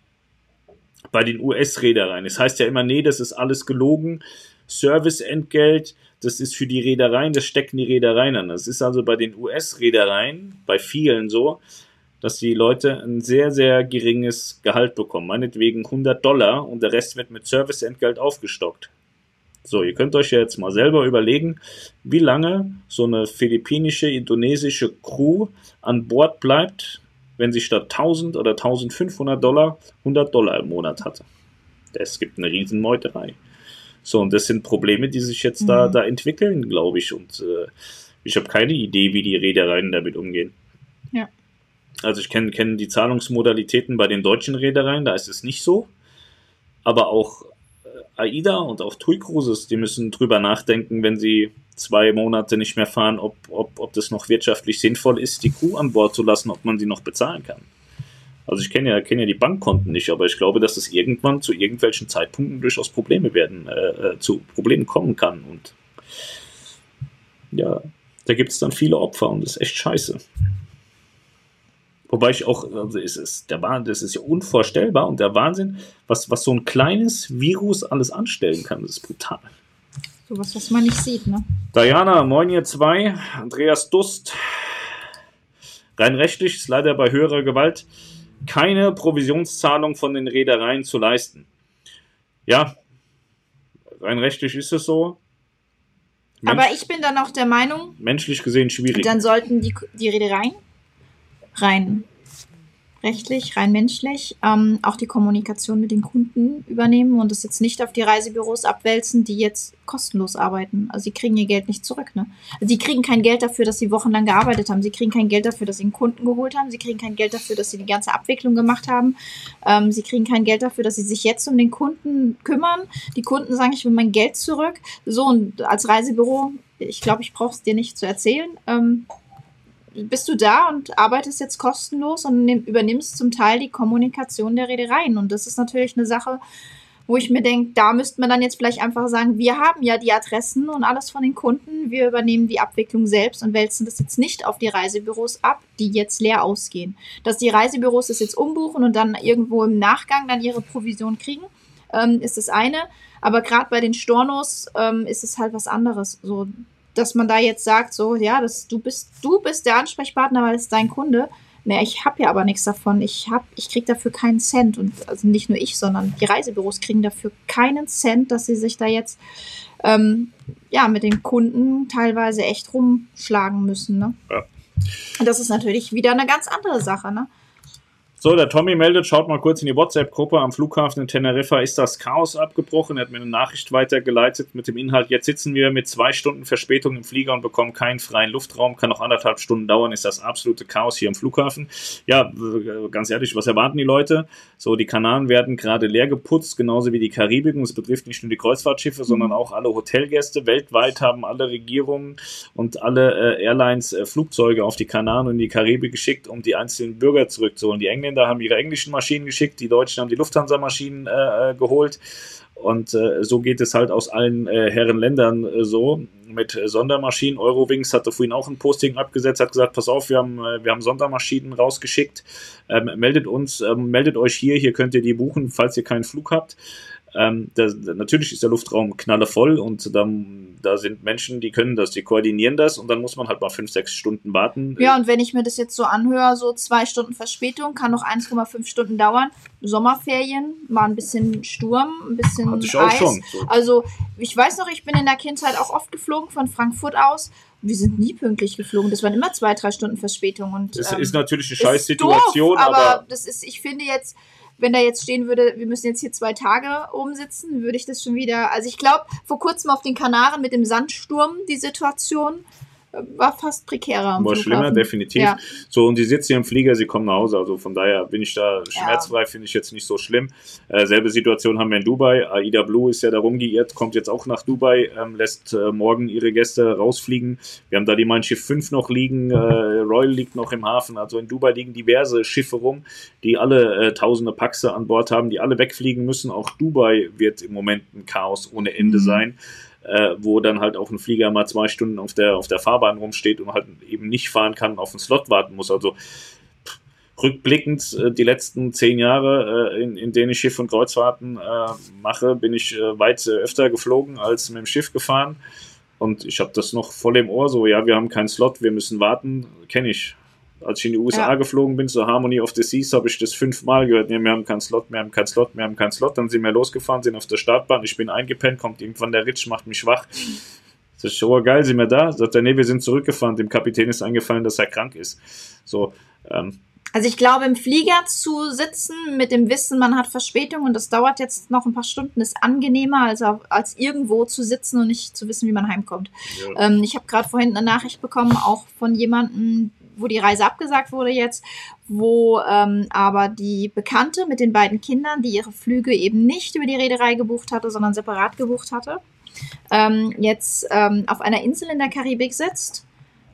Speaker 1: bei den US-Reedereien. Es das heißt ja immer, nee, das ist alles gelogen. Serviceentgelt, das ist für die Reedereien, das stecken die Reedereien an. Das ist also bei den US-Reedereien, bei vielen so, dass die Leute ein sehr, sehr geringes Gehalt bekommen. Meinetwegen 100 Dollar und der Rest wird mit Serviceentgelt aufgestockt. So, ihr könnt euch ja jetzt mal selber überlegen, wie lange so eine philippinische, indonesische Crew an Bord bleibt, wenn sie statt 1000 oder 1500 Dollar 100 Dollar im Monat hatte. Es gibt eine riesen Meuterei. So, und das sind Probleme, die sich jetzt mhm. da, da entwickeln, glaube ich. Und äh, ich habe keine Idee, wie die Reedereien damit umgehen.
Speaker 2: Ja.
Speaker 1: Also ich kenne kenn die Zahlungsmodalitäten bei den deutschen Reedereien, da ist es nicht so. Aber auch AIDA und auch TUI Cruises, die müssen drüber nachdenken, wenn sie zwei Monate nicht mehr fahren, ob, ob, ob das noch wirtschaftlich sinnvoll ist, die Crew an Bord zu lassen, ob man sie noch bezahlen kann. Also ich kenne ja, kenn ja die Bankkonten nicht, aber ich glaube, dass es irgendwann zu irgendwelchen Zeitpunkten durchaus Probleme werden, äh, äh zu Problemen kommen kann. Und ja, da gibt es dann viele Opfer und das ist echt scheiße. Wobei ich auch, also es ist der Wahnsinn, das ist ja unvorstellbar und der Wahnsinn, was, was so ein kleines Virus alles anstellen kann, das ist brutal.
Speaker 2: Sowas, was man nicht sieht, ne?
Speaker 1: Diana, moin ihr zwei. Andreas Dust. Rein rechtlich ist leider bei höherer Gewalt keine Provisionszahlung von den Reedereien zu leisten. Ja, rein rechtlich ist es so.
Speaker 2: Mensch, Aber ich bin dann auch der Meinung,
Speaker 1: menschlich gesehen schwierig.
Speaker 2: Dann sollten die, die Reedereien rein rechtlich, rein menschlich, ähm, auch die Kommunikation mit den Kunden übernehmen und es jetzt nicht auf die Reisebüros abwälzen, die jetzt kostenlos arbeiten. Also sie kriegen ihr Geld nicht zurück. Ne? Also sie kriegen kein Geld dafür, dass sie wochenlang gearbeitet haben. Sie kriegen kein Geld dafür, dass sie einen Kunden geholt haben. Sie kriegen kein Geld dafür, dass sie die ganze Abwicklung gemacht haben. Ähm, sie kriegen kein Geld dafür, dass sie sich jetzt um den Kunden kümmern. Die Kunden sagen, ich will mein Geld zurück. So, und als Reisebüro, ich glaube, ich brauche es dir nicht zu erzählen. Ähm, bist du da und arbeitest jetzt kostenlos und übernimmst zum Teil die Kommunikation der Reedereien. Und das ist natürlich eine Sache, wo ich mir denke, da müsste man dann jetzt vielleicht einfach sagen, wir haben ja die Adressen und alles von den Kunden, wir übernehmen die Abwicklung selbst und wälzen das jetzt nicht auf die Reisebüros ab, die jetzt leer ausgehen. Dass die Reisebüros das jetzt umbuchen und dann irgendwo im Nachgang dann ihre Provision kriegen, ähm, ist das eine. Aber gerade bei den Stornos ähm, ist es halt was anderes. So, dass man da jetzt sagt, so, ja, das, du bist, du bist der Ansprechpartner, weil es dein Kunde. Naja, ich habe ja aber nichts davon. Ich hab, ich kriege dafür keinen Cent. Und also nicht nur ich, sondern die Reisebüros kriegen dafür keinen Cent, dass sie sich da jetzt ähm, ja mit den Kunden teilweise echt rumschlagen müssen. Ne? Ja. Und das ist natürlich wieder eine ganz andere Sache, ne?
Speaker 1: So, der Tommy meldet, schaut mal kurz in die WhatsApp-Gruppe. Am Flughafen in Teneriffa ist das Chaos abgebrochen. Er hat mir eine Nachricht weitergeleitet mit dem Inhalt, jetzt sitzen wir mit zwei Stunden Verspätung im Flieger und bekommen keinen freien Luftraum. Kann noch anderthalb Stunden dauern, ist das absolute Chaos hier im Flughafen. Ja, ganz ehrlich, was erwarten die Leute? So, die Kanaren werden gerade leer geputzt, genauso wie die Karibik. Und es betrifft nicht nur die Kreuzfahrtschiffe, sondern auch alle Hotelgäste. Weltweit haben alle Regierungen und alle äh, Airlines äh, Flugzeuge auf die Kanaren und die Karibik geschickt, um die einzelnen Bürger zurückzuholen. Die Engländer Engländer haben ihre englischen Maschinen geschickt, die Deutschen haben die Lufthansa-Maschinen äh, äh geholt. Und äh, so geht es halt aus allen äh, Herrenländern äh, so mit Sondermaschinen. Eurowings hatte vorhin auch ein Posting abgesetzt, hat gesagt, pass auf, wir haben, äh, wir haben Sondermaschinen rausgeschickt. Ähm, meldet uns, ähm, meldet euch hier, hier könnt ihr die buchen, falls ihr keinen Flug habt. Ähm, da, natürlich ist der Luftraum knallevoll und dann, da sind Menschen, die können das, die koordinieren das und dann muss man halt mal fünf, sechs Stunden warten.
Speaker 2: Ja, und wenn ich mir das jetzt so anhöre, so zwei Stunden Verspätung, kann noch 1,5 Stunden dauern. Sommerferien, mal ein bisschen Sturm, ein bisschen Hatte ich auch Eis. Schon, so. Also ich weiß noch, ich bin in der Kindheit auch oft geflogen von Frankfurt aus. Wir sind nie pünktlich geflogen. Das waren immer zwei, drei Stunden Verspätung. Und,
Speaker 1: das ähm, ist natürlich eine scheiß Situation,
Speaker 2: aber, aber das ist, ich finde jetzt, wenn da jetzt stehen würde, wir müssen jetzt hier zwei Tage oben sitzen, würde ich das schon wieder. Also ich glaube, vor kurzem auf den Kanaren mit dem Sandsturm die Situation war fast prekärer.
Speaker 1: Am war schlimmer, definitiv. Ja. So, und die sitzen hier im Flieger, sie kommen nach Hause. Also von daher bin ich da schmerzfrei, ja. finde ich jetzt nicht so schlimm. Äh, selbe Situation haben wir in Dubai. Aida Blue ist ja da rumgeirrt, kommt jetzt auch nach Dubai, ähm, lässt äh, morgen ihre Gäste rausfliegen. Wir haben da die Mein Schiff 5 noch liegen, äh, Royal liegt noch im Hafen. Also in Dubai liegen diverse Schiffe rum, die alle äh, tausende Paxe an Bord haben, die alle wegfliegen müssen. Auch Dubai wird im Moment ein Chaos ohne Ende mhm. sein äh, wo dann halt auch ein Flieger mal zwei Stunden auf der, auf der Fahrbahn rumsteht und halt eben nicht fahren kann, auf den Slot warten muss. Also rückblickend äh, die letzten zehn Jahre, äh, in, in denen ich Schiff- und Kreuzfahrten äh, mache, bin ich äh, weit äh, öfter geflogen als mit dem Schiff gefahren. Und ich habe das noch voll im Ohr, so, ja, wir haben keinen Slot, wir müssen warten, kenne ich als ich in die USA ja. geflogen bin, zur Harmony of the Seas, habe ich das fünfmal gehört. Nee, wir haben keinen Slot, wir haben keinen Slot, wir haben keinen Slot. Dann sind wir losgefahren, sind auf der Startbahn. Ich bin eingepennt, kommt irgendwann der Ritsch, macht mich wach. Das ist schon geil, sind wir da? Sagt er, nee, wir sind zurückgefahren. Dem Kapitän ist eingefallen, dass er krank ist. So, ähm,
Speaker 2: also ich glaube, im Flieger zu sitzen mit dem Wissen, man hat Verspätung und das dauert jetzt noch ein paar Stunden, ist angenehmer, als, als irgendwo zu sitzen und nicht zu wissen, wie man heimkommt. Ja. Ähm, ich habe gerade vorhin eine Nachricht bekommen, auch von jemandem, wo die Reise abgesagt wurde jetzt, wo ähm, aber die Bekannte mit den beiden Kindern, die ihre Flüge eben nicht über die Reederei gebucht hatte, sondern separat gebucht hatte, ähm, jetzt ähm, auf einer Insel in der Karibik sitzt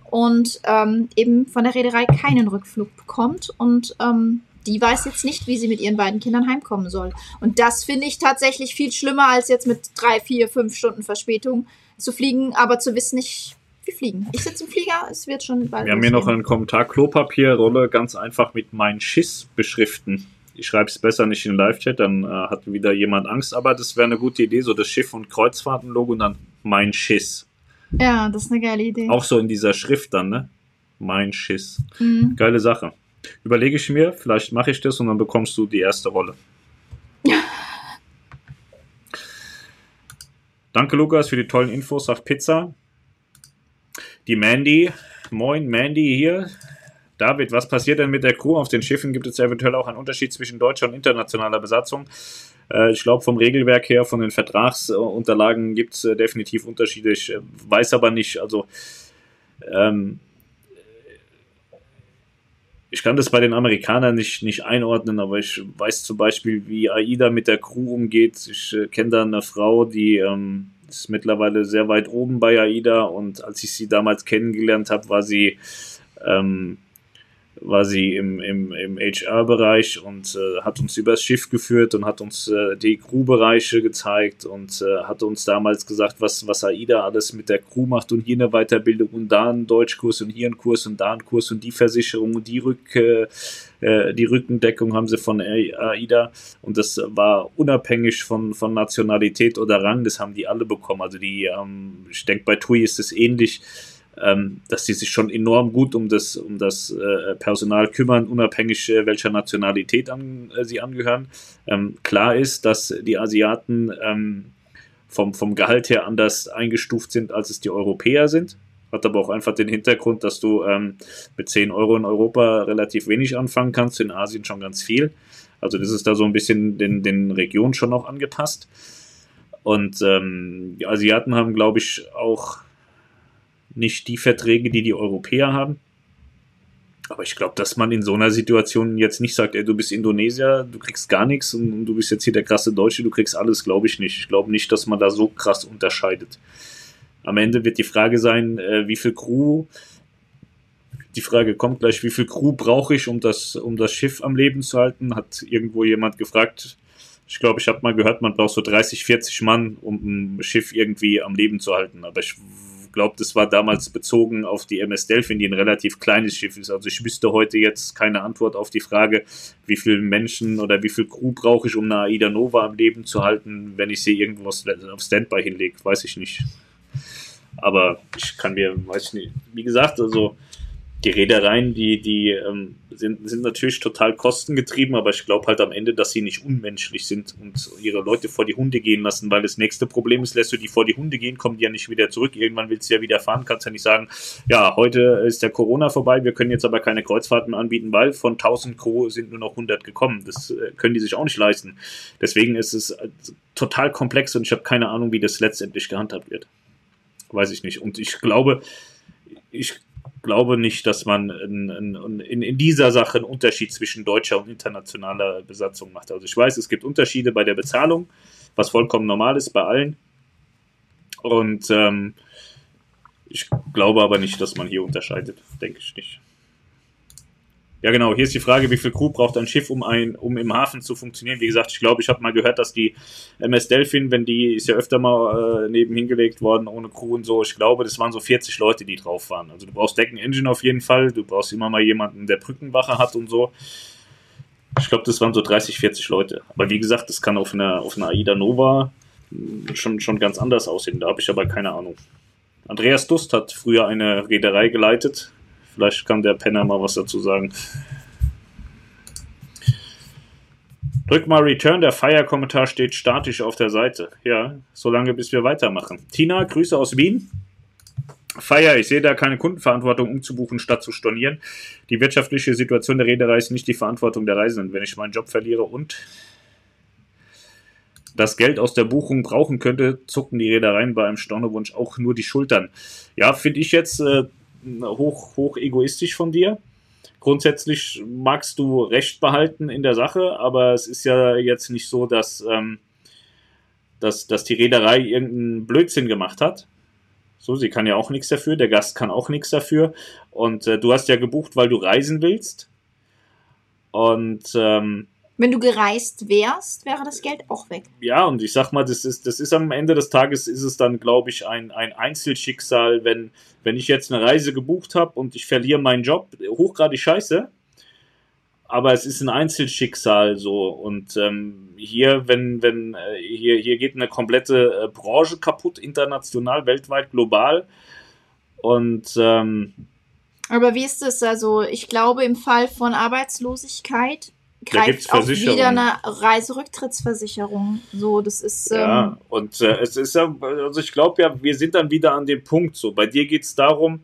Speaker 2: und ähm, eben von der Reederei keinen Rückflug bekommt und ähm, die weiß jetzt nicht, wie sie mit ihren beiden Kindern heimkommen soll. Und das finde ich tatsächlich viel schlimmer, als jetzt mit drei, vier, fünf Stunden Verspätung zu fliegen, aber zu wissen, ich wir fliegen. Ich sitze im Flieger, es wird schon
Speaker 1: bald. Wir haben hier noch einen Kommentar: Klopapierrolle ganz einfach mit mein Schiss beschriften. Ich schreibe es besser nicht in den Live-Chat, dann äh, hat wieder jemand Angst, aber das wäre eine gute Idee, so das Schiff- und Kreuzfahrtenlogo und dann mein Schiss.
Speaker 2: Ja, das ist eine geile Idee.
Speaker 1: Auch so in dieser Schrift dann, ne? Mein Schiss. Mhm. Geile Sache. Überlege ich mir, vielleicht mache ich das und dann bekommst du die erste Rolle. Danke, Lukas, für die tollen Infos auf Pizza. Die Mandy, moin Mandy hier. David, was passiert denn mit der Crew auf den Schiffen? Gibt es eventuell auch einen Unterschied zwischen deutscher und internationaler Besatzung? Äh, ich glaube, vom Regelwerk her, von den Vertragsunterlagen gibt es äh, definitiv Unterschiede. Ich äh, weiß aber nicht, also ähm, ich kann das bei den Amerikanern nicht, nicht einordnen, aber ich weiß zum Beispiel, wie AIDA mit der Crew umgeht. Ich äh, kenne da eine Frau, die ähm, ist mittlerweile sehr weit oben bei AIDA und als ich sie damals kennengelernt habe, war sie ähm, war sie im, im, im HR-Bereich und äh, hat uns übers Schiff geführt und hat uns äh, die Crew-Bereiche gezeigt und äh, hat uns damals gesagt, was, was AIDA alles mit der Crew macht und hier eine Weiterbildung und da einen Deutschkurs und hier einen Kurs und da einen Kurs und die Versicherung und die, Rück, äh, äh, die Rückendeckung haben sie von AIDA und das war unabhängig von, von Nationalität oder Rang, das haben die alle bekommen. Also die, ähm, ich denke, bei TUI ist es ähnlich ähm, dass sie sich schon enorm gut um das, um das äh, Personal kümmern, unabhängig äh, welcher Nationalität an, äh, sie angehören. Ähm, klar ist, dass die Asiaten ähm, vom, vom Gehalt her anders eingestuft sind, als es die Europäer sind. Hat aber auch einfach den Hintergrund, dass du ähm, mit 10 Euro in Europa relativ wenig anfangen kannst, in Asien schon ganz viel. Also das ist da so ein bisschen den, den Regionen schon auch angepasst. Und ähm, die Asiaten haben, glaube ich, auch nicht die Verträge, die die Europäer haben. Aber ich glaube, dass man in so einer Situation jetzt nicht sagt, ey, du bist Indonesier, du kriegst gar nichts und, du bist jetzt hier der krasse Deutsche, du kriegst alles, glaube ich nicht. Ich glaube nicht, dass man da so krass unterscheidet. Am Ende wird die Frage sein, äh, wie viel Crew die Frage kommt gleich, wie viel Crew brauche ich, um das, um das Schiff am Leben zu halten? Hat irgendwo jemand gefragt. Ich glaube, ich habe mal gehört, man braucht so 30, 40 Mann, um ein Schiff irgendwie am Leben zu halten. Aber ich glaube, das war damals bezogen auf die MS Delphin, die ein relativ kleines Schiff ist. Also ich wüsste heute jetzt keine Antwort auf die Frage, wie viele Menschen oder wie viel Crew brauche ich, um eine AIDA Nova am Leben zu halten, wenn ich sie irgendwo auf Standby hinlege. Weiß ich nicht. Aber ich kann mir, weiß ich nicht, wie gesagt, also die Reedereien, die, die ähm, sind, sind natürlich total kostengetrieben, aber ich glaube halt am Ende, dass sie nicht unmenschlich sind und ihre Leute vor die Hunde gehen lassen, weil das nächste Problem ist, lässt du die vor die Hunde gehen, kommen die ja nicht wieder zurück. Irgendwann willst du ja wieder fahren, kannst ja nicht sagen, ja, heute ist der Corona vorbei, wir können jetzt aber keine Kreuzfahrten anbieten, weil von 1000 Crew sind nur noch 100 gekommen. Das äh, können die sich auch nicht leisten. Deswegen ist es äh, total komplex und ich habe keine Ahnung, wie das letztendlich gehandhabt wird. Weiß ich nicht. Und ich glaube, ich glaube nicht, dass man in, in, in, dieser Sache einen Unterschied zwischen deutscher und internationaler Besatzung macht. Also ich weiß, es gibt Unterschiede bei der Bezahlung, was vollkommen normal ist bei allen. Und ähm, ich glaube aber nicht, dass man hier unterscheidet, denke ich nicht. Ja, genau. Hier ist die Frage, wie viel Crew braucht ein Schiff, um, ein, um im Hafen zu funktionieren? Wie gesagt, ich glaube, ich habe mal gehört, dass die MS Delphin, wenn die ist ja öfter mal äh, nebenhin gelegt worden, ohne Crew und so, ich glaube, das waren so 40 Leute, die drauf waren. Also du brauchst Decken Engine auf jeden Fall, du brauchst immer mal jemanden, der Brückenwache hat und so. Ich glaube, das waren so 30, 40 Leute. Aber wie gesagt, das kann auf einer, auf einer AIDA Nova schon, schon ganz anders aussehen. Da habe ich aber keine Ahnung. Andreas Dust hat früher eine Reederei geleitet, Vielleicht kann der Penner mal was dazu sagen. Drück mal Return, der Fire-Kommentar steht statisch auf der Seite. Ja, solange bis wir weitermachen. Tina, Grüße aus Wien. Fire, ich sehe da keine Kundenverantwortung umzubuchen statt zu stornieren. Die wirtschaftliche Situation der Reederei ist nicht die Verantwortung der Reisenden. Wenn ich meinen Job verliere und das Geld aus der Buchung brauchen könnte, zucken die Reedereien bei einem Stornowunsch auch nur die Schultern. Ja, finde ich jetzt äh, hoch, hoch egoistisch von dir. Grundsätzlich magst du Recht behalten in der Sache, aber es ist ja jetzt nicht so, dass, ähm, dass, dass die Reederei irgendeinen Blödsinn gemacht hat. So, sie kann ja auch nichts dafür, der Gast kann auch nichts dafür. Und äh, du hast ja gebucht, weil du reisen willst. Und ähm,
Speaker 2: wenn du gereist wärst, wäre das Geld auch weg.
Speaker 1: Ja, und ich sag mal, das ist, das ist am Ende des Tages ist es dann, glaube ich, ein, ein Einzelschicksal, wenn, wenn ich jetzt eine Reise gebucht habe und ich verliere meinen Job, hochgradig scheiße. Aber es ist ein Einzelschicksal so. Und ähm, hier, wenn, wenn, äh, hier, hier geht eine komplette äh, Branche kaputt, international, weltweit, global. Und ähm,
Speaker 2: aber wie ist es also? Ich glaube, im Fall von Arbeitslosigkeit greift auch wieder eine Reiserücktrittsversicherung. So, das ist.
Speaker 1: Ähm ja, und äh, es ist ja, also ich glaube ja, wir sind dann wieder an dem Punkt so. Bei dir geht es darum,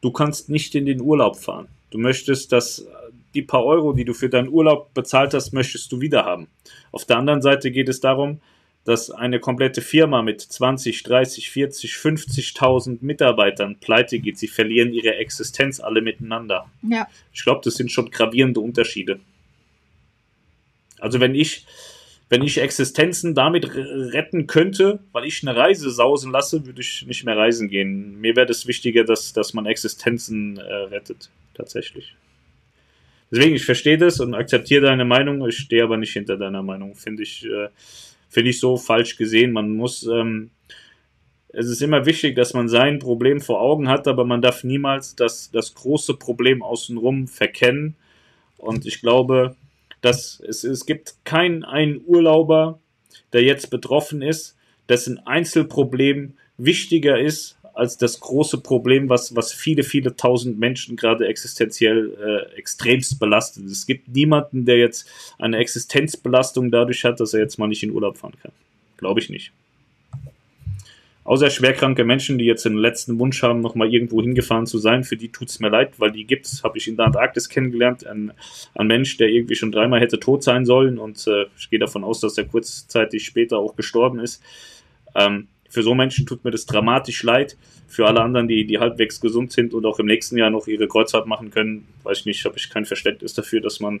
Speaker 1: du kannst nicht in den Urlaub fahren. Du möchtest, dass die paar Euro, die du für deinen Urlaub bezahlt hast, möchtest du wieder haben. Auf der anderen Seite geht es darum, dass eine komplette Firma mit 20, 30, 40, 50.000 Mitarbeitern pleite geht. Sie verlieren ihre Existenz alle miteinander.
Speaker 2: Ja.
Speaker 1: Ich glaube, das sind schon gravierende Unterschiede. Also wenn ich, wenn ich Existenzen damit retten könnte, weil ich eine Reise sausen lasse, würde ich nicht mehr reisen gehen. Mir wäre das wichtiger, dass, dass man Existenzen äh, rettet, tatsächlich. Deswegen, ich verstehe das und akzeptiere deine Meinung, ich stehe aber nicht hinter deiner Meinung. Finde ich, äh, finde ich so falsch gesehen. Man muss, ähm, es ist immer wichtig, dass man sein Problem vor Augen hat, aber man darf niemals das, das große Problem außenrum verkennen. Und ich glaube, dass es, es gibt keinen einen Urlauber, der jetzt betroffen ist, dessen Einzelproblem wichtiger ist als das große Problem, was, was viele, viele tausend Menschen gerade existenziell äh, extremst belastet. Es gibt niemanden, der jetzt eine Existenzbelastung dadurch hat, dass er jetzt mal nicht in Urlaub fahren kann. Glaube ich nicht. Außer schwerkranke Menschen, die jetzt den letzten Wunsch haben, nochmal irgendwo hingefahren zu sein, für die tut es mir leid, weil die gibt es, habe ich in der Antarktis kennengelernt. Ein, ein, Mensch, der irgendwie schon dreimal hätte tot sein sollen und äh, ich gehe davon aus, dass er kurzzeitig später auch gestorben ist. Ähm, für so Menschen tut mir das dramatisch leid. Für alle anderen, die, die halbwegs gesund sind und auch im nächsten Jahr noch ihre Kreuzfahrt machen können, weiß ich nicht, habe ich kein Verständnis dafür, dass man,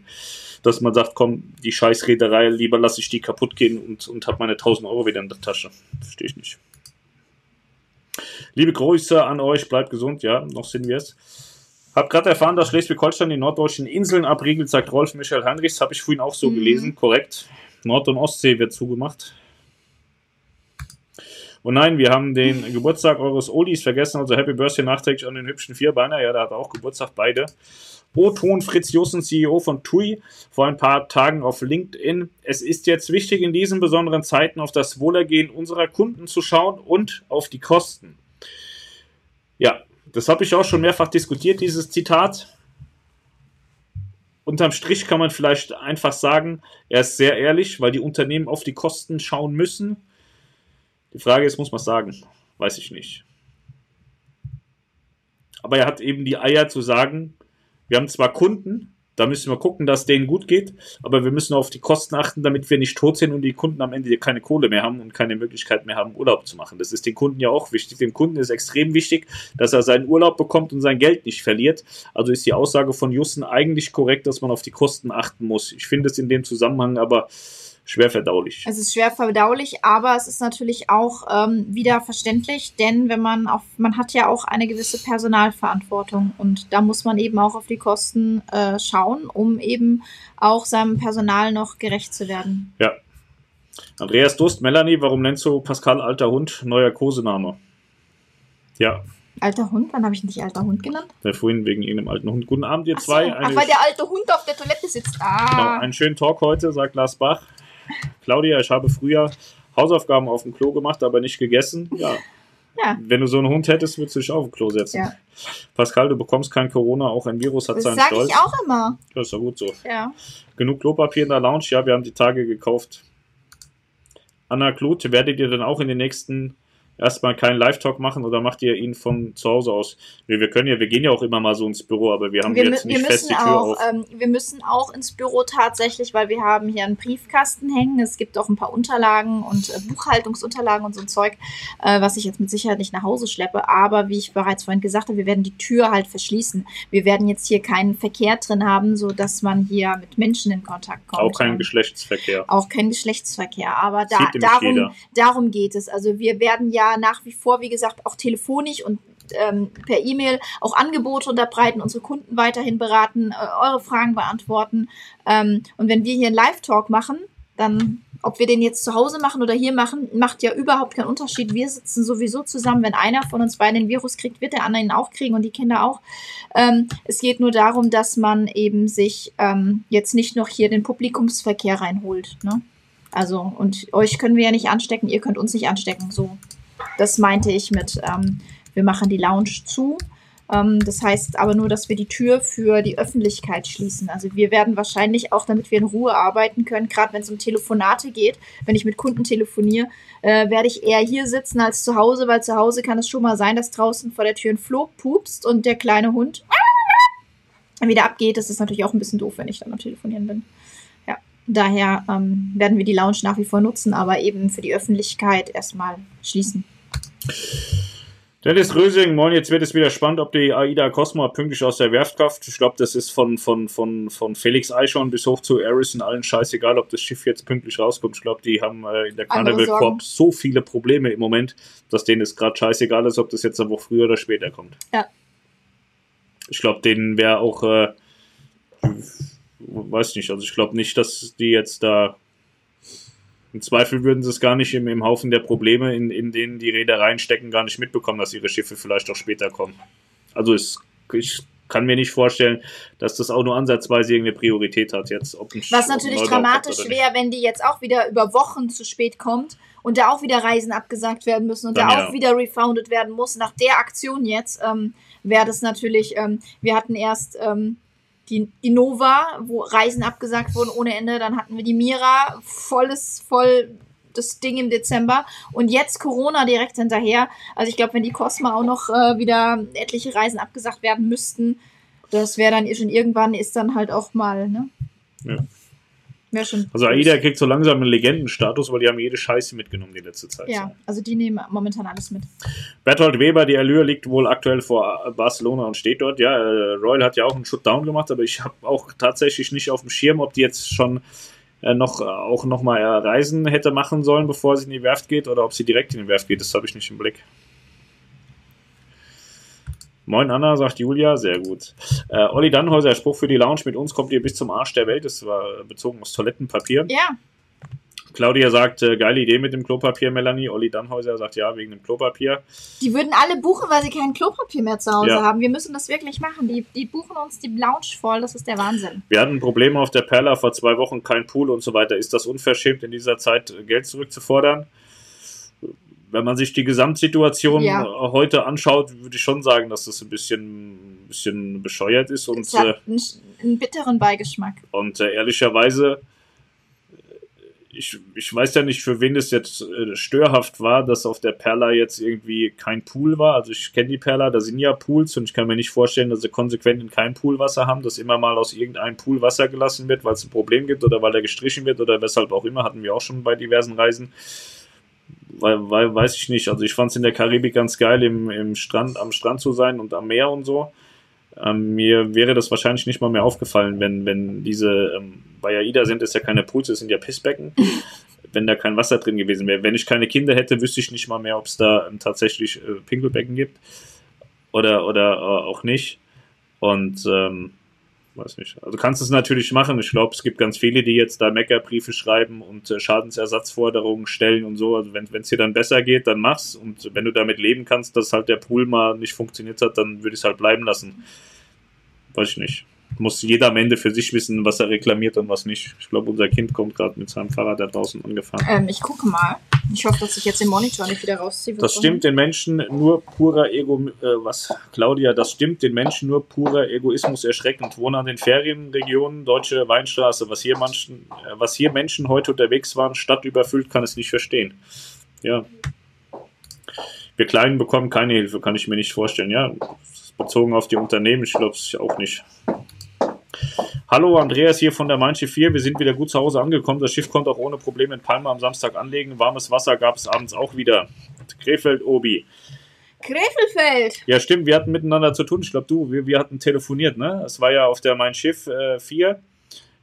Speaker 1: dass man sagt, komm, die Scheißreederei, lieber lasse ich die kaputt gehen und, und habe meine 1000 Euro wieder in der Tasche. Verstehe ich nicht. Liebe Grüße an euch, bleibt gesund, ja, noch sind wir es. Hab gerade erfahren, dass Schleswig-Holstein die norddeutschen Inseln abriegelt, sagt Rolf Michael Heinrichs. Habe ich vorhin auch so
Speaker 2: Mhm.
Speaker 1: gelesen. Korrekt. Nord- und Ostsee wird zugemacht. Und nein, wir haben den Geburtstag eures Olis vergessen. Also Happy Birthday nachträglich an den hübschen Vierbeiner. Ja, der hat auch Geburtstag, beide. O-Ton Fritz Jussen, CEO von TUI, vor ein paar Tagen auf LinkedIn. Es ist jetzt wichtig, in diesen besonderen Zeiten auf das Wohlergehen unserer Kunden zu schauen und auf die Kosten. Ja, das habe ich auch schon mehrfach diskutiert, dieses Zitat. Unterm Strich kann man vielleicht einfach sagen, er ist sehr ehrlich, weil die Unternehmen auf die Kosten schauen müssen. Die Frage ist, muss man sagen? Weiß ich nicht. Aber er hat eben die Eier zu sagen, wir haben zwar Kunden, da müssen wir gucken, dass denen gut geht, aber wir müssen auf die Kosten achten, damit wir nicht tot sind und die Kunden am Ende keine Kohle mehr haben und keine Möglichkeit mehr haben, Urlaub zu machen. Das ist den Kunden ja auch wichtig. Dem Kunden ist extrem wichtig, dass er seinen Urlaub bekommt und sein Geld nicht verliert. Also ist die Aussage von Jussen eigentlich korrekt, dass man auf die Kosten achten muss. Ich finde es in dem Zusammenhang aber schwer verdaulich.
Speaker 2: Es ist schwer verdaulich, aber es ist natürlich auch ähm, wieder verständlich, denn wenn man auf, man hat ja auch eine gewisse Personalverantwortung und da muss man eben auch auf die Kosten äh, schauen, um eben auch seinem Personal noch gerecht zu werden.
Speaker 1: Ja. Andreas Durst, Melanie, warum nennst du Pascal alter Hund? Neuer Kosename. Ja,
Speaker 2: Alter Hund, wann habe ich nicht alter Hund genannt?
Speaker 1: der vorhin wegen irgendeinem alten Hund. Guten Abend, ihr
Speaker 2: Ach, so.
Speaker 1: zwei.
Speaker 2: Ach, weil der alte Hund auf der Toilette sitzt.
Speaker 1: Genau,
Speaker 2: Ah,
Speaker 1: einen schönen Talk heute, sagt Lars Bach. Claudia, ich habe früher Hausaufgaben auf dem Klo gemacht, aber nicht gegessen. Ja.
Speaker 2: Ja.
Speaker 1: Wenn du so einen Hund hättest, würdest du dich auf dem Klo setzen.
Speaker 2: Ja.
Speaker 1: Pascal, du bekommst kein Corona, auch ein Virus hat
Speaker 2: das
Speaker 1: seinen
Speaker 2: sage
Speaker 1: Stolz.
Speaker 2: ich auch immer.
Speaker 1: Das ist doch gut so.
Speaker 2: Ja.
Speaker 1: Genug Klopapier in der Lounge? Ja, wir haben die Tage gekauft. Anna Kluth, werdet ihr dann auch in den nächsten erstmal keinen Live-Talk machen oder macht ihr ihn von zu Hause aus? Nee, wir können ja, wir gehen ja auch immer mal so ins Büro, aber wir haben
Speaker 2: Wir,
Speaker 1: jetzt nicht
Speaker 2: wir
Speaker 1: fest
Speaker 2: müssen
Speaker 1: die Tür
Speaker 2: auch,
Speaker 1: auf.
Speaker 2: ähm, wir müssen auch ins Büro tatsächlich, weil wir haben hier einen Briefkasten hängen. Es gibt auch ein paar Unterlagen und äh, Buchhaltungsunterlagen und so ein Zeug, äh, was ich jetzt mit Sicherheit nicht nach Hause schleppe. Aber wie ich bereits vorhin gesagt habe, wir werden die Tür halt verschließen. Wir werden jetzt hier keinen Verkehr drin haben, so dass man hier mit Menschen in Kontakt kommt.
Speaker 1: Auch kein
Speaker 2: Und
Speaker 1: Geschlechtsverkehr.
Speaker 2: auch kein Geschlechtsverkehr. Aber da, darum, darum geht es. Also wir werden ja nach wie vor, wie gesagt, auch telefonisch und ähm, per E-Mail auch Angebote unterbreiten, unsere Kunden weiterhin beraten, äh, eure Fragen beantworten. Ähm, und wenn wir hier einen Live-Talk machen, dann, ob wir den jetzt zu Hause machen oder hier machen, macht ja überhaupt keinen Unterschied. Wir sitzen sowieso zusammen. Wenn einer von uns beiden den Virus kriegt, wird der andere ihn auch kriegen und die Kinder auch. Ähm, es geht nur darum, dass man eben sich ähm, jetzt nicht noch hier den Publikumsverkehr reinholt. Ne? Also, und euch können wir ja nicht anstecken, ihr könnt uns nicht anstecken. So, das meinte ich mit, ähm, wir machen die Lounge zu. Ähm, das heißt aber nur, dass wir die Tür für die Öffentlichkeit schließen. Also wir werden wahrscheinlich auch, damit wir in Ruhe arbeiten können, gerade wenn es um Telefonate geht, wenn ich mit Kunden telefoniere, äh, werde ich eher hier sitzen als zu Hause, weil zu Hause kann es schon mal sein, dass draußen vor der Tür ein Floh pupst und der kleine Hund wieder abgeht. Das ist natürlich auch ein bisschen doof, wenn ich dann am Telefonieren bin. Daher ähm, werden wir die Lounge nach wie vor nutzen, aber eben für die Öffentlichkeit erstmal schließen.
Speaker 1: Dennis Rösing, moin, jetzt wird es wieder spannend, ob die AIDA Cosmo pünktlich aus der Werft kauft. Ich glaube, das ist von, von, von, von Felix Eichhorn bis hoch zu Harrison allen scheißegal, ob das Schiff jetzt pünktlich rauskommt. Ich glaube, die haben äh, in der Carnival. Corp so viele Probleme im Moment, dass denen es gerade scheißegal ist, ob das jetzt eine Woche früher oder später kommt.
Speaker 2: Ja.
Speaker 1: Ich glaube, denen wäre auch, äh, weiß nicht, also ich glaube nicht, dass die jetzt da im Zweifel würden sie es gar nicht im, im Haufen der Probleme, in, in denen die Reedereien stecken, gar nicht mitbekommen, dass ihre Schiffe vielleicht auch später kommen. Also es, ich kann mir nicht vorstellen, dass das auch nur ansatzweise irgendeine Priorität hat jetzt. Ob ein,
Speaker 2: Was natürlich dramatisch
Speaker 1: nicht.
Speaker 2: wäre, wenn die jetzt auch wieder über Wochen zu spät kommt und da auch wieder Reisen abgesagt werden müssen und
Speaker 1: Dann
Speaker 2: da
Speaker 1: ja.
Speaker 2: auch wieder refounded werden muss. Nach der Aktion jetzt ähm, wäre das natürlich, ähm, wir hatten erst ähm, die, die Nova, wo Reisen abgesagt wurden ohne Ende, dann hatten wir die Mira, volles, voll das Ding im Dezember und jetzt Corona direkt hinterher. Also ich glaube, wenn die Cosma auch noch äh, wieder etliche Reisen abgesagt werden müssten, das wäre dann schon irgendwann ist dann halt auch mal, ne?
Speaker 1: Ja.
Speaker 2: Wäre schon.
Speaker 1: Also AIDA kriegt so langsam einen Legendenstatus, weil die haben jede Scheiße mitgenommen die letzte Zeit.
Speaker 2: Ja, also die nehmen momentan alles mit.
Speaker 1: Bertolt Weber, die Allure liegt wohl aktuell vor Barcelona und steht dort. Ja, äh, Royal hat ja auch einen Shutdown gemacht, aber ich habe auch tatsächlich nicht auf dem Schirm, ob die jetzt schon äh, noch äh, auch noch mal äh, Reisen hätte machen sollen, bevor sie in die Werft geht, oder ob sie direkt in die Werft geht. Das habe ich nicht im Blick. Moin Anna, sagt Julia, sehr gut. Äh, Olli Dannhäuser, Spruch für die Lounge, mit uns kommt ihr bis zum Arsch der Welt. Das war bezogen aus Toilettenpapier.
Speaker 2: Ja,
Speaker 1: Claudia sagt, äh, geile Idee mit dem Klopapier, Melanie. Olli Dannhäuser sagt ja, wegen dem Klopapier.
Speaker 2: die würden alle buchen, weil sie kein Klopapier mehr zu Hause
Speaker 1: Ja.
Speaker 2: haben. Wir müssen das wirklich machen. Die, die buchen uns die Lounge voll. Das ist der Wahnsinn.
Speaker 1: Wir hatten Probleme auf der Perla vor zwei Wochen, kein Pool und so weiter. Ist das unverschämt, in dieser Zeit äh, Geld zurückzufordern? Wenn man sich die Gesamtsituation
Speaker 2: Ja.
Speaker 1: äh, heute anschaut, würde ich schon sagen, dass das ein bisschen, ein bisschen bescheuert ist. Und,
Speaker 2: Es
Speaker 1: äh,
Speaker 2: hat einen, einen bitteren Beigeschmack.
Speaker 1: und äh, ehrlicherweise, ich, ich weiß ja nicht, für wen es jetzt äh, störhaft war, dass auf der Perla jetzt irgendwie kein Pool war. Also ich kenne die Perla, da sind ja Pools und ich kann mir nicht vorstellen, dass sie konsequent in kein Poolwasser haben, dass immer mal aus irgendeinem Pool Wasser gelassen wird, weil es ein Problem gibt oder weil er gestrichen wird oder weshalb auch immer, hatten wir auch schon bei diversen Reisen. Weil, weil weiß ich nicht. Also ich fand es in der Karibik ganz geil, im, im Strand, am Strand zu sein und am Meer und so. Ähm, mir wäre das wahrscheinlich nicht mal mehr aufgefallen, wenn, wenn diese, ähm, bei AIDA sind es ja keine Pools, es sind ja Pissbecken, wenn da kein Wasser drin gewesen wäre. Wenn ich keine Kinder hätte, wüsste ich nicht mal mehr, ob es da ähm, tatsächlich äh, Pinkelbecken gibt oder, oder äh, auch nicht. Und ähm, weiß nicht. Also kannst es natürlich machen. Ich glaube, es gibt ganz viele, die jetzt da Meckerbriefe schreiben und äh, Schadensersatzforderungen stellen und so. Also wenn es dir dann besser geht, dann mach's. Und wenn du damit leben kannst, dass halt der Pool mal nicht funktioniert hat, dann würde ich es halt bleiben lassen. Weiß ich nicht. Muss jeder am Ende für sich wissen, was er reklamiert und was nicht. Ich glaube, unser Kind kommt gerade mit seinem Fahrrad da draußen angefahren.
Speaker 2: Ähm, ich gucke mal. Ich hoffe, dass ich jetzt den Monitor nicht wieder rausziehe.
Speaker 1: Das stimmt den Menschen nur purer Ego, äh, was, Claudia, das stimmt den Menschen nur purer Egoismus erschreckend. Wohne an den Ferienregionen, deutsche Weinstraße, was hier, Menschen, äh, was hier Menschen heute unterwegs waren, Stadt überfüllt, kann es nicht verstehen. Ja. Wir Kleinen bekommen keine Hilfe, kann ich mir nicht vorstellen. Ja, bezogen auf die Unternehmen, ich glaube es auch nicht. Hallo, Andreas hier von der Main Schiff 4. Wir sind wieder gut zu Hause angekommen. Das Schiff konnte auch ohne Probleme in Palma am Samstag anlegen. Warmes Wasser gab es abends auch wieder. Krefeld, Obi.
Speaker 2: Krefelfeld.
Speaker 1: Ja, stimmt, wir hatten miteinander zu tun. Ich glaube, du, wir, wir hatten telefoniert, ne? Es war ja auf der Mein Schiff äh, 4.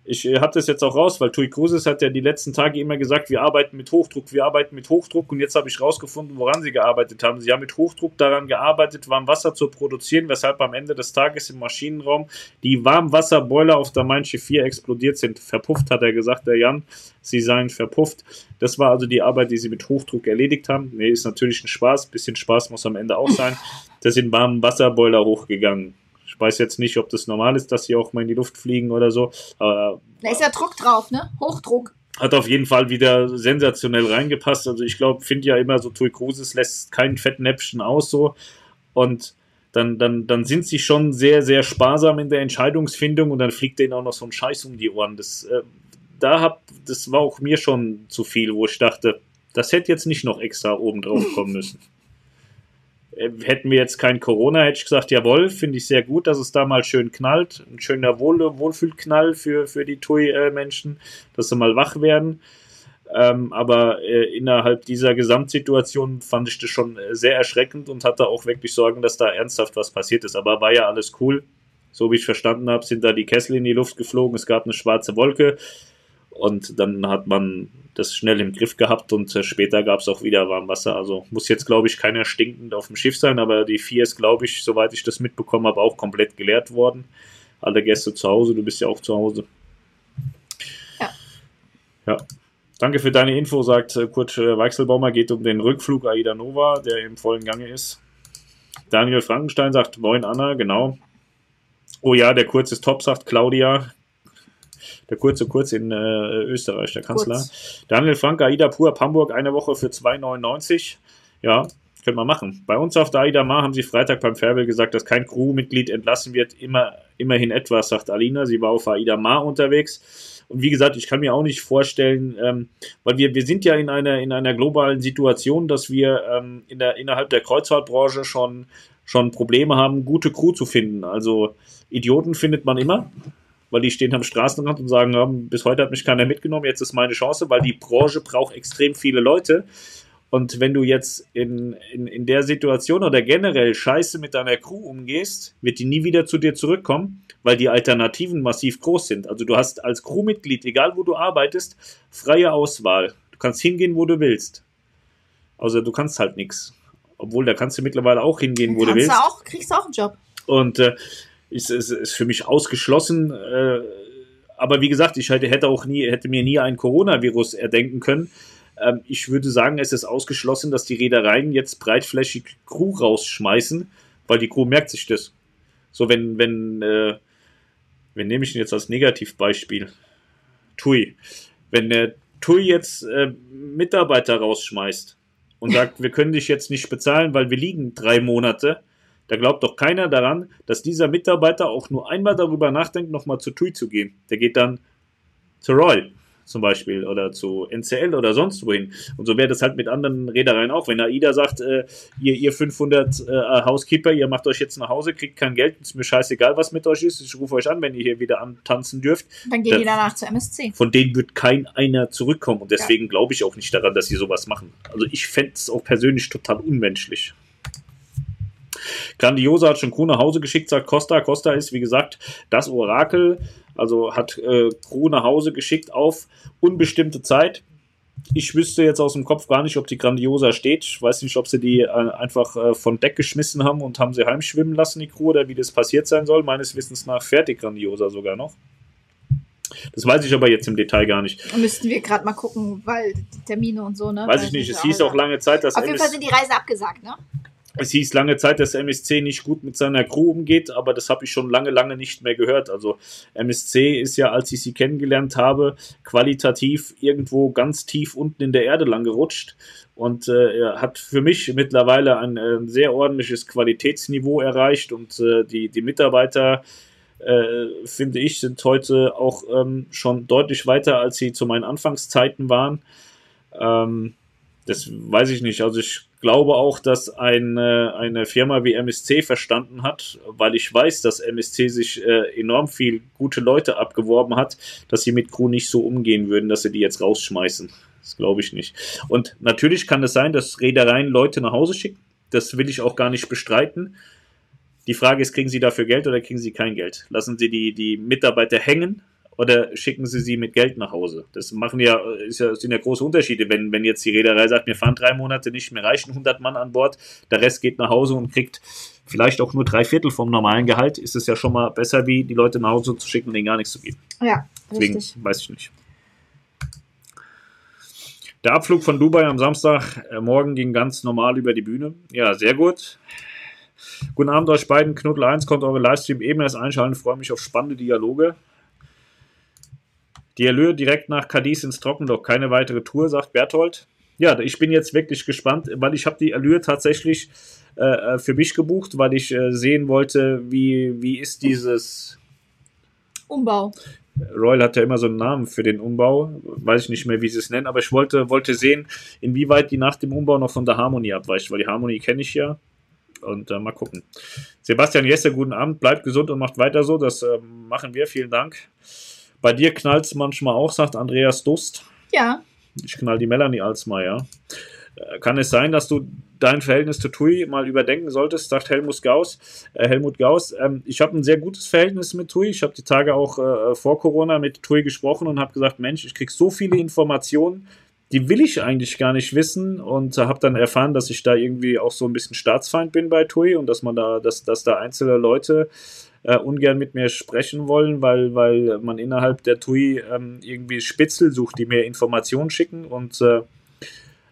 Speaker 1: Ich äh, hatte es jetzt auch raus, weil Tui Cruises hat ja die letzten Tage immer gesagt, wir arbeiten mit Hochdruck, wir arbeiten mit Hochdruck und jetzt habe ich rausgefunden, woran sie gearbeitet haben. Sie haben mit Hochdruck daran gearbeitet, Warmwasser zu produzieren, weshalb am Ende des Tages im Maschinenraum die Warmwasserboiler auf der Schiff 4 explodiert sind. Verpufft, hat er gesagt, der Jan. Sie seien verpufft. Das war also die Arbeit, die sie mit Hochdruck erledigt haben. Nee, ist natürlich ein Spaß. Bisschen Spaß muss am Ende auch sein. Da sind warmen Wasserboiler hochgegangen. Ich weiß jetzt nicht, ob das normal ist, dass sie auch mal in die Luft fliegen oder so. Aber
Speaker 2: Da ist ja Druck drauf, ne? Hochdruck.
Speaker 1: hat auf jeden Fall wieder sensationell reingepasst. Also ich glaube, finde ja immer so, Tui Cruises lässt kein Fettnäpfchen aus so. Und dann, dann, dann sind sie schon sehr, sehr sparsam in der Entscheidungsfindung und dann fliegt denen auch noch so ein Scheiß um die Ohren. Das, äh, da hab, das war auch mir schon zu viel, wo ich dachte, das hätte jetzt nicht noch extra oben drauf kommen müssen. Äh, Hätten wir jetzt kein Corona, hätte ich gesagt, jawohl, finde ich sehr gut, dass es da mal schön knallt. Ein schöner Wohl Wohlfühlknall für, für die TUI-Menschen, dass sie mal wach werden. Ähm, aber äh, innerhalb dieser Gesamtsituation fand ich das schon äh, sehr erschreckend und hatte auch wirklich Sorgen, dass da ernsthaft was passiert ist. Aber war ja alles cool. So wie ich verstanden habe, sind da die Kessel in die Luft geflogen. Es gab eine schwarze Wolke. Und dann hat man das schnell im Griff gehabt und äh, später gab es auch wieder Warmwasser. Also muss jetzt, glaube ich, keiner stinkend auf dem Schiff sein, aber die vier ist, glaube ich, soweit ich das mitbekommen habe, auch komplett geleert worden. Alle Gäste zu Hause, du bist ja auch zu Hause.
Speaker 2: Ja.
Speaker 1: Ja. Danke für deine Info, sagt äh, Kurt äh, Weichselbaumer, geht um den Rückflug Aida Nova, der im vollen Gange ist. Daniel Frankenstein sagt, moin Anna, genau. Oh ja, der Kurz ist top, sagt Claudia. Der kurze Kurz in äh, Österreich, der Kanzler.
Speaker 2: Kurz.
Speaker 1: Daniel Frank, AIDA Pur Hamburg, eine Woche für 2,99. Ja, können wir machen. Bei uns auf der AIDA Mar haben sie Freitag beim Fairbel gesagt, dass kein Crewmitglied entlassen wird. Immer, immerhin etwas, sagt Alina. Sie war auf AIDA Mar unterwegs. Und wie gesagt, ich kann mir auch nicht vorstellen, ähm, weil wir, wir sind ja in einer, in einer globalen Situation, dass wir ähm, in der, innerhalb der Kreuzfahrtbranche schon, schon Probleme haben, gute Crew zu finden. Also Idioten findet man immer, weil die stehen am Straßenrand und sagen, ja, bis heute hat mich keiner mitgenommen, jetzt ist meine Chance, weil die Branche braucht extrem viele Leute. Und wenn du jetzt in, in, in der Situation oder generell scheiße mit deiner Crew umgehst, wird die nie wieder zu dir zurückkommen, weil die Alternativen massiv groß sind. Also du hast als Crewmitglied, egal wo du arbeitest, freie Auswahl. Du kannst hingehen, wo du willst. Also du kannst halt nichts. Obwohl, da kannst du mittlerweile auch hingehen, wo du
Speaker 2: kannst
Speaker 1: willst.
Speaker 2: du auch, kriegst du auch einen Job.
Speaker 1: Und äh, ist, ist, ist für mich ausgeschlossen. Äh, aber wie gesagt, ich hätte, auch nie, hätte mir nie ein Coronavirus erdenken können. Ähm, ich würde sagen, es ist ausgeschlossen, dass die Reedereien jetzt breitflächig Crew rausschmeißen, weil die Crew merkt sich das. So, wenn, wenn, äh, wen nehme ich denn jetzt als Negativbeispiel? TUI. Wenn der TUI jetzt äh, Mitarbeiter rausschmeißt und sagt, wir können dich jetzt nicht bezahlen, weil wir liegen drei Monate, da glaubt doch keiner daran, dass dieser Mitarbeiter auch nur einmal darüber nachdenkt, nochmal zu TUI zu gehen. Der geht dann zu Roy zum Beispiel oder zu NCL oder sonst wohin. Und so wäre das halt mit anderen Reedereien auch. Wenn AIDA sagt, äh, ihr, ihr 500 äh, Housekeeper, ihr macht euch jetzt nach Hause, kriegt kein Geld, ist mir scheißegal, was mit euch ist. Ich rufe euch an, wenn ihr hier wieder antanzen dürft.
Speaker 2: Dann
Speaker 1: Da-
Speaker 2: die danach zur MSC.
Speaker 1: Von denen wird kein einer zurückkommen. Und deswegen glaube ich auch nicht daran, dass sie sowas machen. Also ich fände es auch persönlich total unmenschlich. Grandiosa hat schon Crew nach Hause geschickt, sagt Costa. Costa ist, wie gesagt, das Orakel. Also hat äh, Crew nach Hause geschickt auf unbestimmte Zeit. Ich wüsste jetzt aus dem Kopf gar nicht, ob die Grandiosa steht. Ich weiß nicht, ob sie die äh, einfach äh, von Deck geschmissen haben und haben sie heimschwimmen lassen, die Crew, oder wie das passiert sein soll. Meines Wissens nach fährt die Grandiosa sogar noch. Das weiß ich aber jetzt im Detail gar nicht.
Speaker 2: Da müssten wir gerade mal gucken, weil die Termine und so, ne?
Speaker 1: Weiß ich nicht. Es hieß auch lange Zeit, dass
Speaker 2: Auf jeden Fall sind die Reise abgesagt, ne?
Speaker 1: Es hieß lange Zeit, dass MSC nicht gut mit seiner Crew umgeht, aber das habe ich schon lange, lange nicht mehr gehört. Also MSC ist ja, als ich sie kennengelernt habe, qualitativ irgendwo ganz tief unten in der Erde lang gerutscht und äh, hat für mich mittlerweile ein, äh, sehr ordentliches Qualitätsniveau erreicht und äh, die, die Mitarbeiter äh, finde ich, sind heute auch ähm, schon deutlich weiter, als sie zu meinen Anfangszeiten waren. Ähm, das weiß ich nicht. Also ich glaube auch, dass eine, eine Firma wie MSC verstanden hat, weil ich weiß, dass MSC sich äh, enorm viel gute Leute abgeworben hat, dass sie mit Crew nicht so umgehen würden, dass sie die jetzt rausschmeißen. Das glaube ich nicht. Und natürlich kann es sein, dass Reedereien Leute nach Hause schicken. Das will ich auch gar nicht bestreiten. Die Frage ist, kriegen sie dafür Geld oder kriegen sie kein Geld? Lassen sie die, die Mitarbeiter hängen oder schicken sie sie mit Geld nach Hause? Das machen ja, ist ja, sind ja große Unterschiede. Wenn, wenn jetzt die Reederei sagt, wir fahren drei Monate nicht, mir reichen 100 Mann an Bord, der Rest geht nach Hause und kriegt vielleicht auch nur drei Viertel vom normalen Gehalt, ist es ja schon mal besser, wie die Leute nach Hause zu schicken und ihnen gar nichts zu geben.
Speaker 2: Ja,
Speaker 1: Deswegen
Speaker 2: richtig.
Speaker 1: weiß ich nicht. Der Abflug von Dubai am Samstag äh, morgen ging ganz normal über die Bühne. Ja, sehr gut. Guten Abend euch beiden. Knuddel 1 konnte eure Livestream eben erst einschalten. Freue mich auf spannende Dialoge. Die Allure direkt nach Cadiz ins Trockendock. Keine weitere Tour, sagt Berthold. Ja, ich bin jetzt wirklich gespannt, weil ich habe die Allure tatsächlich äh, für mich gebucht, weil ich äh, sehen wollte, wie, wie ist dieses
Speaker 2: Umbau.
Speaker 1: Royal hat ja immer so einen Namen für den Umbau, weiß ich nicht mehr, wie sie es nennen, aber ich wollte, wollte sehen, inwieweit die nach dem Umbau noch von der Harmonie abweicht, weil die Harmonie kenne ich ja. Und äh, mal gucken. Sebastian Jesse, guten Abend, bleibt gesund und macht weiter so. Das äh, machen wir, vielen Dank. Bei dir knallt es manchmal auch, sagt Andreas Dust.
Speaker 2: Ja,
Speaker 1: Ich knall die Melanie Alsmeier. Äh, Kann es sein, dass du dein Verhältnis zu TUI mal überdenken solltest, sagt Helmut Gauss. Äh, Helmut Gauss, ähm, ich habe ein sehr gutes Verhältnis mit TUI. Ich habe die Tage auch äh, vor Corona mit TUI gesprochen und habe gesagt, Mensch, ich krieg so viele Informationen, die will ich eigentlich gar nicht wissen und habe dann erfahren, dass ich da irgendwie auch so ein bisschen Staatsfeind bin bei TUI und dass man da, dass, dass da einzelne Leute äh, ungern mit mir sprechen wollen, weil, weil man innerhalb der TUI ähm, irgendwie Spitzel sucht, die mir Informationen schicken und äh,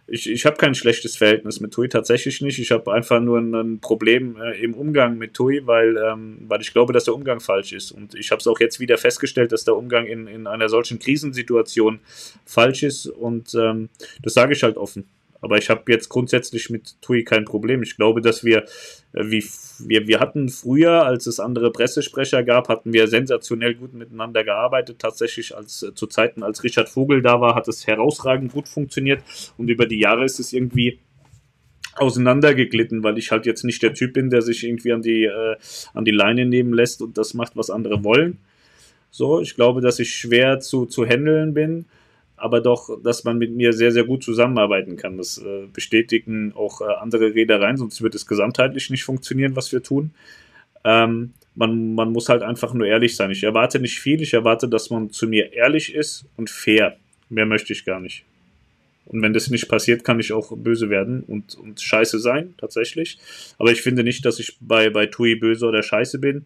Speaker 1: ich, ich habe kein schlechtes Verhältnis mit TUI, tatsächlich nicht. Ich habe einfach nur ein, ein Problem äh, im Umgang mit TUI, weil, ähm, weil ich glaube, dass der Umgang falsch ist. Und ich habe es auch jetzt wieder festgestellt, dass der Umgang in, in einer solchen Krisensituation falsch ist. Und ähm, das sage ich halt offen. Aber ich habe jetzt grundsätzlich mit TUI kein Problem. Ich glaube, dass wir, wie wir, wir hatten früher, als es andere Pressesprecher gab, hatten wir sensationell gut miteinander gearbeitet. Tatsächlich als äh, zu Zeiten, als Richard Vogel da war, hat es herausragend gut funktioniert. Und über die Jahre ist es irgendwie auseinandergeglitten, weil ich halt jetzt nicht der Typ bin, der sich irgendwie an die, äh, an die Leine nehmen lässt und das macht, was andere wollen. So, ich glaube, dass ich schwer zu, zu handeln bin, aber doch, dass man mit mir sehr, sehr gut zusammenarbeiten kann. Das äh, bestätigen auch äh, andere Reedereien, sonst wird es gesamtheitlich nicht funktionieren, was wir tun. Ähm, man, man muss halt einfach nur ehrlich sein. Ich erwarte nicht viel, ich erwarte, dass man zu mir ehrlich ist und fair. Mehr möchte ich gar nicht. Und wenn das nicht passiert, kann ich auch böse werden und, und scheiße sein, tatsächlich. Aber ich finde nicht, dass ich bei, bei Tui böse oder scheiße bin.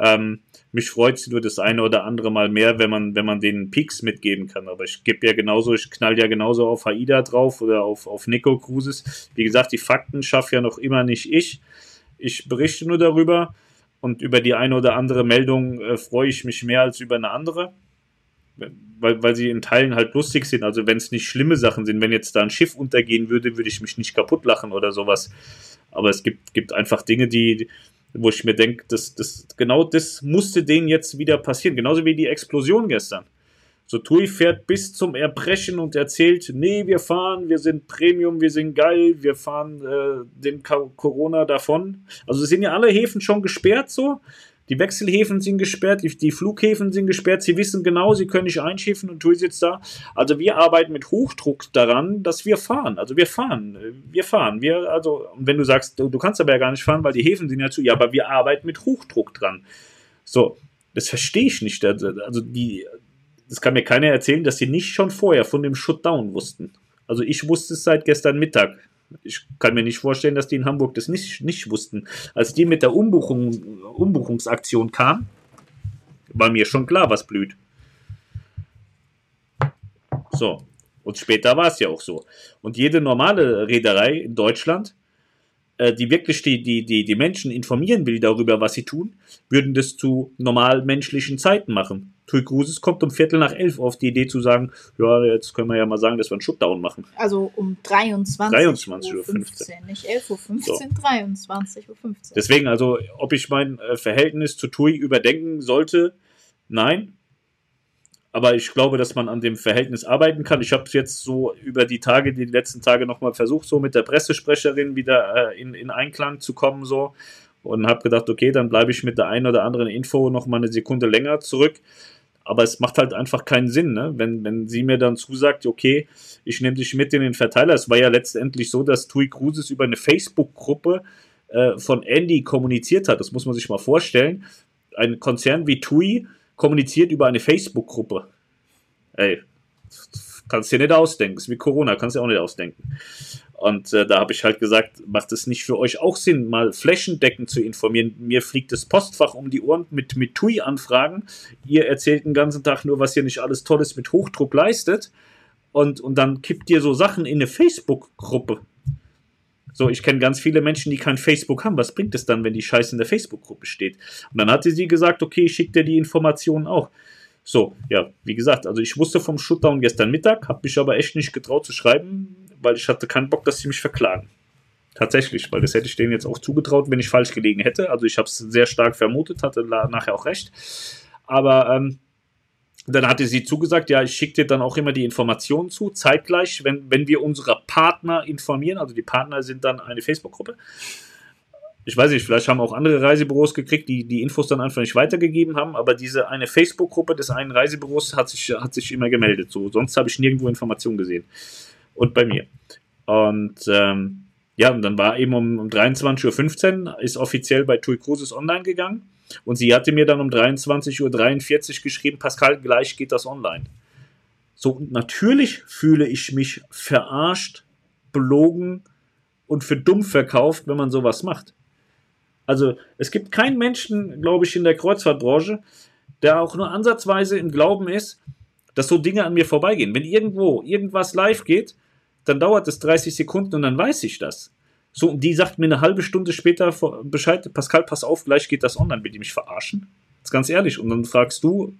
Speaker 1: Ähm, mich freut nur das eine oder andere Mal mehr, wenn man, wenn man den Peaks mitgeben kann. Aber ich gebe ja genauso, ich knall ja genauso auf Haida drauf oder auf, auf Nico Cruises. Wie gesagt, die Fakten schaffe ja noch immer nicht ich. Ich berichte nur darüber und über die eine oder andere Meldung äh, freue ich mich mehr als über eine andere. Weil, weil sie in Teilen halt lustig sind. Also wenn es nicht schlimme Sachen sind, wenn jetzt da ein Schiff untergehen würde, würde ich mich nicht kaputt lachen oder sowas. Aber es gibt, gibt einfach Dinge, die, wo ich mir denke, das, das, genau das musste denen jetzt wieder passieren. Genauso wie die Explosion gestern. So Tui fährt bis zum Erbrechen und erzählt, nee, wir fahren, wir sind Premium, wir sind geil, wir fahren äh, den Corona davon. Also sind ja alle Häfen schon gesperrt so. Die Wechselhäfen sind gesperrt, die, Flughäfen sind gesperrt. Sie wissen genau, sie können nicht einschiffen und Tui sitzt da. Also wir arbeiten mit Hochdruck daran, dass wir fahren. Also wir fahren, wir fahren. Wir, also, wenn du sagst, du, du kannst aber ja gar nicht fahren, weil die Häfen sind ja zu, ja, aber wir arbeiten mit Hochdruck dran. So, das verstehe ich nicht. Also, also die, das kann mir keiner erzählen, dass sie nicht schon vorher von dem Shutdown wussten. Also ich wusste es seit gestern Mittag. Ich kann mir nicht vorstellen, dass die in Hamburg das nicht, nicht wussten. Als die mit der Umbuchung, Umbuchungsaktion kam, war mir schon klar, was blüht. So. Und später war es ja auch so. Und jede normale Reederei in Deutschland äh, die wirklich die, die, die, die Menschen informieren will darüber, was sie tun, würden das zu normal menschlichen Zeiten machen. Tui Cruises kommt um Viertel nach elf auf die Idee zu sagen, ja, jetzt können wir ja mal sagen, dass wir einen Shutdown machen.
Speaker 2: Also um 23,
Speaker 1: 23 Uhr 15.
Speaker 2: Nicht 11 Uhr 15, so. 23 Uhr 15.
Speaker 1: Deswegen, also, ob ich mein äh, Verhältnis zu Tui überdenken sollte, nein. Aber ich glaube, dass man an dem Verhältnis arbeiten kann. Ich habe es jetzt so über die Tage, die letzten Tage nochmal versucht, so mit der Pressesprecherin wieder äh, in, in Einklang zu kommen, so. Und habe gedacht, okay, dann bleibe ich mit der einen oder anderen Info nochmal eine Sekunde länger zurück. Aber es macht halt einfach keinen Sinn, ne? wenn, wenn sie mir dann zusagt, okay, ich nehme dich mit in den Verteiler. Es war ja letztendlich so, dass Tui Cruises über eine Facebook-Gruppe äh, von Andy kommuniziert hat. Das muss man sich mal vorstellen. Ein Konzern wie Tui kommuniziert über eine Facebook-Gruppe. Ey, kannst dir nicht ausdenken. Ist wie Corona, kannst du dir auch nicht ausdenken. Und äh, da habe ich halt gesagt, macht es nicht für euch auch Sinn, mal flächendeckend zu informieren? Mir fliegt das Postfach um die Ohren mit, mit TUI-Anfragen. Ihr erzählt den ganzen Tag nur, was ihr nicht alles Tolles mit Hochdruck leistet. Und, und dann kippt ihr so Sachen in eine Facebook-Gruppe. So, ich kenne ganz viele Menschen, die kein Facebook haben. Was bringt es dann, wenn die Scheiße in der Facebook-Gruppe steht? Und dann hatte sie gesagt, okay, ich schicke dir die Informationen auch. So, ja, wie gesagt, also ich wusste vom Shutdown gestern Mittag, habe mich aber echt nicht getraut zu schreiben, weil ich hatte keinen Bock, dass sie mich verklagen. Tatsächlich, weil das hätte ich denen jetzt auch zugetraut, wenn ich falsch gelegen hätte. Also ich habe es sehr stark vermutet, hatte nachher auch recht. Aber ähm, dann hatte sie zugesagt, ja, ich schicke dir dann auch immer die Informationen zu, zeitgleich, wenn, wenn wir unsere Partner informieren. Also die Partner sind dann eine Facebook-Gruppe. Ich weiß nicht, vielleicht haben auch andere Reisebüros gekriegt, die die Infos dann einfach nicht weitergegeben haben, aber diese eine Facebook-Gruppe des einen Reisebüros hat sich, hat sich immer gemeldet. So, sonst habe ich nirgendwo Informationen gesehen. Und bei mir. Und ähm, ja, und dann war eben um, um 23.15 Uhr ist offiziell bei TUI Cruises online gegangen. Und sie hatte mir dann um 23.43 Uhr geschrieben, Pascal, gleich geht das online. So, und natürlich fühle ich mich verarscht, belogen und für dumm verkauft, wenn man sowas macht. Also, es gibt keinen Menschen, glaube ich, in der Kreuzfahrtbranche, der auch nur ansatzweise im Glauben ist, dass so Dinge an mir vorbeigehen. Wenn irgendwo irgendwas live geht, dann dauert es 30 Sekunden und dann weiß ich das. So, und die sagt mir eine halbe Stunde später Bescheid, Pascal, pass auf, gleich geht das online, will die mich verarschen? Das ist ganz ehrlich. Und dann fragst du,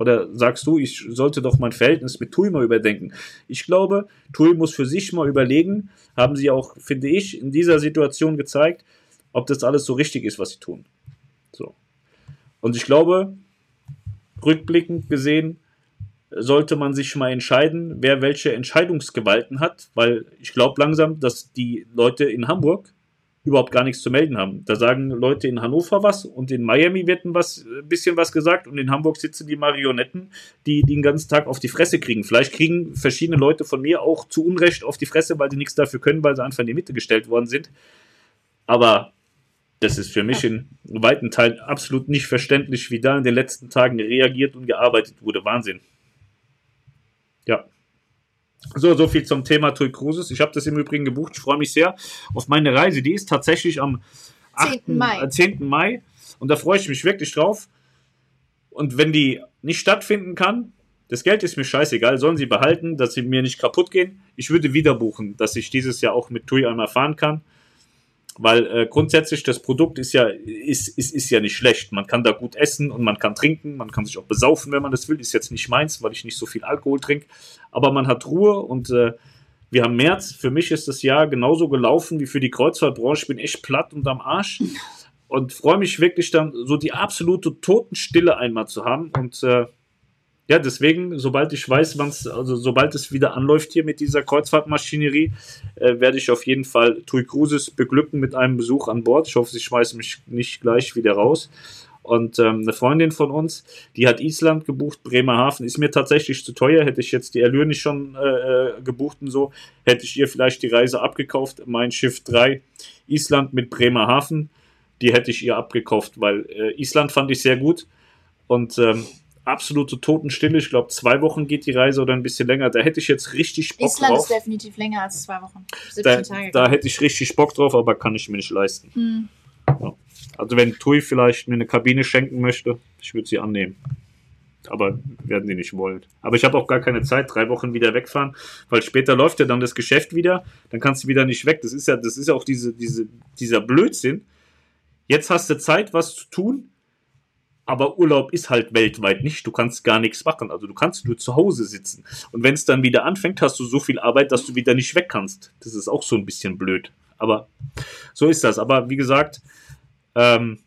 Speaker 1: oder sagst du, ich sollte doch mein Verhältnis mit Tui mal überdenken. Ich glaube, Tui muss für sich mal überlegen, haben sie auch, finde ich, in dieser Situation gezeigt, ob das alles so richtig ist, was sie tun. So. Und ich glaube, rückblickend gesehen, sollte man sich mal entscheiden, wer welche Entscheidungsgewalten hat, weil ich glaube langsam, dass die Leute in Hamburg überhaupt gar nichts zu melden haben. Da sagen Leute in Hannover was und in Miami wird ein was, bisschen was gesagt und in Hamburg sitzen die Marionetten, die, die den ganzen Tag auf die Fresse kriegen. Vielleicht kriegen verschiedene Leute von mir auch zu Unrecht auf die Fresse, weil sie nichts dafür können, weil sie einfach in die Mitte gestellt worden sind. Aber das ist für mich in weiten Teilen absolut nicht verständlich, wie da in den letzten Tagen reagiert und gearbeitet wurde. Wahnsinn. Ja. So, so viel zum Thema TUI Cruises. Ich habe das im Übrigen gebucht. Ich freue mich sehr auf meine Reise. Die ist tatsächlich am 8., 10. Mai. 10. Mai. Und da freue ich mich wirklich drauf. Und wenn die nicht stattfinden kann, das Geld ist mir scheißegal, sollen sie behalten, dass sie mir nicht kaputt gehen. Ich würde wieder buchen, dass ich dieses Jahr auch mit TUI einmal fahren kann. Weil äh, grundsätzlich das Produkt ist ja, ist, ist, ist ja nicht schlecht. Man kann da gut essen und man kann trinken, man kann sich auch besaufen, wenn man das will. Ist jetzt nicht meins, weil ich nicht so viel Alkohol trinke. Aber man hat Ruhe und äh, wir haben März. Für mich ist das Jahr genauso gelaufen wie für die Kreuzfahrtbranche. Ich bin echt platt und am Arsch und freue mich wirklich dann so die absolute Totenstille einmal zu haben. Und äh, ja, deswegen, sobald ich weiß, wann's, also sobald es wieder anläuft hier mit dieser Kreuzfahrtmaschinerie, äh, werde ich auf jeden Fall Tui Cruises beglücken mit einem Besuch an Bord. Ich hoffe, sie schmeißen mich nicht gleich wieder raus. Und ähm, eine Freundin von uns, die hat Island gebucht, Bremerhaven, ist mir tatsächlich zu teuer. Hätte ich jetzt die Allure nicht schon äh, äh gebucht und so, hätte ich ihr vielleicht die Reise abgekauft. Mein Schiff 3, Island mit Bremerhaven die hätte ich ihr abgekauft, weil äh, Island fand ich sehr gut und ähm, absolute Totenstille. Ich glaube, zwei Wochen geht die Reise oder ein bisschen länger. Da hätte ich jetzt richtig
Speaker 2: Bock Island drauf. Island ist definitiv länger als zwei Wochen.
Speaker 1: Da, Tage. Da hätte ich richtig Bock drauf, aber kann ich mir nicht leisten. Hm. Ja. Also wenn Tui vielleicht mir eine Kabine schenken möchte, ich würde sie annehmen. Aber werden die nicht wollen. Aber ich habe auch gar keine Zeit, drei Wochen wieder wegfahren, weil später läuft ja dann das Geschäft wieder, dann kannst du wieder nicht weg. Das ist ja, das ist ja auch diese, diese, dieser Blödsinn Jetzt hast du Zeit, was zu tun, aber Urlaub ist halt weltweit nicht. Du kannst gar nichts machen. Also du kannst nur zu Hause sitzen. Und wenn es dann wieder anfängt, hast du so viel Arbeit, dass du wieder nicht weg kannst. Das ist auch so ein bisschen blöd. Aber so ist das. Aber wie gesagt, ähm,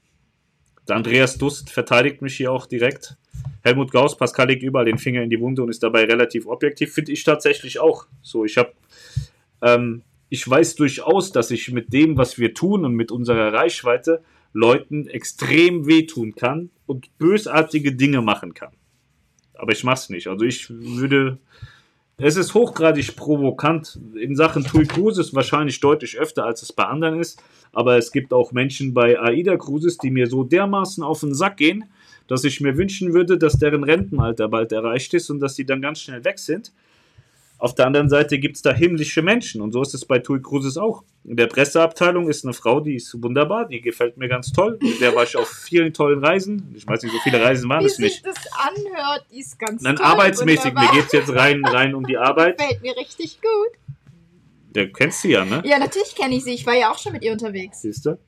Speaker 1: der Andreas Dust verteidigt mich hier auch direkt. Helmut Gauss, Pascal legt überall den Finger in die Wunde und ist dabei relativ objektiv. Finde ich tatsächlich auch so. Ich habe ähm, ich weiß durchaus, dass ich mit dem, was wir tun und mit unserer Reichweite Leuten extrem wehtun kann und bösartige Dinge machen kann. Aber ich mach's nicht. Also ich würde. Es ist hochgradig provokant. In Sachen Tui Cruises wahrscheinlich deutlich öfter, als es bei anderen ist. Aber es gibt auch Menschen bei AIDA Cruises, die mir so dermaßen auf den Sack gehen, dass ich mir wünschen würde, dass deren Rentenalter bald erreicht ist und dass sie dann ganz schnell weg sind. Auf der anderen Seite gibt es da himmlische Menschen und so ist es bei TUI Cruises auch. In der Presseabteilung ist eine Frau, die ist wunderbar, die gefällt mir ganz toll. Mit der war ich auf vielen tollen Reisen. Ich weiß nicht, so viele Reisen waren Wie es nicht.
Speaker 2: Wie sich das anhört, die ist ganz
Speaker 1: Dann toll. arbeitsmäßig, wunderbar. mir geht es jetzt rein, rein um die Arbeit.
Speaker 2: Gefällt mir richtig gut.
Speaker 1: Der kennst du ja, ne?
Speaker 2: Ja, natürlich kenne ich sie. Ich war ja auch schon mit ihr unterwegs.
Speaker 1: Siehst du?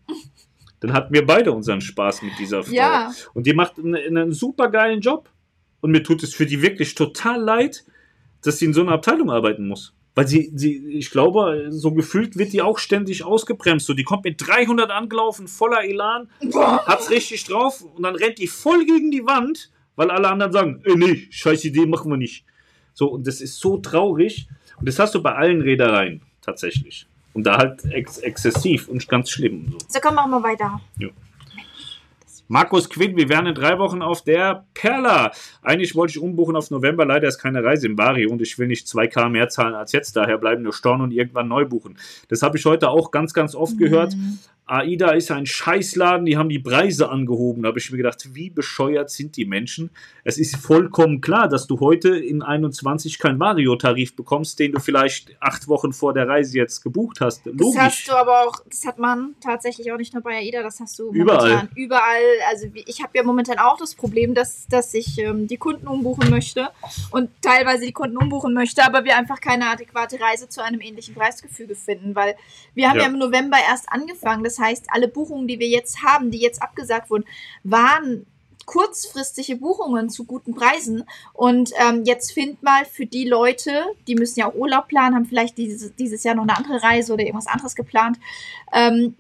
Speaker 1: Dann hatten wir beide unseren Spaß mit dieser Frau. Ja. Und die macht einen, einen super geilen Job. Und mir tut es für die wirklich total leid, dass sie in so einer Abteilung arbeiten muss. Weil sie, sie, ich glaube, so gefühlt wird die auch ständig ausgebremst. So, die kommt mit 300 angelaufen, voller Elan, hat's richtig drauf und dann rennt die voll gegen die Wand, weil alle anderen sagen, ey, nee, scheiß Idee, machen wir nicht. So, und das ist so traurig. Und das hast du bei allen Reedereien, tatsächlich. Und da halt ex exzessiv und ganz schlimm.
Speaker 2: So, so komm, machen wir weiter. Ja.
Speaker 1: Markus Quinn, wir wären in drei Wochen auf der Perla. Eigentlich wollte ich umbuchen auf November, leider ist keine Reise im Bari und ich will nicht 2K mehr zahlen als jetzt, daher bleiben nur Storn und irgendwann neu buchen. Das habe ich heute auch ganz, ganz oft mhm. gehört. AIDA ist ein Scheißladen, die haben die Preise angehoben. Da habe ich mir gedacht, wie bescheuert sind die Menschen? Es ist vollkommen klar, dass du heute in 21 keinen Vario-Tarif bekommst, den du vielleicht acht Wochen vor der Reise jetzt gebucht hast.
Speaker 2: Logisch. Das hast du aber auch, das hat man tatsächlich auch nicht nur bei AIDA, das hast du
Speaker 1: überall.
Speaker 2: Überall. Also ich habe ja momentan auch das Problem, dass, dass ich ähm, die Kunden umbuchen möchte und teilweise die Kunden umbuchen möchte, aber wir einfach keine adäquate Reise zu einem ähnlichen Preisgefüge finden, weil wir haben ja, ja im November erst angefangen. Das heißt, alle Buchungen, die wir jetzt haben, die jetzt abgesagt wurden, waren kurzfristige Buchungen zu guten Preisen. Und ähm, jetzt find mal für die Leute, die müssen ja auch Urlaub planen, haben vielleicht dieses, dieses Jahr noch eine andere Reise oder irgendwas anderes geplant, ähm,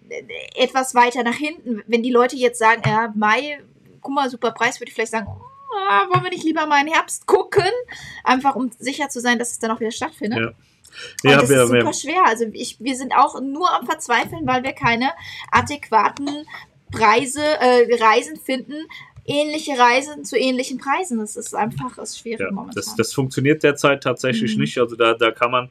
Speaker 2: etwas weiter nach hinten. Wenn die Leute jetzt sagen, ja, Mai, guck mal, super Preis, würde ich vielleicht sagen, oh, wollen wir nicht lieber mal in Herbst gucken? Einfach um sicher zu sein, dass es dann auch wieder stattfindet. Ja. Und ja, das wir, ist super wir, schwer. Also ich, wir sind auch nur am Verzweifeln, weil wir keine adäquaten Preise, äh, Reisen finden, ähnliche Reisen zu ähnlichen Preisen. Das ist einfach ist schwierig ja, momentan.
Speaker 1: Das, das funktioniert derzeit tatsächlich mhm. nicht. Also da, da kann man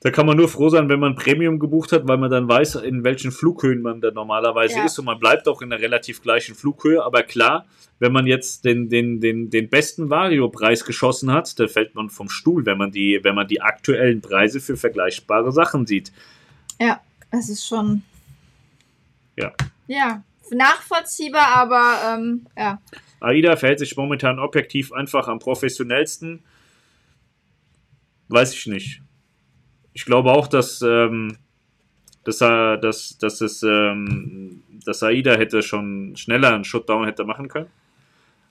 Speaker 1: Da kann man nur froh sein, wenn man Premium gebucht hat, weil man dann weiß, in welchen Flughöhen man da normalerweise ja. ist und man bleibt auch in der relativ gleichen Flughöhe. Aber klar, wenn man jetzt den, den, den, den besten Vario-Preis geschossen hat, dann fällt man vom Stuhl, wenn man die, wenn man die aktuellen Preise für vergleichbare Sachen sieht.
Speaker 2: Ja, es ist schon.
Speaker 1: Ja.
Speaker 2: Ja, nachvollziehbar, aber ähm, ja.
Speaker 1: AIDA verhält sich momentan objektiv einfach am professionellsten. Weiß ich nicht ich glaube auch, dass, ähm, dass, dass, dass, es, ähm, dass AIDA hätte schon schneller einen Shutdown hätte machen können.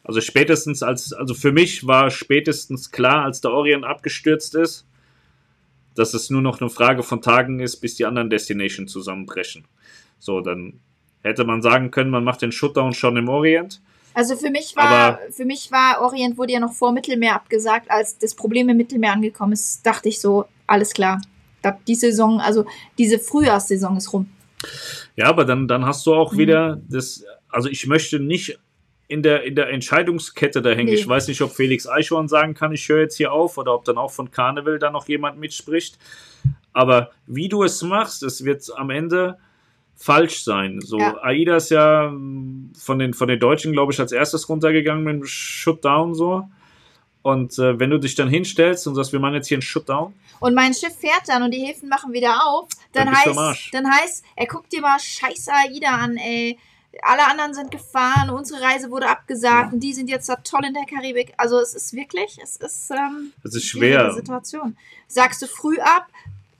Speaker 1: Also spätestens als, also für mich war spätestens klar, als der Orient abgestürzt ist, dass es nur noch eine Frage von Tagen ist, bis die anderen Destinations zusammenbrechen. So, dann hätte man sagen können, man macht den Shutdown schon im Orient.
Speaker 2: Also für mich war, Aber für mich war Orient wurde ja noch vor Mittelmeer abgesagt, als das Problem im Mittelmeer angekommen ist, dachte ich so, alles klar, die Saison, also diese Frühjahrssaison ist rum.
Speaker 1: Ja, aber dann, dann hast du auch mhm. wieder das, also ich möchte nicht in der, in der Entscheidungskette da hängen. Nee. Ich weiß nicht, ob Felix Eichhorn sagen kann, ich höre jetzt hier auf oder ob dann auch von Carnival da noch jemand mitspricht. Aber wie du es machst, es wird am Ende falsch sein. So, ja. AIDA ist ja von den, von den Deutschen, glaube ich, als erstes runtergegangen mit dem Shutdown so. Und äh, wenn du dich dann hinstellst und sagst, wir machen jetzt hier einen Shutdown.
Speaker 2: Und mein Schiff fährt dann und die Häfen machen wieder auf, dann, dann heißt, dann heißt, er guckt dir mal scheiß AIDA an, ey. Alle anderen sind gefahren, unsere Reise wurde abgesagt ja. und die sind jetzt da toll in der Karibik. Also es ist wirklich, es ist, ähm,
Speaker 1: das ist schwer.
Speaker 2: Situation. Sagst du früh ab,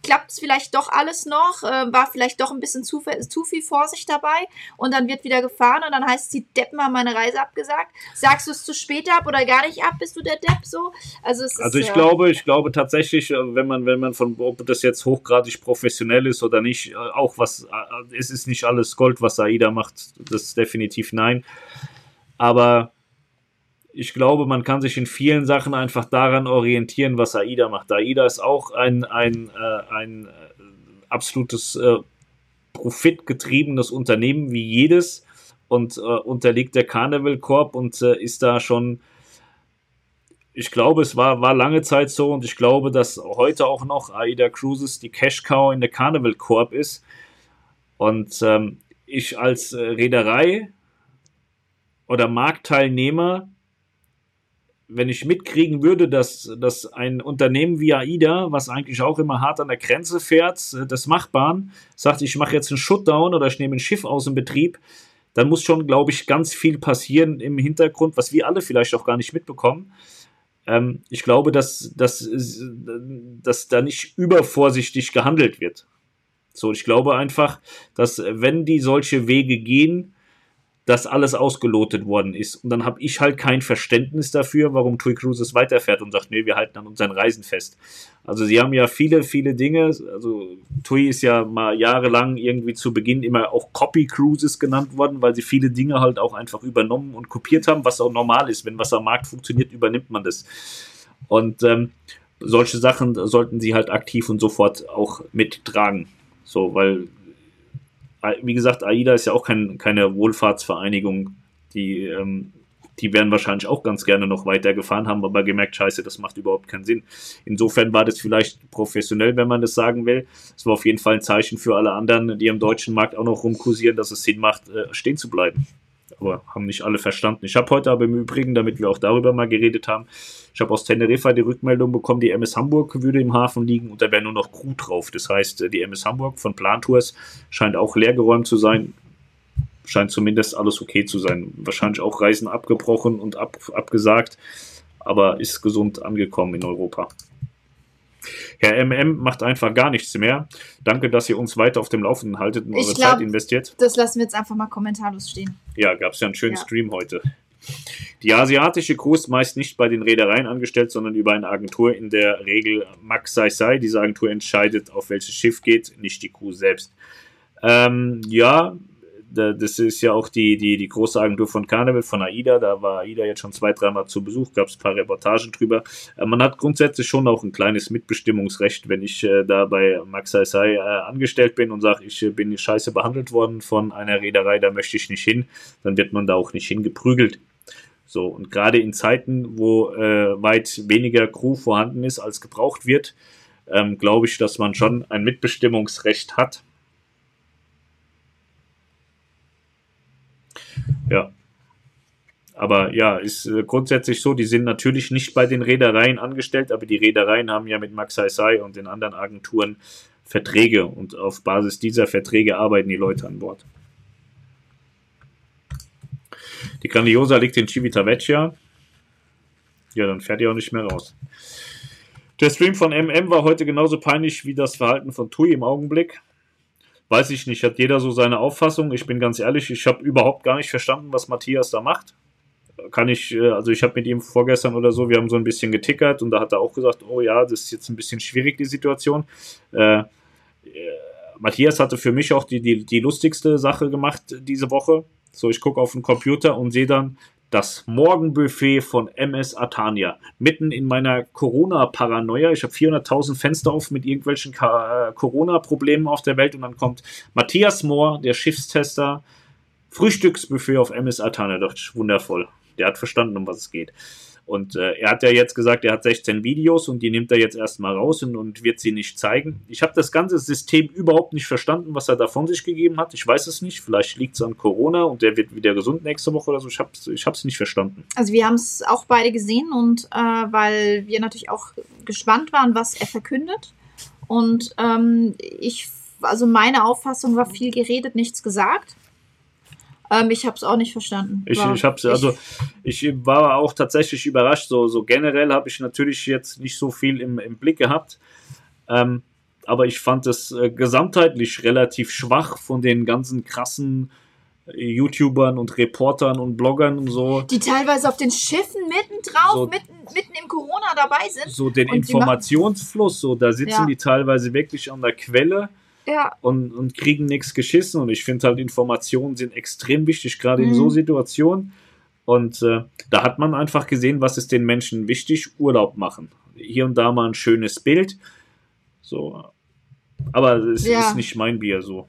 Speaker 2: klappt es vielleicht doch alles noch, äh, war vielleicht doch ein bisschen zu, zu viel Vorsicht dabei und dann wird wieder gefahren und dann heißt es, die Deppen haben meine Reise abgesagt. Sagst du es zu spät ab oder gar nicht ab, bist du der Depp so?
Speaker 1: Also, es also ich äh, glaube, ich glaube tatsächlich, äh, wenn man, wenn man von, ob das jetzt hochgradig professionell ist oder nicht, äh, auch was, es ist nicht alles Gold, was Aida macht, das ist definitiv nein. Aber ich glaube, man kann sich in vielen Sachen einfach daran orientieren, was AIDA macht. AIDA ist auch ein, ein, äh, ein äh, absolutes äh, profitgetriebenes Unternehmen wie jedes und äh, unterliegt der Carnival Corp und äh, ist da schon, ich glaube, es war, war lange Zeit so und ich glaube, dass heute auch noch AIDA Cruises die Cash Cow in der Carnival Corp ist. Und ähm, ich als äh, Reederei oder Marktteilnehmer wenn ich mitkriegen würde, dass, dass ein Unternehmen wie AIDA, was eigentlich auch immer hart an der Grenze fährt, äh, des Machbaren, sagt, ich mache jetzt einen Shutdown oder ich nehme ein Schiff aus dem Betrieb, dann muss schon, glaube ich, ganz viel passieren im Hintergrund, was wir alle vielleicht auch gar nicht mitbekommen. Ähm, ich glaube, dass, dass, dass da nicht übervorsichtig gehandelt wird. So, ich glaube einfach, dass wenn die solche Wege gehen, dass alles ausgelotet worden ist. Und dann habe ich halt kein Verständnis dafür, warum TUI Cruises weiterfährt und sagt, nee, wir halten an unseren Reisen fest. Also sie haben ja viele, viele Dinge. Also TUI ist ja mal jahrelang irgendwie zu Beginn immer auch Copy Cruises genannt worden, weil sie viele Dinge halt auch einfach übernommen und kopiert haben, was auch normal ist. Wenn was am Markt funktioniert, übernimmt man das. Und ähm, solche Sachen sollten sie halt aktiv und sofort auch mittragen. So, weil wie gesagt, AIDA ist ja auch kein, keine Wohlfahrtsvereinigung. Die, ähm, die wären wahrscheinlich auch ganz gerne noch weitergefahren, haben aber gemerkt, scheiße, das macht überhaupt keinen Sinn. Insofern war das vielleicht professionell, wenn man das sagen will. Es war auf jeden Fall ein Zeichen für alle anderen, die am deutschen Markt auch noch rumkursieren, dass es Sinn macht, äh, stehen zu bleiben aber haben nicht alle verstanden. Ich habe heute aber im Übrigen, damit wir auch darüber mal geredet haben, ich habe aus Teneriffa die Rückmeldung bekommen, die MS Hamburg würde im Hafen liegen und da wäre nur noch Crew drauf. Das heißt, die MS Hamburg von Plantours scheint auch leergeräumt zu sein. Scheint zumindest alles okay zu sein. Wahrscheinlich auch Reisen abgebrochen und ab, abgesagt, aber ist gesund angekommen in Europa. Herr MM macht einfach gar nichts mehr. Danke, dass ihr uns weiter auf dem Laufenden haltet und eure glaub, Zeit investiert.
Speaker 2: Das lassen wir jetzt einfach mal kommentarlos stehen.
Speaker 1: Ja, gab es ja einen schönen ja. Stream heute. Die asiatische Crew ist meist nicht bei den Reedereien angestellt, sondern über eine Agentur, in der Regel Max Sai Sai. Diese Agentur entscheidet, auf welches Schiff geht, nicht die Crew selbst. Ähm, ja, das ist ja auch die, die, die große Agentur von Carnival, von AIDA. Da war AIDA jetzt schon zwei, dreimal zu Besuch, gab es ein paar Reportagen drüber. Äh, man hat grundsätzlich schon auch ein kleines Mitbestimmungsrecht, wenn ich äh, da bei Max Sai äh, angestellt bin und sage, ich bin scheiße behandelt worden von einer Reederei, da möchte ich nicht hin, dann wird man da auch nicht hingeprügelt. So, und gerade in Zeiten, wo weit weniger Crew vorhanden ist, als gebraucht wird, ähm, glaube ich, dass man schon ein Mitbestimmungsrecht hat. Ja. Aber ja, ist äh, grundsätzlich so, die sind natürlich nicht bei den Reedereien angestellt, aber die Reedereien haben ja mit Max Sai und den anderen Agenturen Verträge und auf Basis dieser Verträge arbeiten die Leute an Bord. Die Grandiosa liegt in Civitavecchia. Ja, dann fährt ihr auch nicht mehr raus. Der Stream von MM war heute genauso peinlich wie das Verhalten von Tui im Augenblick. Weiß ich nicht, hat jeder so seine Auffassung. Ich bin ganz ehrlich, ich habe überhaupt gar nicht verstanden, was Matthias da macht. Kann ich, äh, also ich habe mit ihm vorgestern oder so, wir haben so ein bisschen getickert und da hat er auch gesagt, oh ja, das ist jetzt ein bisschen schwierig, die Situation. Äh, äh Matthias hatte für mich auch die, die, die lustigste Sache gemacht diese Woche. So, ich gucke auf den Computer und sehe dann das Morgenbuffet von MS Atania. Mitten in meiner Corona-Paranoia. Ich habe 400.000 Fenster auf mit irgendwelchen äh, Corona-Problemen auf der Welt und dann kommt Matthias Mohr, der Schiffstester, Frühstücksbuffet auf MS Atania. Ich, wundervoll. Der hat verstanden, um was es geht. Und äh, er hat ja jetzt gesagt, er hat 16 Videos und die nimmt er jetzt erstmal raus und, und wird sie nicht zeigen. Ich habe das ganze System überhaupt nicht verstanden, was er da von sich gegeben hat. Ich weiß es nicht. Vielleicht liegt es an Corona und der wird wieder gesund nächste Woche oder so. Ich habe es ich nicht verstanden.
Speaker 2: Also wir haben es auch beide gesehen und äh, weil wir natürlich auch gespannt waren, was er verkündet. Und ähm, ich, also meine Auffassung war viel geredet, nichts gesagt. Ähm, ich habe es auch nicht verstanden.
Speaker 1: Ich, ich habe also ich war auch tatsächlich überrascht. So, so generell habe ich natürlich jetzt nicht so viel im, im Blick gehabt. Ähm, aber ich fand es äh, gesamtheitlich relativ schwach von den ganzen krassen äh, YouTubern und Reportern und Bloggern und so.
Speaker 2: Die teilweise auf den Schiffen mitten drauf, so, mitten, mitten im Corona dabei sind.
Speaker 1: So den Informationsfluss, so da sitzen ja. die teilweise wirklich an der Quelle
Speaker 2: ja.
Speaker 1: und, und kriegen nichts geschissen. Und ich finde halt, Informationen sind extrem wichtig, gerade mhm. in so Situationen. Und äh, da hat man einfach gesehen, was ist den Menschen wichtig, Urlaub machen. Hier und da mal ein schönes Bild. So. Aber es ja. ist nicht mein Bier so.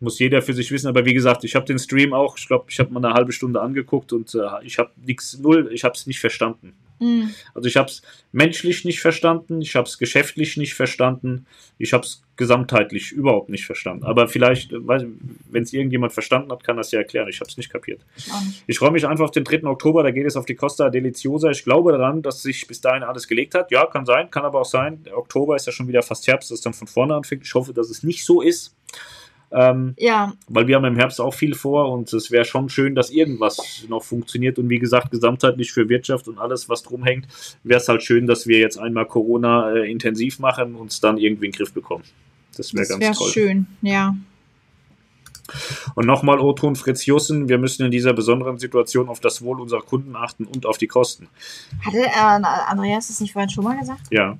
Speaker 1: Muss jeder für sich wissen. Aber wie gesagt, ich habe den Stream auch, ich glaube, ich habe mal eine halbe Stunde angeguckt und äh, ich habe nichts, null, ich habe es nicht verstanden. Mhm. Also ich habe es menschlich nicht verstanden, ich habe es geschäftlich nicht verstanden, ich habe es gesamtheitlich überhaupt nicht verstanden. Aber vielleicht, wenn es irgendjemand verstanden hat, kann das ja erklären. Ich habe es nicht kapiert. Ich, ich freue mich einfach auf den 3. Oktober, da geht es auf die Costa Deliciosa. Ich glaube daran, dass sich bis dahin alles gelegt hat. Ja, kann sein, kann aber auch sein. Der Oktober ist ja schon wieder fast Herbst, dass es dann von vorne anfängt. Ich hoffe, dass es nicht so ist. Ähm,
Speaker 2: ja.
Speaker 1: Weil wir haben im Herbst auch viel vor und es wäre schon schön, dass irgendwas noch funktioniert. Und wie gesagt, gesamtheitlich für Wirtschaft und alles, was drum hängt, wäre es halt schön, dass wir jetzt einmal Corona äh, intensiv machen und es dann irgendwie in den Griff bekommen. Das wäre ganz wär toll.
Speaker 2: schön, ja.
Speaker 1: Und nochmal Oton Fritz Jussen, wir müssen in dieser besonderen Situation auf das Wohl unserer Kunden achten und auf die Kosten.
Speaker 2: Hatte äh, Andreas das nicht vorhin schon mal gesagt?
Speaker 1: Ja.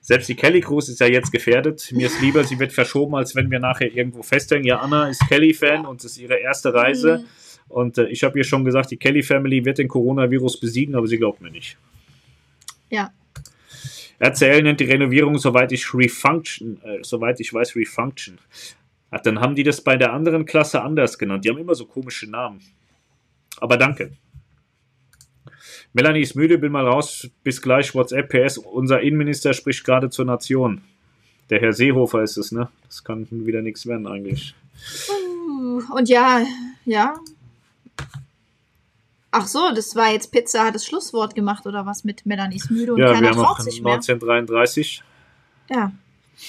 Speaker 1: Selbst die Kelly Cruise ist ja jetzt gefährdet. Mir ist lieber, sie wird verschoben, als wenn wir nachher irgendwo festhängen. Ja, Anna ist Kelly-Fan und es ist ihre erste Reise. Mhm. Und äh, ich habe ihr schon gesagt, die Kelly Family wird den Coronavirus besiegen, aber sie glaubt mir nicht.
Speaker 2: Ja.
Speaker 1: RCL nennt die Renovierung, soweit ich Refunction, äh, soweit ich weiß, Refunction. Ach, dann haben die das bei der anderen Klasse anders genannt. Die haben immer so komische Namen. Aber danke. Melanie ist müde, bin mal raus. Bis gleich, WhatsApp, PS. Unser Innenminister spricht gerade zur Nation. Der Herr Seehofer ist es, ne? Das kann wieder nichts werden eigentlich.
Speaker 2: Uh, und ja, ja. Ach so, das war jetzt Pizza hat das Schlusswort gemacht oder was mit Melanie ist müde und
Speaker 1: ja, keiner traut sich 1933.
Speaker 2: mehr. Ja.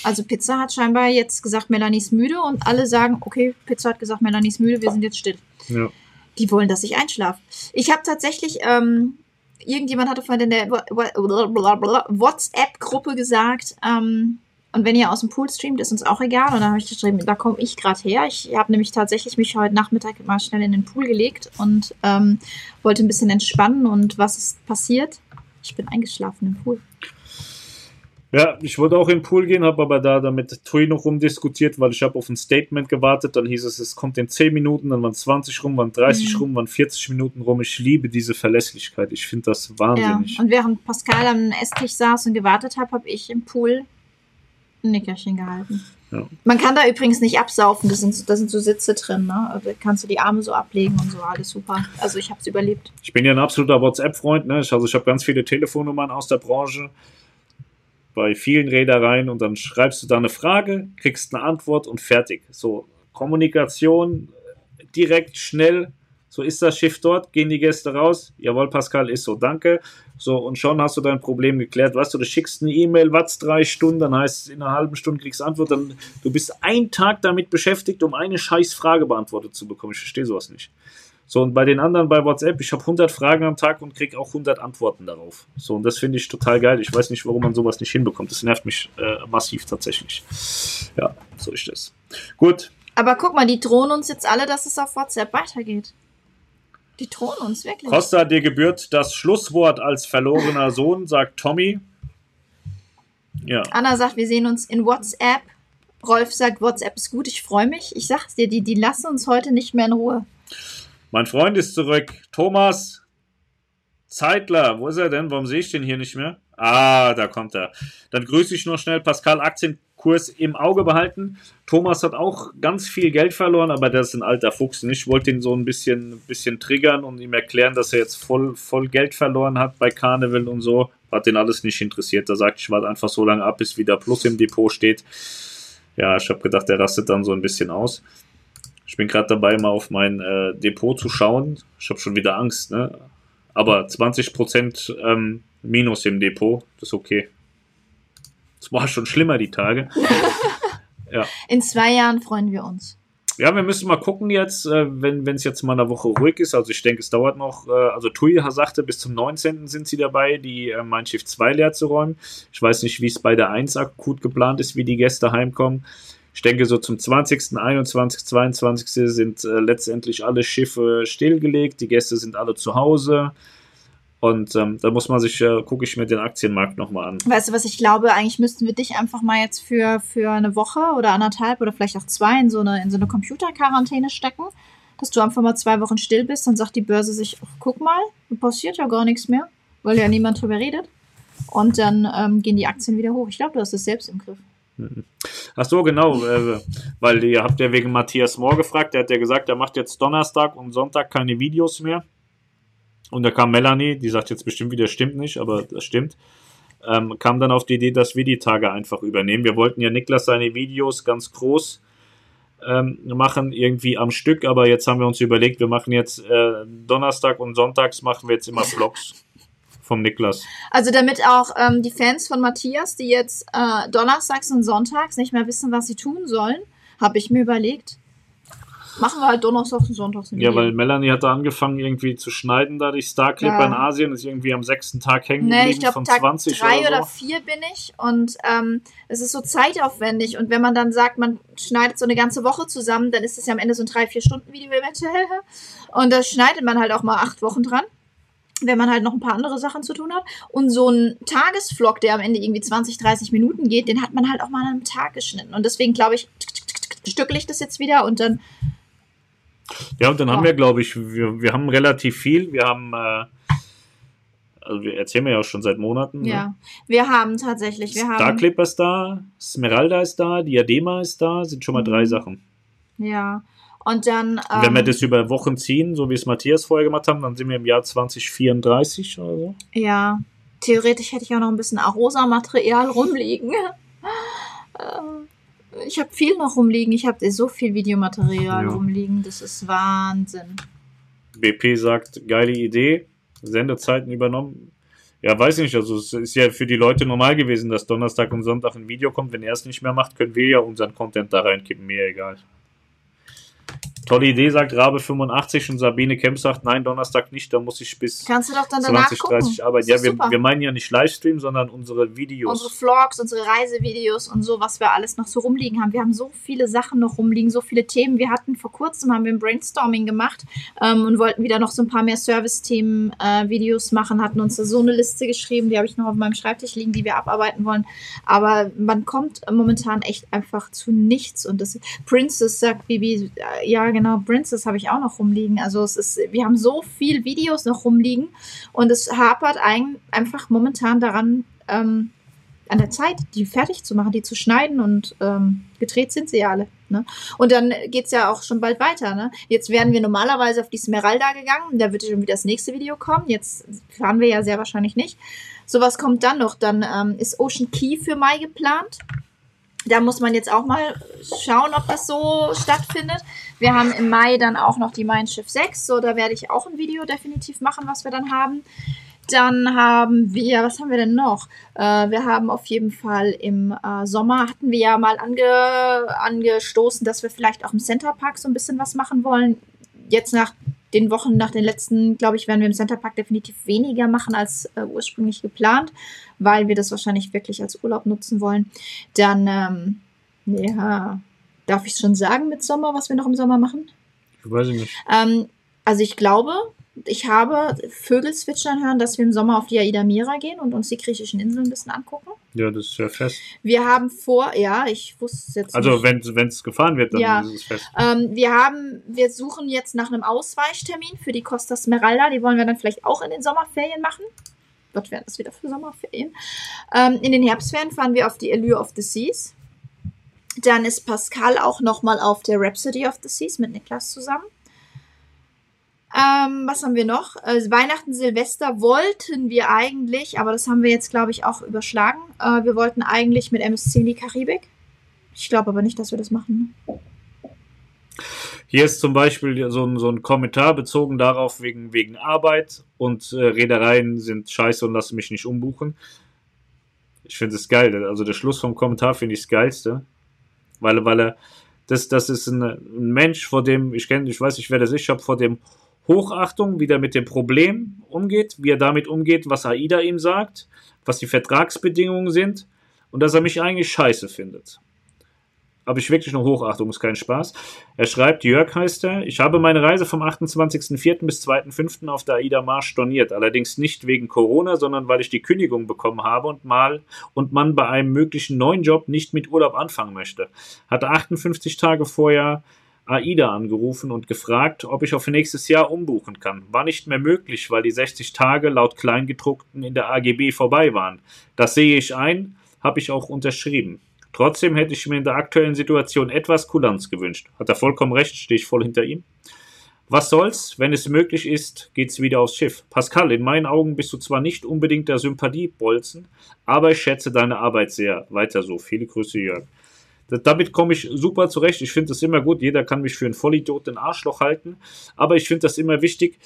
Speaker 2: Also Pizza hat scheinbar jetzt gesagt, Melanie ist müde und alle sagen, okay, Pizza hat gesagt, Melanie ist müde, wir sind jetzt still.
Speaker 1: Ja.
Speaker 2: Die wollen, dass ich einschlafe. Ich habe tatsächlich ähm, irgendjemand hatte vorhin in der WhatsApp-Gruppe gesagt, ähm, und wenn ihr aus dem Pool streamt, ist uns auch egal. Und dann habe ich geschrieben, da komme ich gerade her. Ich habe nämlich tatsächlich mich heute Nachmittag mal schnell in den Pool gelegt und ähm, wollte ein bisschen entspannen. Und was ist passiert? Ich bin eingeschlafen im Pool.
Speaker 1: Ja, ich wollte auch in den Pool gehen, habe aber da damit Tui noch rumdiskutiert, weil ich habe auf ein Statement gewartet. Dann hieß es, es kommt in 10 Minuten, dann waren 20 rum, waren 30 mhm. rum, waren 40 Minuten rum. Ich liebe diese Verlässlichkeit. Ich finde das wahnsinnig.
Speaker 2: Ja. Und während Pascal am Esstisch saß und gewartet hat, habe ich im Pool ein Nickerchen gehalten.
Speaker 1: Ja.
Speaker 2: Man kann da übrigens nicht absaufen, da sind, da sind so Sitze drin, ne? Da kannst du die Arme so ablegen und so, alles super. Also ich habe es überlebt.
Speaker 1: Ich bin ja ein absoluter WhatsApp-Freund, ne? Also ich habe ganz viele Telefonnummern aus der Branche bei vielen Reedereien und dann schreibst du da eine Frage, kriegst eine Antwort und fertig. So Kommunikation direkt, schnell. So ist das Schiff dort, gehen die Gäste raus. Jawohl, Pascal, ist so, danke. So, und schon hast du dein Problem geklärt. Weißt du, du schickst eine E-Mail, was drei Stunden, dann heißt es, in einer halben Stunde kriegst du Antwort. Dann, du bist einen Tag damit beschäftigt, um eine scheiß Frage beantwortet zu bekommen. Ich verstehe sowas nicht. So, und bei den anderen bei WhatsApp, ich habe 100 Fragen am Tag und kriege auch 100 Antworten darauf. So, und das finde ich total geil. Ich weiß nicht, warum man sowas nicht hinbekommt. Das nervt mich äh, massiv tatsächlich. Ja, so ist das. Gut.
Speaker 2: Aber guck mal, die drohen uns jetzt alle, dass es auf WhatsApp weitergeht. Die drohen uns wirklich.
Speaker 1: Costa, dir gebührt das Schlusswort als verlorener Sohn, sagt Tommy.
Speaker 2: Ja. Anna sagt, wir sehen uns in WhatsApp. Rolf sagt, WhatsApp ist gut, ich freue mich. Ich sag's dir, die, die lassen uns heute nicht mehr in Ruhe.
Speaker 1: Mein Freund ist zurück. Thomas Zeitler. Wo ist er denn? Warum sehe ich den hier nicht mehr? Ah, da kommt er. Dann grüße ich nur schnell Pascal. Aktienkurs im Auge behalten. Thomas hat auch ganz viel Geld verloren, aber der ist ein alter Fuchs. Und ich wollte ihn so ein bisschen, bisschen triggern und ihm erklären, dass er jetzt voll, voll Geld verloren hat bei Carnival und so. Hat den alles nicht interessiert. Da sagt ich warte einfach so lange ab, bis wieder Plus im Depot steht. Ja, ich habe gedacht, der rastet dann so ein bisschen aus. Ich bin gerade dabei, mal auf mein äh, Depot zu schauen. Ich habe schon wieder Angst, ne? Aber 20% ähm, Minus im Depot, das ist okay. Das war schon schlimmer, die Tage.
Speaker 2: ja. In zwei Jahren freuen wir uns.
Speaker 1: Ja, wir müssen mal gucken jetzt, äh, wenn es jetzt mal eine Woche ruhig ist. Also ich denke, es dauert noch. Äh, also Tui sagte, bis zum 19. sind sie dabei, die äh, Mein Schiff 2 leer zu räumen. Ich weiß nicht, wie es bei der 1 akut geplant ist, wie die Gäste heimkommen. Ich denke, so zum 20., 21., 22. sind äh, letztendlich alle Schiffe stillgelegt, die Gäste sind alle zu Hause. Und ähm, da muss man sich, äh, gucke ich mir den Aktienmarkt nochmal an.
Speaker 2: Weißt du, was ich glaube, eigentlich müssten wir dich einfach mal jetzt für, für eine Woche oder anderthalb oder vielleicht auch zwei in so eine, in so eine Computerquarantäne stecken, dass du einfach mal zwei Wochen still bist, dann sagt die Börse sich, oh, guck mal, passiert ja gar nichts mehr, weil ja niemand drüber redet. Und dann ähm, gehen die Aktien wieder hoch. Ich glaube, du hast es selbst im Griff.
Speaker 1: Ach so, genau, äh, weil ihr habt ja wegen Matthias Mohr gefragt, der hat ja gesagt, er macht jetzt Donnerstag und Sonntag keine Videos mehr. Und da kam Melanie, die sagt jetzt bestimmt wieder, stimmt nicht, aber das stimmt. Ähm, kam dann auf die Idee, dass wir die Tage einfach übernehmen. Wir wollten ja Niklas seine Videos ganz groß ähm, machen, irgendwie am Stück, aber jetzt haben wir uns überlegt, wir machen jetzt äh, Donnerstag und Sonntags machen wir jetzt immer Vlogs vom Niklas.
Speaker 2: Also damit auch ähm, die Fans von Matthias, die jetzt äh, donnerstags und sonntags nicht mehr wissen, was sie tun sollen, habe ich mir überlegt, machen wir halt donnerstags und sonntags.
Speaker 1: Ja, weil Melanie hat da angefangen irgendwie zu schneiden, da die Starclip ja. in Asien ist irgendwie am sechsten Tag hängen geblieben nee, ich glaub, von Tag 20
Speaker 2: drei oder, so. oder vier bin ich und ähm, es ist so zeitaufwendig und wenn man dann sagt, man schneidet so eine ganze Woche zusammen, dann ist es ja am Ende so ein drei, vier Stunden Video eventuell und da schneidet man halt auch mal acht Wochen dran wenn man halt noch ein paar andere Sachen zu tun hat. Und so ein Tagesvlog, der am Ende irgendwie 20, 30 Minuten geht, den hat man halt auch mal an einem Tag geschnitten. Und deswegen glaube ich, stückel ich das jetzt wieder und dann.
Speaker 1: Ja, und dann haben wir, glaube ich, wir, wir haben relativ viel. Wir haben, äh, also wir erzählen ja auch schon seit Monaten.
Speaker 2: Ne? Ja, ne? wir haben tatsächlich, wir
Speaker 1: Star haben. Clipper ist da, Smeralda ist da, Diadema ist da, sind schon mal drei mhm. Sachen.
Speaker 2: Ja, und dann.
Speaker 1: Ähm, Wenn wir ähm, das über Wochen ziehen, so wie es Matthias vorher gemacht haben, dann sind wir im Jahr 2034 oder so.
Speaker 2: Ja, theoretisch hätte ich auch noch ein bisschen Arosa-Material rumliegen. Äh, ich habe viel noch rumliegen. Ich habe so viel Videomaterial ja. rumliegen. Das ist Wahnsinn.
Speaker 1: BP sagt, geile Idee. Sendezeiten übernommen. Ja, weiß ich nicht. Also es ist ja für die Leute normal gewesen, dass Donnerstag und Sonntag ein Video kommt. Wenn er es nicht mehr macht, können wir ja unseren Content da reinkippen. Mir egal. Tolle Idee, sagt Rabe85 und Sabine Kemp sagt, nein, Donnerstag nicht, da muss ich bis
Speaker 2: Kannst du doch dann 20, 30
Speaker 1: arbeiten. Ja, wir, wir, meinen ja nicht Livestream, sondern unsere Videos.
Speaker 2: Unsere Vlogs, unsere Reisevideos und so, was wir alles noch so rumliegen haben. Wir haben so viele Sachen noch rumliegen, so viele Themen. Wir hatten vor kurzem haben wir ein Brainstorming gemacht ähm, und wollten wieder noch so ein paar mehr Service-Themen-Videos äh, machen, hatten uns so eine Liste geschrieben, die habe ich noch auf meinem Schreibtisch liegen, die wir abarbeiten wollen. Aber man kommt momentan echt einfach zu nichts und das Princess sagt Bibi, äh, ja, genau, Princess habe ich auch noch rumliegen. Also es ist, wir haben so viel Videos noch rumliegen und es hapert ein, einfach momentan daran, ähm, an der Zeit, die fertig zu machen, die zu schneiden und ähm, gedreht sind sie ja alle. Ne? Und dann geht's ja auch schon bald weiter. Ne? Jetzt werden wir normalerweise auf die Smeralda gegangen, da wird schon wieder das nächste Video kommen. Jetzt fahren wir ja sehr wahrscheinlich nicht. Sowas kommt dann noch. Dann ähm, ist Ocean Key für Mai geplant. Da muss man jetzt auch mal schauen, ob das so stattfindet. Wir haben im Mai dann auch noch die Mein Schiff 6. So, da werde ich auch ein Video definitiv machen, was wir dann haben. Dann haben wir, was haben wir denn noch? Äh, wir haben auf jeden Fall im äh, Sommer hatten wir ja mal ange, angestoßen, dass wir vielleicht auch im Center Park so ein bisschen was machen wollen. Jetzt nach den Wochen, nach den letzten, glaube ich, werden wir im Center Park definitiv weniger machen als äh, ursprünglich geplant, weil wir das wahrscheinlich wirklich als Urlaub nutzen wollen. Dann, ähm, ja, darf ich schon sagen mit Sommer, was wir noch im Sommer machen?
Speaker 1: Ich weiß nicht.
Speaker 2: Ähm, also ich glaube, ich habe Vögel zwitschern hören, dass wir im Sommer auf die Aida Mira gehen und uns die griechischen Inseln ein bisschen angucken.
Speaker 1: Ja, das ist ja fest.
Speaker 2: Wir haben vor, ja, ich wusste es jetzt
Speaker 1: Also
Speaker 2: nicht.
Speaker 1: wenn es gefahren wird, dann
Speaker 2: Ja.
Speaker 1: ist es fest.
Speaker 2: Ähm, wir haben, wir suchen jetzt nach einem Ausweichtermin für die Costa Smeralda. Die wollen wir dann vielleicht auch in den Sommerferien machen. Was wären das wieder für Sommerferien? Ähm, in den Herbstferien fahren wir auf die Allure of the Seas. Dann ist Pascal auch nochmal auf der Rhapsody of the Seas mit Niklas zusammen. Ähm, was haben wir noch? Äh, Weihnachten, Silvester wollten wir eigentlich, aber das haben wir jetzt, glaube ich, auch überschlagen. Äh, wir wollten eigentlich mit MSC in die Karibik. Ich glaube aber nicht, dass wir das machen. Ne?
Speaker 1: Hier ist zum Beispiel so ein, so ein Kommentar bezogen darauf wegen, wegen Arbeit und äh, Reedereien sind scheiße und lassen mich nicht umbuchen. Ich finde es geil. Also der Schluss vom Kommentar finde ich das Geilste. Weil, weil er, das, das ist ein, ein Mensch, vor dem, ich kenne, ich weiß nicht, wer das ist, ich habe vor dem Hochachtung, wie der mit dem Problem umgeht, wie er damit umgeht, was AIDA ihm sagt, was die Vertragsbedingungen sind und dass er mich eigentlich scheiße findet habe ich wirklich noch Hochachtung, ist kein Spaß. Er schreibt, Jörg heißt er, ich habe meine Reise vom 28.04. bis 2.05. auf der AIDA Marsch storniert, allerdings nicht wegen Corona, sondern weil ich die Kündigung bekommen habe und mal und man bei einem möglichen neuen Job nicht mit Urlaub anfangen möchte. Hatte 58 Tage vorher AIDA angerufen und gefragt, ob ich auf nächstes Jahr umbuchen kann. War nicht mehr möglich, weil die 60 Tage laut Kleingedruckten in der AGB vorbei waren. Das sehe ich ein, habe ich auch unterschrieben. Trotzdem hätte ich mir in der aktuellen Situation etwas Kulanz gewünscht. Hat er vollkommen recht, stehe ich voll hinter ihm. Was soll's, wenn es möglich ist, geht's wieder aufs Schiff. Pascal, in meinen Augen bist du zwar nicht unbedingt der Sympathiebolzen, aber ich schätze deine Arbeit sehr. Weiter so. Viele Grüße, Jörg. Da- Damit komme ich super zurecht. Ich finde das immer gut. Jeder kann mich für einen Vollidiot, ein Arschloch halten. Aber ich finde das immer wichtig,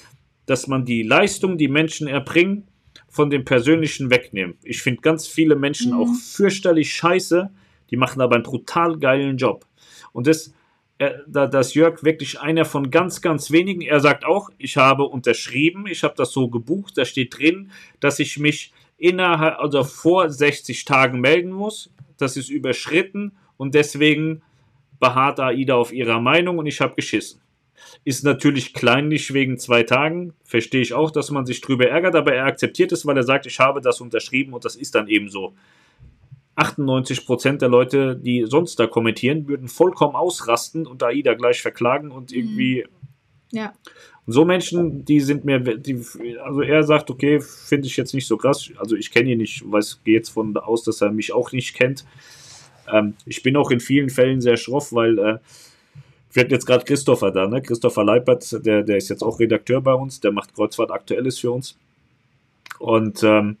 Speaker 1: dass man die Leistung, die Menschen erbringen, von dem Persönlichen wegnehmen. Ich finde ganz viele Menschen
Speaker 2: Mhm.
Speaker 1: auch fürchterlich scheiße, die machen aber einen brutal geilen Job. Und das, äh, da, dass Jörg wirklich einer von ganz, ganz wenigen, er sagt auch, ich habe unterschrieben, ich habe das so gebucht, da steht drin, dass ich mich innerhalb, also vor 60 Tagen melden muss. Das ist überschritten und deswegen beharrt AIDA auf ihrer Meinung und ich habe geschissen. Ist natürlich kleinlich wegen zwei Tagen, verstehe ich auch, dass man sich drüber ärgert, aber er akzeptiert es, weil er sagt, ich habe das unterschrieben und das ist dann eben so. 98% der Leute, die sonst da kommentieren, würden vollkommen ausrasten und AIDA gleich verklagen und irgendwie.
Speaker 2: Ja.
Speaker 1: Und so Menschen, die sind mir, die, also er sagt, okay, finde ich jetzt nicht so krass. Also ich kenne ihn nicht, weiß, gehe jetzt von aus, dass er mich auch nicht kennt. Ähm, ich bin auch in vielen Fällen sehr schroff, weil äh, wir hatten jetzt gerade Christopher da, ne? Christopher Leipert, der, der ist jetzt auch Redakteur bei uns, der macht Kreuzfahrt Aktuelles für uns. Und ähm,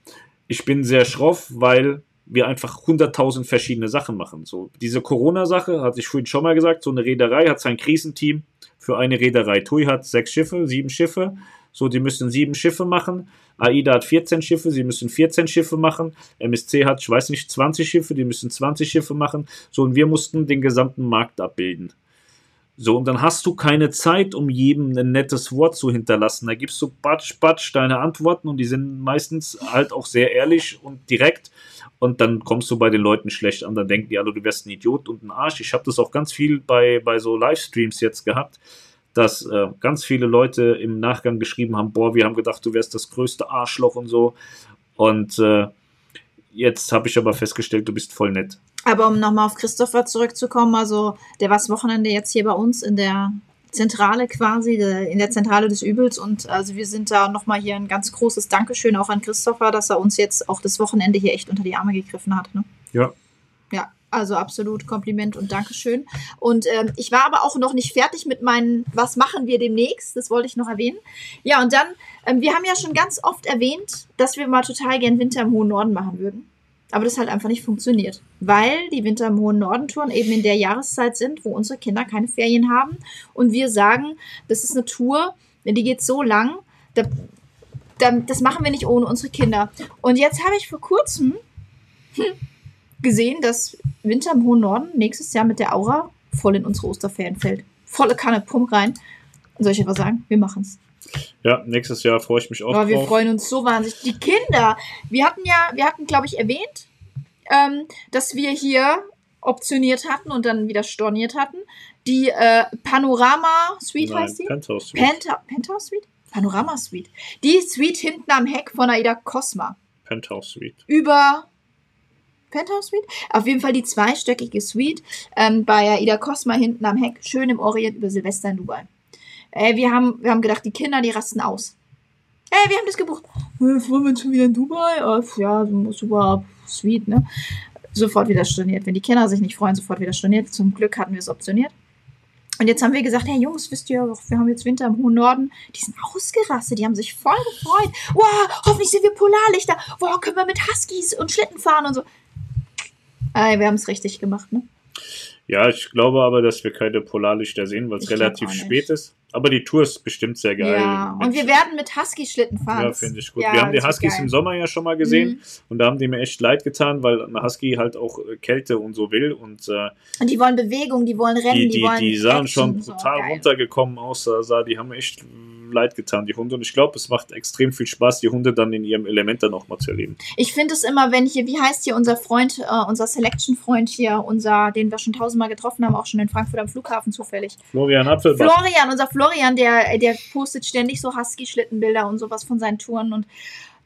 Speaker 1: ich bin sehr schroff, weil wir einfach 100.000 verschiedene Sachen machen. So, diese Corona-Sache, hatte ich vorhin schon mal gesagt, so eine Reederei hat sein Krisenteam für eine Reederei. TUI hat sechs Schiffe, sieben Schiffe. So, die müssen sieben Schiffe machen. AIDA hat 14 Schiffe, sie müssen 14 Schiffe machen. MSC hat, ich weiß nicht, 20 Schiffe, die müssen 20 Schiffe machen. So, und wir mussten den gesamten Markt abbilden. So, und dann hast du keine Zeit, um jedem ein nettes Wort zu hinterlassen. Da gibst du batsch, batsch deine Antworten und die sind meistens halt auch sehr ehrlich und direkt. Und dann kommst du bei den Leuten schlecht an. Dann denken die alle, du wärst ein Idiot und ein Arsch. Ich habe das auch ganz viel bei, bei so Livestreams jetzt gehabt, dass äh, ganz viele Leute im Nachgang geschrieben haben, boah, wir haben gedacht, du wärst das größte Arschloch und so. Und äh, jetzt habe ich aber festgestellt, du bist voll nett.
Speaker 2: Aber um nochmal auf Christopher zurückzukommen, also der war das Wochenende jetzt hier bei uns in der Zentrale quasi, in der Zentrale des Übels. Und also wir sind da nochmal hier ein ganz großes Dankeschön auch an Christopher, dass er uns jetzt auch das Wochenende hier echt unter die Arme gegriffen hat. Ne?
Speaker 1: Ja.
Speaker 2: Ja, also absolut Kompliment und Dankeschön. Und ähm, ich war aber auch noch nicht fertig mit meinen, was machen wir demnächst? Das wollte ich noch erwähnen. Ja, und dann, ähm, wir haben ja schon ganz oft erwähnt, dass wir mal total gern Winter im hohen Norden machen würden. Aber das halt einfach nicht funktioniert, weil die Winter im hohen Norden-Touren eben in der Jahreszeit sind, wo unsere Kinder keine Ferien haben. Und wir sagen, das ist eine Tour, die geht so lang, da, da, das machen wir nicht ohne unsere Kinder. Und jetzt habe ich vor kurzem hm, gesehen, dass Winter im hohen Norden nächstes Jahr mit der Aura voll in unsere Osterferien fällt. Volle Kanne, Pump rein. Soll ich etwas sagen? Wir machen es.
Speaker 1: Ja, nächstes Jahr freue ich mich auch.
Speaker 2: Aber wir freuen uns so wahnsinnig. Die Kinder, wir hatten ja, wir hatten, glaube ich, erwähnt, ähm, dass wir hier optioniert hatten und dann wieder storniert hatten. Die äh, Panorama Suite Nein, heißt die?
Speaker 1: Penthouse Suite.
Speaker 2: Penta Penthouse Suite? Panorama Suite. Die Suite hinten am Heck von Aida Cosma.
Speaker 1: Penthouse Suite.
Speaker 2: Über Penthouse Suite? Auf jeden Fall die zweistöckige Suite ähm, bei Aida Cosma hinten am Heck, schön im Orient über Silvester in Dubai. Ey, wir haben, wir haben gedacht, die Kinder, die rasten aus. Ey, wir haben das gebucht. Wollen wir schon wieder in Dubai? Oh, ja, super sweet, ne? Sofort wieder storniert. Wenn die Kinder sich nicht freuen, sofort wieder storniert. Zum Glück hatten wir es optioniert. Und jetzt haben wir gesagt, hey Jungs, wisst ihr, wir haben jetzt Winter im hohen Norden. Die sind ausgerastet, die haben sich voll gefreut. Wow, hoffentlich sind wir Polarlichter. Wow, können wir mit Huskies und Schlitten fahren und so. Ey, wir haben es richtig gemacht, ne?
Speaker 1: Ja, ich glaube aber, dass wir keine Polarlichter sehen, weil es relativ spät ist. Aber die Tour ist bestimmt sehr geil.
Speaker 2: Ja, und wir werden mit Husky-Schlitten fahren.
Speaker 1: Ja, finde ich gut. Ja, wir haben die Huskies im Sommer ja schon mal gesehen mhm. und da haben die mir echt leid getan, weil ein Husky halt auch äh, Kälte und so will. Und, äh,
Speaker 2: und die wollen Bewegung, die wollen Rennen,
Speaker 1: die,
Speaker 2: die, die wollen.
Speaker 1: Die sahen schon total so, runtergekommen aus, sah, die haben echt leid getan, die Hunde. Und ich glaube, es macht extrem viel Spaß, die Hunde dann in ihrem Element dann auch mal zu erleben.
Speaker 2: Ich finde es immer, wenn hier, wie heißt hier unser Freund, äh, unser Selection-Freund hier, unser, den wir schon tausendmal getroffen haben, auch schon in Frankfurt am Flughafen zufällig.
Speaker 1: Florian Apfelbach.
Speaker 2: Florian, unser Florian, der, der postet ständig so Husky-Schlittenbilder und sowas von seinen Touren und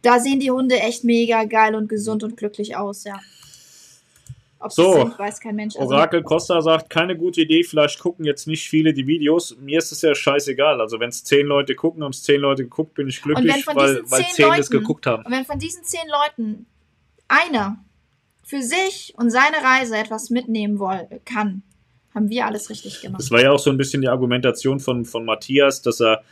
Speaker 2: da sehen die Hunde echt mega geil und gesund und glücklich aus, ja.
Speaker 1: Ob so, sind, weiß kein Mensch. Also Orakel Costa sagt, keine gute Idee, vielleicht gucken jetzt nicht viele die Videos. Mir ist es ja scheißegal. Also wenn es zehn Leute gucken, haben es zehn Leute geguckt, bin ich glücklich, weil, weil zehn Leuten, es geguckt haben.
Speaker 2: Und wenn von diesen zehn Leuten einer für sich und seine Reise etwas mitnehmen woll kann, haben wir alles richtig gemacht.
Speaker 1: Das war ja auch so ein bisschen die Argumentation von, von Matthias, dass er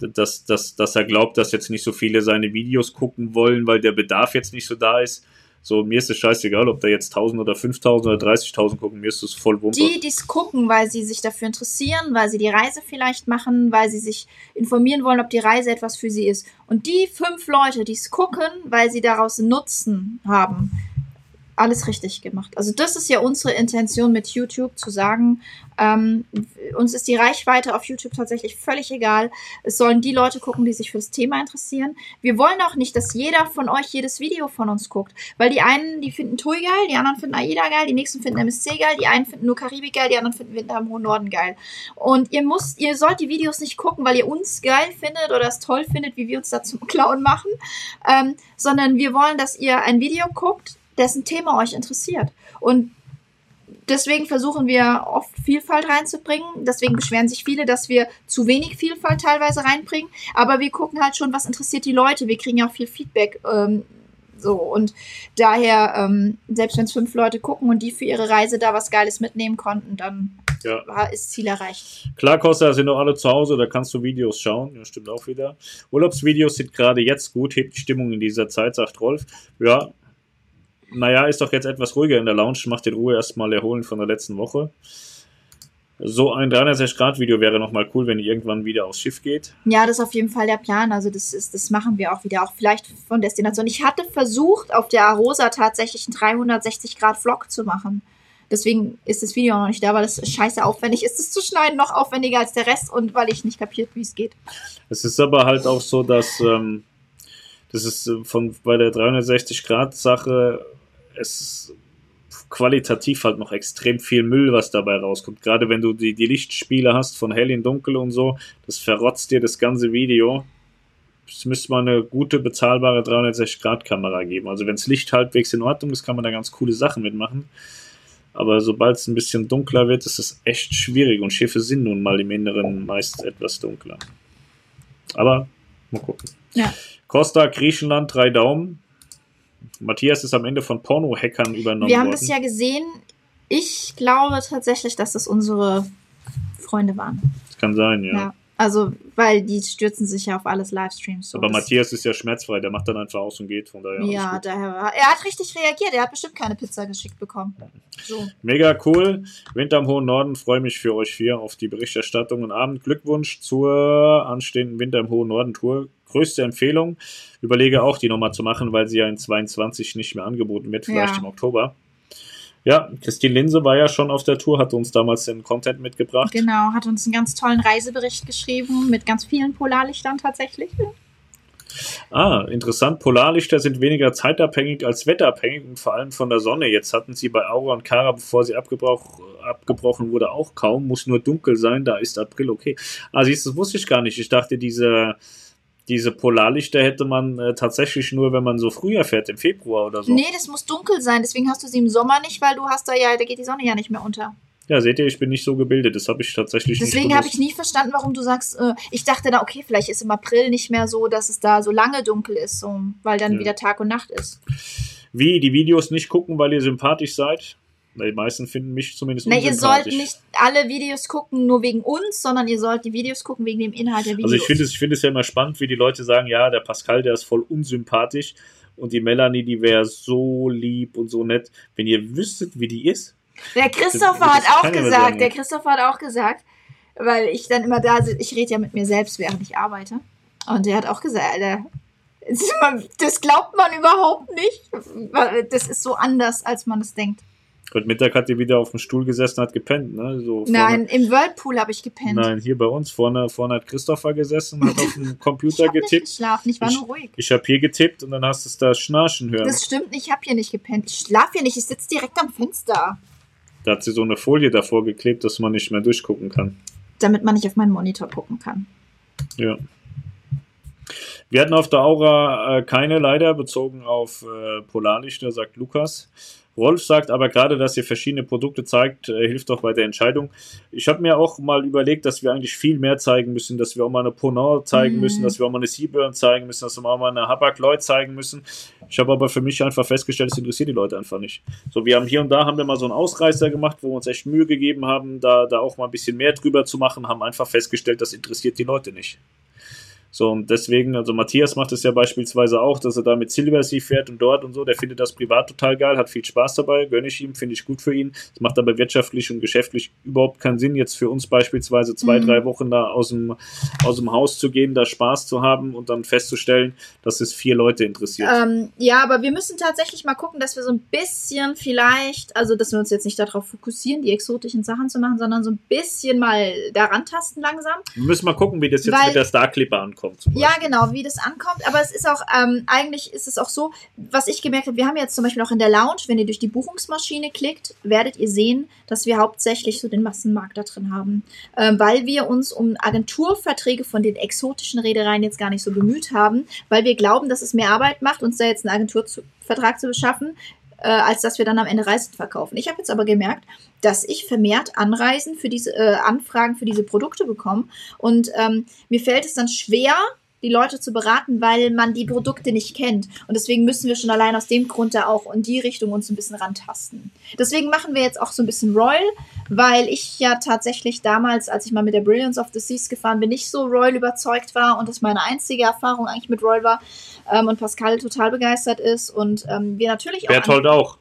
Speaker 1: dass, dass, dass er glaubt, dass jetzt nicht so viele seine Videos gucken wollen, weil der Bedarf jetzt nicht so da ist. So, mir ist es scheißegal, ob da jetzt 1000 oder 5000 oder 30.000 gucken, mir ist es voll wumpe.
Speaker 2: Die, die es gucken, weil sie sich dafür interessieren, weil sie die Reise vielleicht machen, weil sie sich informieren wollen, ob die Reise etwas für sie ist. Und die fünf Leute, die es gucken, weil sie daraus Nutzen haben, alles richtig gemacht. Also das ist ja unsere Intention mit YouTube, zu sagen, ähm, uns ist die Reichweite auf YouTube tatsächlich völlig egal. Es sollen die Leute gucken, die sich für das Thema interessieren. Wir wollen auch nicht, dass jeder von euch jedes Video von uns guckt, weil die einen, die finden Tui geil, die anderen finden AIDA geil, die nächsten finden MSC geil, die einen finden nur Karibik geil, die anderen finden Winter im hohen Norden geil. Und ihr müsst, ihr sollt die Videos nicht gucken, weil ihr uns geil findet oder es toll findet, wie wir uns da zum Clown machen, ähm, sondern wir wollen, dass ihr ein Video guckt, dessen Thema euch interessiert. Und deswegen versuchen wir oft Vielfalt reinzubringen. Deswegen beschweren sich viele, dass wir zu wenig Vielfalt teilweise reinbringen. Aber wir gucken halt schon, was interessiert die Leute. Wir kriegen ja auch viel Feedback. Ähm, so und daher, ähm, selbst wenn es fünf Leute gucken und die für ihre Reise da was Geiles mitnehmen konnten, dann ja. war, ist Ziel erreicht.
Speaker 1: Klar, Costa, sind doch alle zu Hause, da kannst du Videos schauen. Ja, stimmt auch wieder. Urlaubsvideos sind gerade jetzt gut, hebt die Stimmung in dieser Zeit, sagt Rolf. Ja, naja, ist doch jetzt etwas ruhiger in der Lounge, macht den Ruhe erstmal erholen von der letzten Woche. So ein 360-Grad-Video wäre nochmal cool, wenn ihr irgendwann wieder aufs Schiff geht.
Speaker 2: Ja, das ist auf jeden Fall der Plan. Also das ist, das machen wir auch wieder, auch vielleicht von Destination. Ich hatte versucht, auf der Arosa tatsächlich einen 360-Grad-Vlog zu machen. Deswegen ist das Video noch nicht da, weil es scheiße aufwendig ist, es zu schneiden, noch aufwendiger als der Rest und weil ich nicht kapiert, wie es geht.
Speaker 1: Es ist aber halt auch so, dass ähm, das ist äh, von bei der 360-Grad-Sache es qualitativ halt noch extrem viel Müll, was dabei rauskommt. Gerade wenn du die, die Lichtspiele hast von hell in dunkel und so, das verrotzt dir das ganze Video. Es müsste mal eine gute, bezahlbare 360-Grad-Kamera geben. Also wenn das Licht halbwegs in Ordnung ist, kann man da ganz coole Sachen mitmachen. Aber sobald es ein bisschen dunkler wird, ist es echt schwierig. Und Schiffe sind nun mal im Inneren meist etwas dunkler. Aber mal gucken.
Speaker 2: Ja.
Speaker 1: Costa, Griechenland, drei Daumen. Matthias ist am Ende von Porno-Hackern übernommen
Speaker 2: Wir haben
Speaker 1: worden.
Speaker 2: das ja gesehen. Ich glaube tatsächlich, dass das unsere Freunde waren.
Speaker 1: das kann sein, ja.
Speaker 2: Ja. Also, weil die stürzen sich ja auf alles Livestreams. So.
Speaker 1: Aber Matthias ist ja schmerzfrei, der macht dann einfach aus und geht, von daher.
Speaker 2: Ja, daher war. Er hat richtig reagiert. Er hat bestimmt keine Pizza geschickt bekommen. So.
Speaker 1: Mega cool. Winter im hohen Norden, freue mich für euch vier auf die Berichterstattung und Abend. Glückwunsch zur anstehenden Winter im hohen Norden Tour. Größte Empfehlung. Überlege auch, die nochmal zu machen, weil sie ja in 22 nicht mehr angeboten wird, vielleicht
Speaker 2: Ja.
Speaker 1: im Oktober. Ja, Christine Linse war ja schon auf der Tour, hat uns damals den Content mitgebracht.
Speaker 2: Genau, hat uns einen ganz tollen Reisebericht geschrieben mit ganz vielen Polarlichtern tatsächlich.
Speaker 1: Ah, interessant. Polarlichter sind weniger zeitabhängig als wetterabhängig und vor allem von der Sonne. Jetzt hatten sie bei Aura und Kara, bevor sie abgebroch, abgebrochen wurde, auch kaum. Muss nur dunkel sein, da ist April okay. Ah, siehst du, das wusste ich gar nicht. Ich dachte, diese, diese Polarlichter hätte man äh, tatsächlich nur, wenn man so früher fährt, im Februar oder so.
Speaker 2: Nee, das muss dunkel sein, deswegen hast du sie im Sommer nicht, weil du hast da ja, da geht die Sonne ja nicht mehr unter.
Speaker 1: Ja, seht ihr, ich bin nicht so gebildet. Das habe ich tatsächlich
Speaker 2: Deswegen habe ich nie verstanden, warum du sagst, äh, ich dachte da, okay, vielleicht ist im April nicht mehr so, dass es da so lange dunkel ist, so, weil dann
Speaker 1: Ja.
Speaker 2: wieder Tag und Nacht ist.
Speaker 1: Wie, die Videos nicht gucken, weil ihr sympathisch seid? Na, Die meisten finden mich zumindest
Speaker 2: Ne, ihr sollt nicht alle Videos gucken, nur wegen uns, sondern ihr sollt die Videos gucken wegen dem Inhalt der Videos.
Speaker 1: Also ich finde es, ich finde es ja immer spannend, wie die Leute sagen, ja, der Pascal, der ist voll unsympathisch und die Melanie, die wäre so lieb und so nett. Wenn ihr wüsstet, wie die ist.
Speaker 2: Der Christopher
Speaker 1: Das- das
Speaker 2: hat auch gesagt, der
Speaker 1: ja.
Speaker 2: Christopher hat auch gesagt, weil ich dann immer da sitze, ich rede ja mit mir selbst, während ich arbeite. Und der hat auch gesagt, Alter, das glaubt man überhaupt nicht. Das ist so anders, als man es denkt.
Speaker 1: Heute Mittag hat die wieder auf dem Stuhl gesessen, hat gepennt, ne? So vorne-
Speaker 2: Nein, im Whirlpool habe ich gepennt.
Speaker 1: Nein, hier bei uns vorne, vorne hat Christopher gesessen, hat auf dem
Speaker 2: ich
Speaker 1: Computer
Speaker 2: nicht
Speaker 1: getippt.
Speaker 2: geschlafen, ich war
Speaker 1: Ich-
Speaker 2: nur ruhig.
Speaker 1: Ich habe hier getippt und dann hast du es da schnarchen hören.
Speaker 2: Das stimmt nicht, ich habe hier nicht gepennt. Ich schlafe hier nicht, ich sitze direkt am Fenster,
Speaker 1: Da hat sie so eine Folie davor geklebt, dass man nicht mehr durchgucken kann.
Speaker 2: damit man nicht auf meinen Monitor gucken kann.
Speaker 1: Ja. Wir hatten auf der Aura äh, keine leider, bezogen auf äh, Polarlichter, sagt Lukas. Rolf sagt aber gerade, dass ihr verschiedene Produkte zeigt, äh, hilft doch bei der Entscheidung. Ich habe mir auch mal überlegt, dass wir eigentlich viel mehr zeigen müssen, dass wir auch mal eine Ponant zeigen
Speaker 2: Mhm.
Speaker 1: müssen, dass wir auch mal eine Seaburn zeigen müssen, dass wir auch mal eine Habak-Lloyd zeigen müssen. Ich habe aber für mich einfach festgestellt, es interessiert die Leute einfach nicht. So, wir haben hier und da haben wir mal so einen Ausreißer gemacht, wo wir uns echt Mühe gegeben haben, da, da auch mal ein bisschen mehr drüber zu machen, haben einfach festgestellt, das interessiert die Leute nicht. So, und deswegen, also Matthias macht es ja beispielsweise auch, dass er da mit Silver Sea fährt und dort und so, der findet das privat total geil, hat viel Spaß dabei, gönne ich ihm, finde ich gut für ihn. Es macht aber wirtschaftlich und geschäftlich überhaupt keinen Sinn, jetzt für uns beispielsweise zwei,
Speaker 2: Mhm.
Speaker 1: drei Wochen da aus dem, aus dem Haus zu gehen, da Spaß zu haben und dann festzustellen, dass es vier Leute interessiert.
Speaker 2: Ähm, ja, aber wir müssen tatsächlich mal gucken, dass wir so ein bisschen vielleicht, also dass wir uns jetzt nicht darauf fokussieren, die exotischen Sachen zu machen, sondern so ein bisschen mal daran tasten langsam.
Speaker 1: Wir müssen mal gucken, wie das jetzt
Speaker 2: Weil-
Speaker 1: mit der Star Clipper ankommt. Zum
Speaker 2: Ja, genau, wie das ankommt. Aber es ist auch, ähm, eigentlich ist es auch so, was ich gemerkt habe, wir haben jetzt zum Beispiel auch in der Lounge, wenn ihr durch die Buchungsmaschine klickt, werdet ihr sehen, dass wir hauptsächlich so den Massenmarkt da drin haben. Ähm, weil wir uns um Agenturverträge von den exotischen Reedereien jetzt gar nicht so bemüht haben, weil wir glauben, dass es mehr Arbeit macht, uns da jetzt einen Agenturvertrag zu beschaffen, äh, als dass wir dann am Ende Reisen verkaufen. Ich habe jetzt aber gemerkt, dass ich vermehrt Anreisen für diese äh, Anfragen für diese Produkte bekomme und ähm, mir fällt es dann schwer, die Leute zu beraten, weil man die Produkte nicht kennt. Und deswegen müssen wir schon allein aus dem Grund da auch in die Richtung uns ein bisschen rantasten. Deswegen machen wir jetzt auch so ein bisschen Royal, weil ich ja tatsächlich damals, als ich mal mit der Brilliance of the Seas gefahren bin, nicht so Royal überzeugt war und das meine einzige Erfahrung eigentlich mit Royal war ähm, und Pascal total begeistert ist und ähm, wir natürlich auch
Speaker 1: Berthold auch.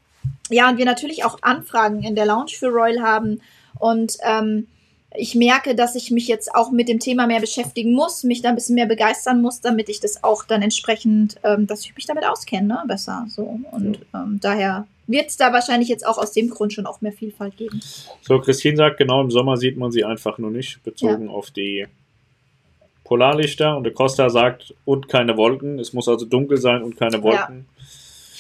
Speaker 2: ja, und wir natürlich auch Anfragen in der Lounge für Royal haben. Und ähm, ich merke, dass ich mich jetzt auch mit dem Thema mehr beschäftigen muss, mich da ein bisschen mehr begeistern muss, damit ich das auch dann entsprechend, ähm, dass ich mich damit auskenne, ne? besser. So. Und ähm, daher wird es da wahrscheinlich jetzt auch aus dem Grund schon auch mehr Vielfalt geben.
Speaker 1: So, Christine sagt, genau im Sommer sieht man sie einfach nur nicht, bezogen auf die Polarlichter. Und der Costa sagt, und keine Wolken. Es muss also dunkel sein und keine Wolken.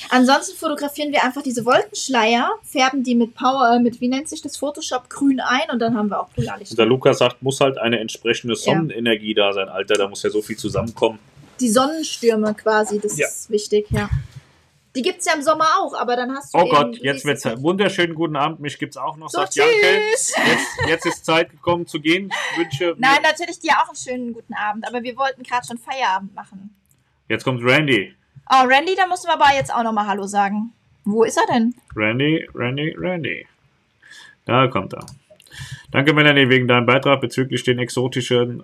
Speaker 2: Ansonsten fotografieren wir einfach diese Wolkenschleier, färben die mit Power, mit wie nennt sich das Photoshop grün ein und dann haben wir auch
Speaker 1: Und
Speaker 2: Polarlichter.
Speaker 1: der Lukas sagt, muss halt eine entsprechende Sonnenenergie da sein. Alter, da muss ja so viel zusammenkommen.
Speaker 2: Die Sonnenstürme quasi, das
Speaker 1: Ja.
Speaker 2: ist wichtig, ja. Die gibt es ja im Sommer auch, aber dann hast du.
Speaker 1: Oh Gott, jetzt wird's
Speaker 2: es nicht.
Speaker 1: wunderschönen guten Abend. Mich gibt's auch noch,
Speaker 2: So,
Speaker 1: sagt Janke.
Speaker 2: tschüss.
Speaker 1: Jetzt, jetzt ist Zeit gekommen zu gehen. Ich wünsche.
Speaker 2: Nein, natürlich dir auch einen schönen guten Abend, aber wir wollten gerade schon Feierabend machen.
Speaker 1: Jetzt kommt Randy.
Speaker 2: Oh, Randy, da mussten wir aber jetzt auch nochmal Hallo sagen. Wo ist er denn?
Speaker 1: Randy, Randy, Randy. Da kommt er. Danke, Melanie, wegen deinem Beitrag bezüglich den exotischen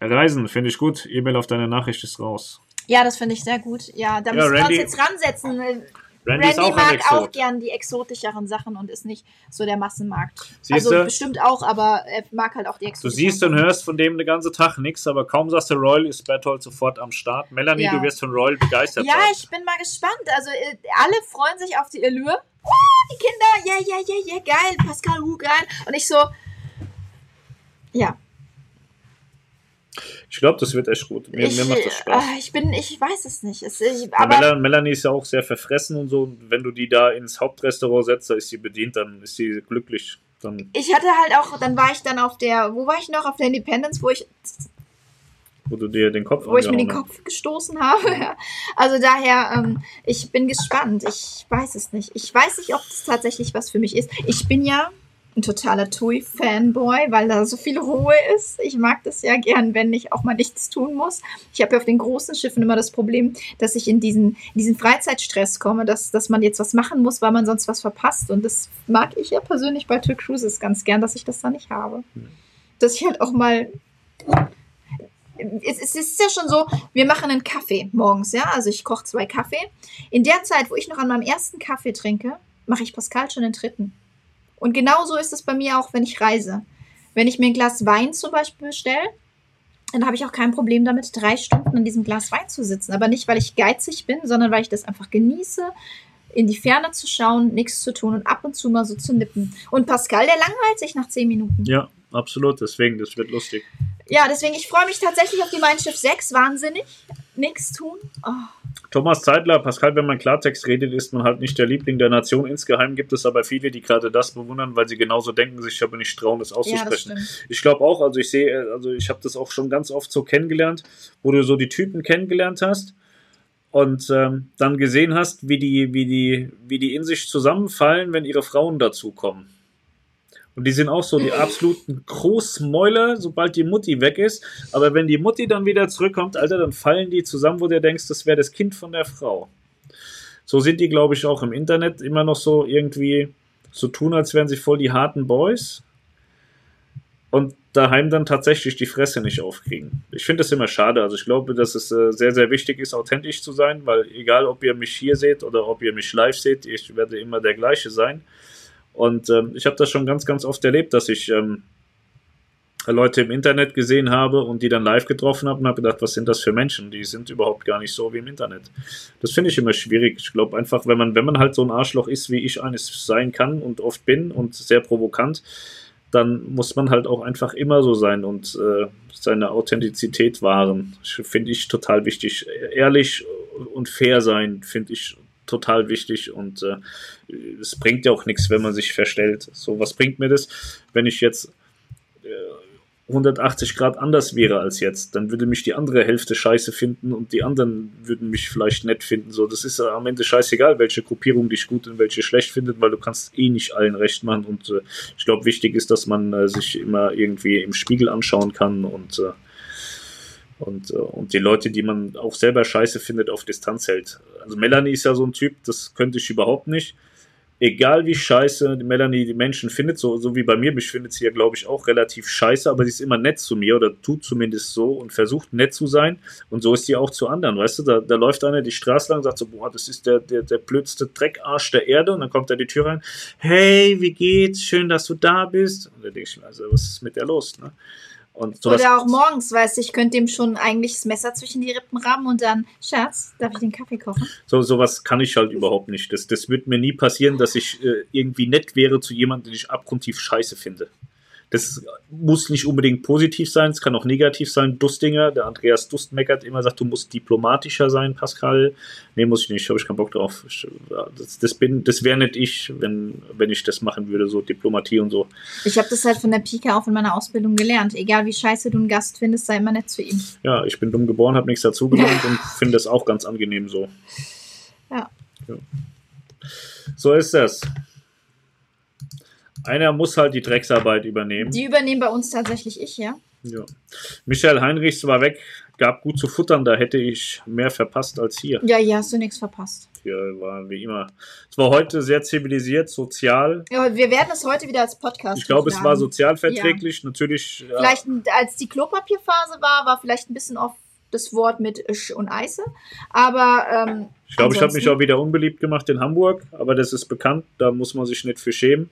Speaker 1: Reisen. Finde ich gut. E-Mail auf deine Nachricht ist raus.
Speaker 2: Ja, das finde ich sehr gut. Ja, da
Speaker 1: Ja,
Speaker 2: müssen wir uns
Speaker 1: Randy-
Speaker 2: jetzt ransetzen.
Speaker 1: Randy,
Speaker 2: Randy
Speaker 1: ist auch
Speaker 2: mag auch gern die exotischeren Sachen und ist nicht so der Massenmarkt.
Speaker 1: Siehst
Speaker 2: also
Speaker 1: du?
Speaker 2: bestimmt auch, aber er mag halt auch die
Speaker 1: Du
Speaker 2: exotischen.
Speaker 1: siehst und hörst von dem den ganzen Tag nichts, aber kaum sagst du Royal, ist Berthold sofort am Start. Melanie,
Speaker 2: Ja.
Speaker 1: du wirst von Royal begeistert
Speaker 2: Ja,
Speaker 1: sein.
Speaker 2: ich bin mal gespannt. Also äh, alle freuen sich auf die Allure. Oh, die Kinder, ja, ja, ja, ja, geil. Pascal, uh, geil. Und ich so, ja,
Speaker 1: Ich glaube, das wird echt gut. Mir,
Speaker 2: ich,
Speaker 1: mir macht das Spaß.
Speaker 2: äh, ich bin, ich weiß es nicht. Es, ich,
Speaker 1: Ja, Melanie ist ja auch sehr verfressen und so. Und wenn du die da ins Hauptrestaurant setzt, da ist sie bedient, dann ist sie glücklich. Dann,
Speaker 2: ich hatte halt auch, dann war ich dann auf der, wo war ich noch? Auf der Independence, wo ich
Speaker 1: wo du dir den Kopf
Speaker 2: wo ich mir den Kopf gestoßen habe. Ja. Also daher, ähm, ich bin gespannt. Ich weiß es nicht. Ich weiß nicht, ob das tatsächlich was für mich ist. Ich bin ja ein totaler TUI-Fanboy, weil da so viel Ruhe ist. Ich mag das ja gern, wenn ich auch mal nichts tun muss. Ich habe ja auf den großen Schiffen immer das Problem, dass ich in diesen, in diesen Freizeitstress komme, dass, dass man jetzt was machen muss, weil man sonst was verpasst. Und das mag ich ja persönlich bei Tour Cruises ganz gern, dass ich das da nicht habe. Dass ich halt auch mal es ist ja schon so, wir machen einen Kaffee morgens, ja. Also ich koche zwei Kaffee. In der Zeit, wo ich noch an meinem ersten Kaffee trinke, mache ich Pascal schon den dritten. Und genauso ist es bei mir auch, wenn ich reise. Wenn ich mir ein Glas Wein zum Beispiel bestelle, dann habe ich auch kein Problem damit, drei Stunden an diesem Glas Wein zu sitzen. Aber nicht, weil ich geizig bin, sondern weil ich das einfach genieße, in die Ferne zu schauen, nichts zu tun und ab und zu mal so zu nippen. Und Pascal, der langweilt sich nach zehn Minuten.
Speaker 1: Ja, absolut. Deswegen, das wird lustig.
Speaker 2: Ja, deswegen, ich freue mich tatsächlich auf die Mein Schiff 6. Wahnsinnig. Nichts tun. Oh.
Speaker 1: Thomas Zeitler, Pascal, wenn man Klartext redet, ist man halt nicht der Liebling der Nation. Insgeheim gibt es aber viele, die gerade das bewundern, weil sie genauso denken, sich aber nicht trauen, das
Speaker 2: Ja,
Speaker 1: auszusprechen.
Speaker 2: stimmt.
Speaker 1: ich glaube auch, also ich sehe, also ich habe das auch schon ganz oft so kennengelernt, wo du so die Typen kennengelernt hast und ähm, dann gesehen hast, wie die, wie die, wie die in sich zusammenfallen, wenn ihre Frauen dazukommen. Und die sind auch so die absoluten Großmäuler, sobald die Mutti weg ist. Aber wenn die Mutti dann wieder zurückkommt, Alter, dann fallen die zusammen, wo du denkst, das wäre das Kind von der Frau. So sind die, glaube ich, auch im Internet immer noch so irgendwie so tun, als wären sie voll die harten Boys und daheim dann tatsächlich die Fresse nicht aufkriegen. Ich finde das immer schade. Also ich glaube, dass es äh, sehr, sehr wichtig ist, authentisch zu sein, weil egal, ob ihr mich hier seht oder ob ihr mich live seht, ich werde immer der gleiche sein. Und ähm, ich habe das schon ganz, ganz oft erlebt, dass ich ähm, Leute im Internet gesehen habe und die dann live getroffen habe und habe gedacht, was sind das für Menschen? Die sind überhaupt gar nicht so wie im Internet. Das finde ich immer schwierig. Ich glaube einfach, wenn man, wenn man halt so ein Arschloch ist, wie ich eines sein kann und oft bin und sehr provokant, dann muss man halt auch einfach immer so sein und äh, seine Authentizität wahren. Finde ich total wichtig. Ehrlich und fair sein finde ich total wichtig und äh, es bringt ja auch nichts, wenn man sich verstellt. So, was bringt mir das, wenn ich jetzt äh, 180 Grad anders wäre als jetzt, dann würde mich die andere Hälfte scheiße finden und die anderen würden mich vielleicht nett finden. So, das ist am Ende scheißegal, welche Gruppierung dich gut und welche schlecht findet, weil du kannst eh nicht allen recht machen. Und äh, ich glaube, wichtig ist, dass man äh, sich immer irgendwie im Spiegel anschauen kann und äh, und, äh, und die Leute, die man auch selber scheiße findet, auf Distanz hält. Also Melanie ist ja so ein Typ, das könnte ich überhaupt nicht. Egal wie scheiße Melanie die Menschen findet, so, so wie bei mir, mich findet sie ja, glaube ich, auch relativ scheiße, aber sie ist immer nett zu mir oder tut zumindest so und versucht nett zu sein. Und so ist sie auch zu anderen, weißt du? Da, da läuft einer die Straße lang und sagt so, boah, das ist der, der, der blödste Dreckarsch der Erde. Und dann kommt er die Tür rein, hey, wie geht's? Schön, dass du da bist. Und da denke ich mir, also, was ist mit der los, ne? Und sowas,
Speaker 2: Oder auch morgens, weißt du, ich könnte dem schon eigentlich das Messer zwischen die Rippen rammen und dann, Schatz, darf ich den Kaffee kochen?
Speaker 1: So, sowas kann ich halt überhaupt nicht. Das, das wird mir nie passieren, dass ich äh, irgendwie nett wäre zu jemandem, den ich abgrundtief scheiße finde. Das muss nicht unbedingt positiv sein, es kann auch negativ sein. Dustinger, der Andreas Dust meckert immer, sagt, du musst diplomatischer sein, Pascal. Nee, muss ich nicht, habe ich keinen Bock drauf. Ich, das das, bin, das wäre nicht ich, wenn, wenn ich das machen würde, so Diplomatie und so.
Speaker 2: Ich habe das halt von der Pike auch in meiner Ausbildung gelernt. Egal wie scheiße du einen Gast findest, sei immer nett zu ihm.
Speaker 1: Ja, ich bin dumm geboren, habe nichts dazugelernt und finde das auch ganz angenehm so.
Speaker 2: Ja.
Speaker 1: Ja. So ist das. Einer muss halt die Drecksarbeit übernehmen.
Speaker 2: Die übernehmen bei uns tatsächlich ich, ja.
Speaker 1: Ja. Michael Heinrichs war weg, gab gut zu futtern, da hätte ich mehr verpasst als hier.
Speaker 2: Ja, hier hast du nichts verpasst.
Speaker 1: Hier war wie immer. Es war heute sehr zivilisiert, sozial.
Speaker 2: Ja, wir werden es heute wieder als Podcast.
Speaker 1: Ich glaube, es war sozialverträglich. Natürlich. ja,
Speaker 2: Vielleicht, ein- als die Klopapierphase war, war vielleicht ein bisschen oft das Wort mit Sch und Eise. Aber ähm,
Speaker 1: Ich glaube, ich habe mich auch wieder unbeliebt gemacht in Hamburg, aber das ist bekannt, da muss man sich nicht für schämen.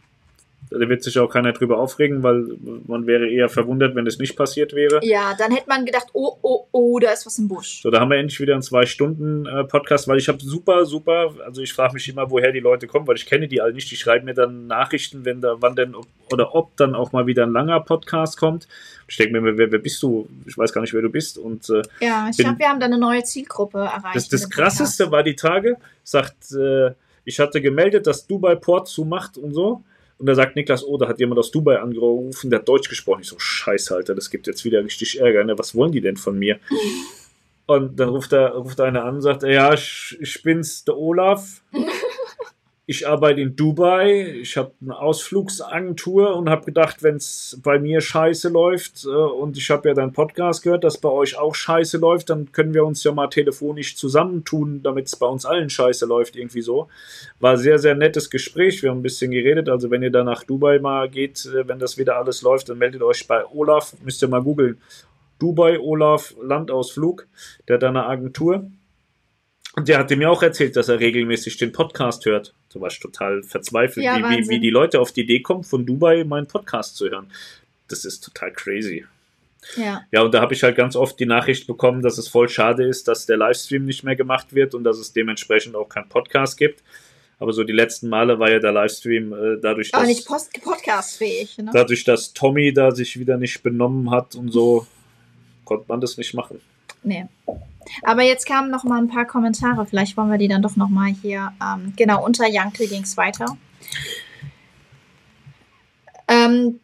Speaker 1: Da wird sich auch keiner drüber aufregen, weil man wäre eher verwundert, wenn es nicht passiert wäre.
Speaker 2: ja, dann hätte man gedacht, oh, oh, oh, da ist was im Busch.
Speaker 1: So, da haben wir endlich wieder einen Zwei-Stunden-Podcast, weil ich habe super, super, also ich frage mich immer, woher die Leute kommen, weil ich kenne die alle nicht. Die schreiben mir dann Nachrichten, wenn da, wann denn, ob, oder ob dann auch mal wieder ein langer Podcast kommt. Ich denke mir, wer, wer bist du? Ich weiß gar nicht, wer du bist. Und äh,
Speaker 2: Ja, ich glaube, wir haben da eine neue Zielgruppe erreicht.
Speaker 1: Das, das krasseste war die Tage, sagt, äh, ich hatte gemeldet, dass Dubai Port zumacht und so. Und da sagt Niklas, oh, da hat jemand aus Dubai angerufen, der hat Deutsch gesprochen. Ich so, scheiße, Alter, das gibt jetzt wieder richtig Ärger. Ne? Was wollen die denn von mir? Und dann ruft, er, ruft einer an und sagt, ja, ich, ich bin's, der Olaf. Ich arbeite in Dubai. Ich habe eine Ausflugsagentur und habe gedacht, wenn es bei mir scheiße läuft äh, und ich habe ja deinen Podcast gehört, dass bei euch auch scheiße läuft, dann können wir uns ja mal telefonisch zusammentun, damit es bei uns allen scheiße läuft, irgendwie so. War sehr, sehr nettes Gespräch. Wir haben ein bisschen geredet. Also, wenn ihr da nach Dubai mal geht, äh, wenn das wieder alles läuft, dann meldet euch bei Olaf. Müsst ihr mal googeln. Dubai, Olaf, Landausflug. Der hat eine Agentur. Und der hatte mir auch erzählt, dass er regelmäßig den Podcast hört. Da war ich total verzweifelt,
Speaker 2: Ja,
Speaker 1: wie, wie, wie die Leute auf die Idee kommen, von Dubai meinen Podcast zu hören. Das ist total crazy.
Speaker 2: Ja,
Speaker 1: Ja, und da habe ich halt ganz oft die Nachricht bekommen, dass es voll schade ist, dass der Livestream nicht mehr gemacht wird und dass es dementsprechend auch keinen Podcast gibt. Aber so die letzten Male war ja der Livestream äh, dadurch,
Speaker 2: aber
Speaker 1: dass,
Speaker 2: nicht podcastfähig. Ne?
Speaker 1: dadurch, dass Tommy da sich wieder nicht benommen hat und so, konnte man das nicht machen.
Speaker 2: Nee. Aber jetzt kamen noch mal ein paar Kommentare. Vielleicht wollen wir die dann doch noch mal hier. Ähm, genau, unter Jankel ging es weiter. Ähm,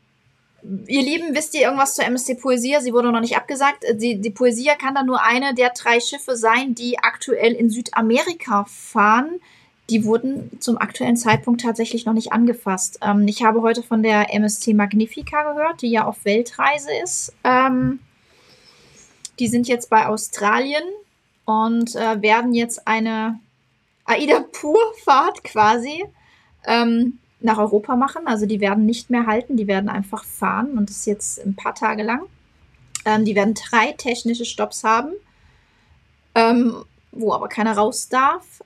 Speaker 2: ihr Lieben, wisst ihr irgendwas zur MSC Poesia? Sie wurde noch nicht abgesagt. Äh, Die, die Poesia kann dann nur eine der drei Schiffe sein, die aktuell in Südamerika fahren. Die wurden zum aktuellen Zeitpunkt tatsächlich noch nicht angefasst. Ähm, ich habe heute von der MSC Magnifica gehört, die ja auf Weltreise ist. Ähm, die sind jetzt bei Australien und äh, werden jetzt eine Aida Pur-Fahrt quasi ähm, nach Europa machen. Also die werden nicht mehr halten, die werden einfach fahren und das ist jetzt ein paar Tage lang. Ähm, die werden drei technische Stops haben, ähm, wo aber keiner raus darf.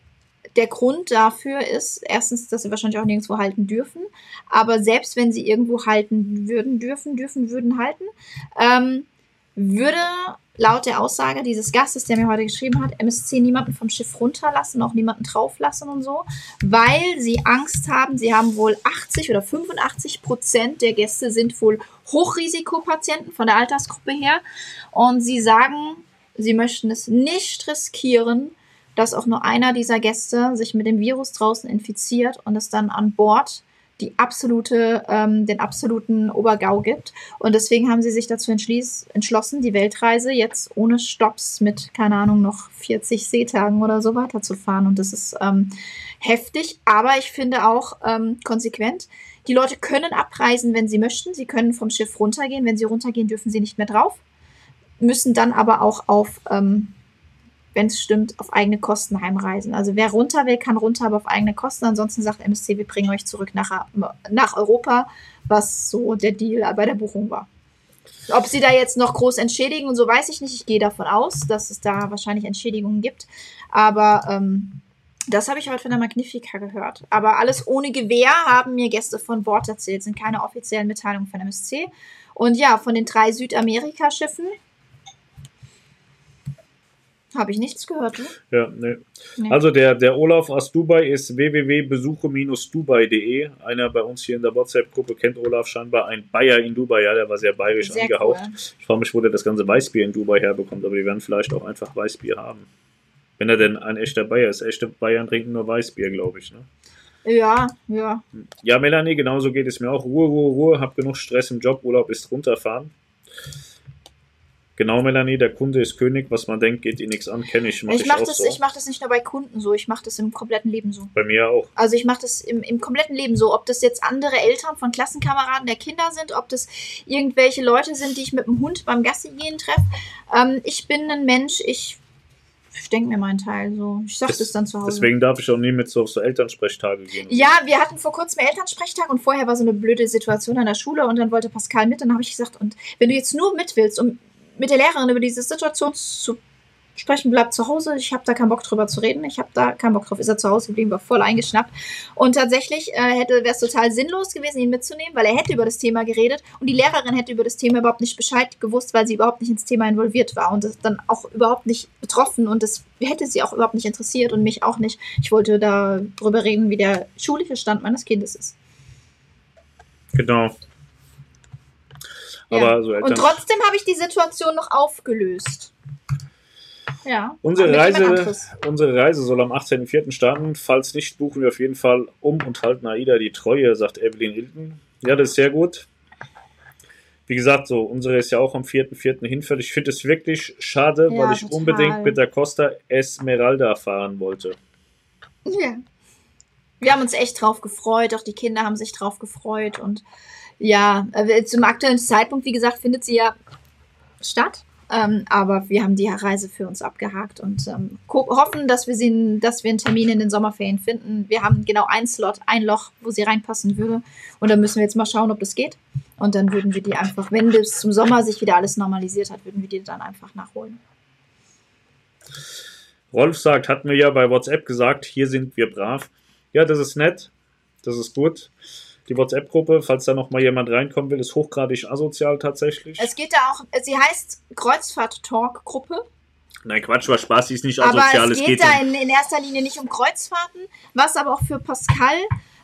Speaker 2: Der Grund dafür ist erstens, dass sie wahrscheinlich auch nirgendwo halten dürfen. Aber selbst wenn sie irgendwo halten würden, dürfen, dürfen, würden halten, ähm, würde laut der Aussage dieses Gastes, der mir heute geschrieben hat, MSC niemanden vom Schiff runterlassen, auch niemanden drauflassen und so, weil sie Angst haben, sie haben wohl 80 oder 85 Prozent der Gäste sind wohl Hochrisikopatienten von der Altersgruppe her. Und sie sagen, sie möchten es nicht riskieren, dass auch nur einer dieser Gäste sich mit dem Virus draußen infiziert und es dann an Bord die absolute, ähm, den absoluten Obergau gibt. Und deswegen haben sie sich dazu entschlossen, die Weltreise jetzt ohne Stops mit, keine Ahnung, noch 40 Seetagen oder so weiterzufahren. Und das ist ähm, heftig, aber ich finde auch ähm, konsequent. Die Leute können abreisen, wenn sie möchten. Sie können vom Schiff runtergehen. Wenn sie runtergehen, dürfen sie nicht mehr drauf. Müssen dann aber auch auf, ähm, wenn es stimmt, auf eigene Kosten heimreisen. Also wer runter will, kann runter, aber auf eigene Kosten. Ansonsten sagt MSC, wir bringen euch zurück nach, nach Europa, was so der Deal bei der Buchung war. Ob sie da jetzt noch groß entschädigen und so, weiß ich nicht. Ich gehe davon aus, dass es da wahrscheinlich Entschädigungen gibt. Aber ähm, das habe ich heute von der Magnifica gehört. Aber alles ohne Gewehr haben mir Gäste von Bord erzählt. Sind keine offiziellen Mitteilungen von MSC. Und ja, von den drei Südamerika-Schiffen habe ich nichts gehört. Ne?
Speaker 1: Ja, nee.
Speaker 2: Nee.
Speaker 1: Also der, der Olaf aus Dubai ist www.besuche-dubai.de. Einer bei uns hier in der WhatsApp-Gruppe kennt Olaf scheinbar. Ein Bayer in Dubai, ja, der war sehr bayerisch
Speaker 2: Sehr
Speaker 1: angehaucht.
Speaker 2: cool.
Speaker 1: Ich frage mich, wo der das ganze Weißbier in Dubai herbekommt, aber die werden vielleicht auch einfach Weißbier haben. Wenn er denn ein echter Bayer ist. Echte Bayern trinken nur Weißbier, glaube ich. Ne?
Speaker 2: Ja, ja.
Speaker 1: Ja, Melanie, genauso geht es mir auch. Ruhe, Ruhe, Ruhe. Hab genug Stress im Job. Urlaub ist runterfahren. Genau, Melanie, der Kunde ist König. Was man denkt, geht ihn nichts an, kenne ich.
Speaker 2: Mach ich mache das, so. mach das nicht nur bei Kunden so, ich mache das im kompletten Leben so.
Speaker 1: Bei mir auch.
Speaker 2: Also ich mache das im, im kompletten Leben so. Ob das jetzt andere Eltern von Klassenkameraden der Kinder sind, ob das irgendwelche Leute sind, die ich mit dem Hund beim Gassi gehen treffe. Ähm, ich bin ein Mensch, ich ich denke mir meinen Teil so. Ich sag das, das dann zu Hause.
Speaker 1: Deswegen darf ich auch nie mit so auf so Elternsprechtage gehen.
Speaker 2: Ja, wir hatten vor kurzem Elternsprechtag und vorher war so eine blöde Situation an der Schule und dann wollte Pascal mit. Dann habe ich gesagt, und wenn du jetzt nur mit willst, um mit der Lehrerin über diese Situation zu sprechen, bleibt zu Hause. Ich habe da keinen Bock drüber zu reden. Ich habe da keinen Bock drauf. Ist er zu Hause geblieben, war voll eingeschnappt. Und tatsächlich äh, wäre es total sinnlos gewesen, ihn mitzunehmen, weil er hätte über das Thema geredet und die Lehrerin hätte über das Thema überhaupt nicht Bescheid gewusst, weil sie überhaupt nicht ins Thema involviert war und dann auch überhaupt nicht betroffen und das hätte sie auch überhaupt nicht interessiert und mich auch nicht. Ich wollte da drüber reden, wie der schulische Stand meines Kindes ist.
Speaker 1: Genau.
Speaker 2: Ja. So und trotzdem habe ich die Situation noch aufgelöst. Ja.
Speaker 1: Unsere Reise, unsere Reise soll am 18.04. starten. Falls nicht, buchen wir auf jeden Fall um und halten AIDA die Treue, sagt Evelyn Hilton. Ja, das ist sehr gut. Wie gesagt, so, unsere ist ja auch am 4.04. hinfällig. Ich finde es wirklich schade, ja, weil ich total. unbedingt mit der Costa Esmeralda fahren wollte.
Speaker 2: Ja. Wir haben uns echt drauf gefreut, auch die Kinder haben sich drauf gefreut und ja, äh, zum aktuellen Zeitpunkt, wie gesagt, findet sie ja statt. Ähm, aber wir haben die Reise für uns abgehakt und ähm, hoffen, dass wir, sie, dass wir einen Termin in den Sommerferien finden. Wir haben genau ein Slot, ein Loch, wo sie reinpassen würde. Und dann müssen wir jetzt mal schauen, ob das geht. Und dann würden wir die einfach, wenn bis zum Sommer sich wieder alles normalisiert hat, würden wir die dann einfach nachholen.
Speaker 1: Rolf sagt, hatten wir ja bei WhatsApp gesagt, hier sind wir brav. Ja, das ist nett. Das ist gut. Die WhatsApp-Gruppe, falls da noch mal jemand reinkommen will, ist hochgradig asozial tatsächlich.
Speaker 2: Es geht da auch, sie heißt Kreuzfahrt-Talk-Gruppe.
Speaker 1: Nein, Quatsch, war Spaß, sie ist nicht asozial.
Speaker 2: Aber es, geht, es geht da in, in, erster Linie nicht um Kreuzfahrten, was aber auch für Pascal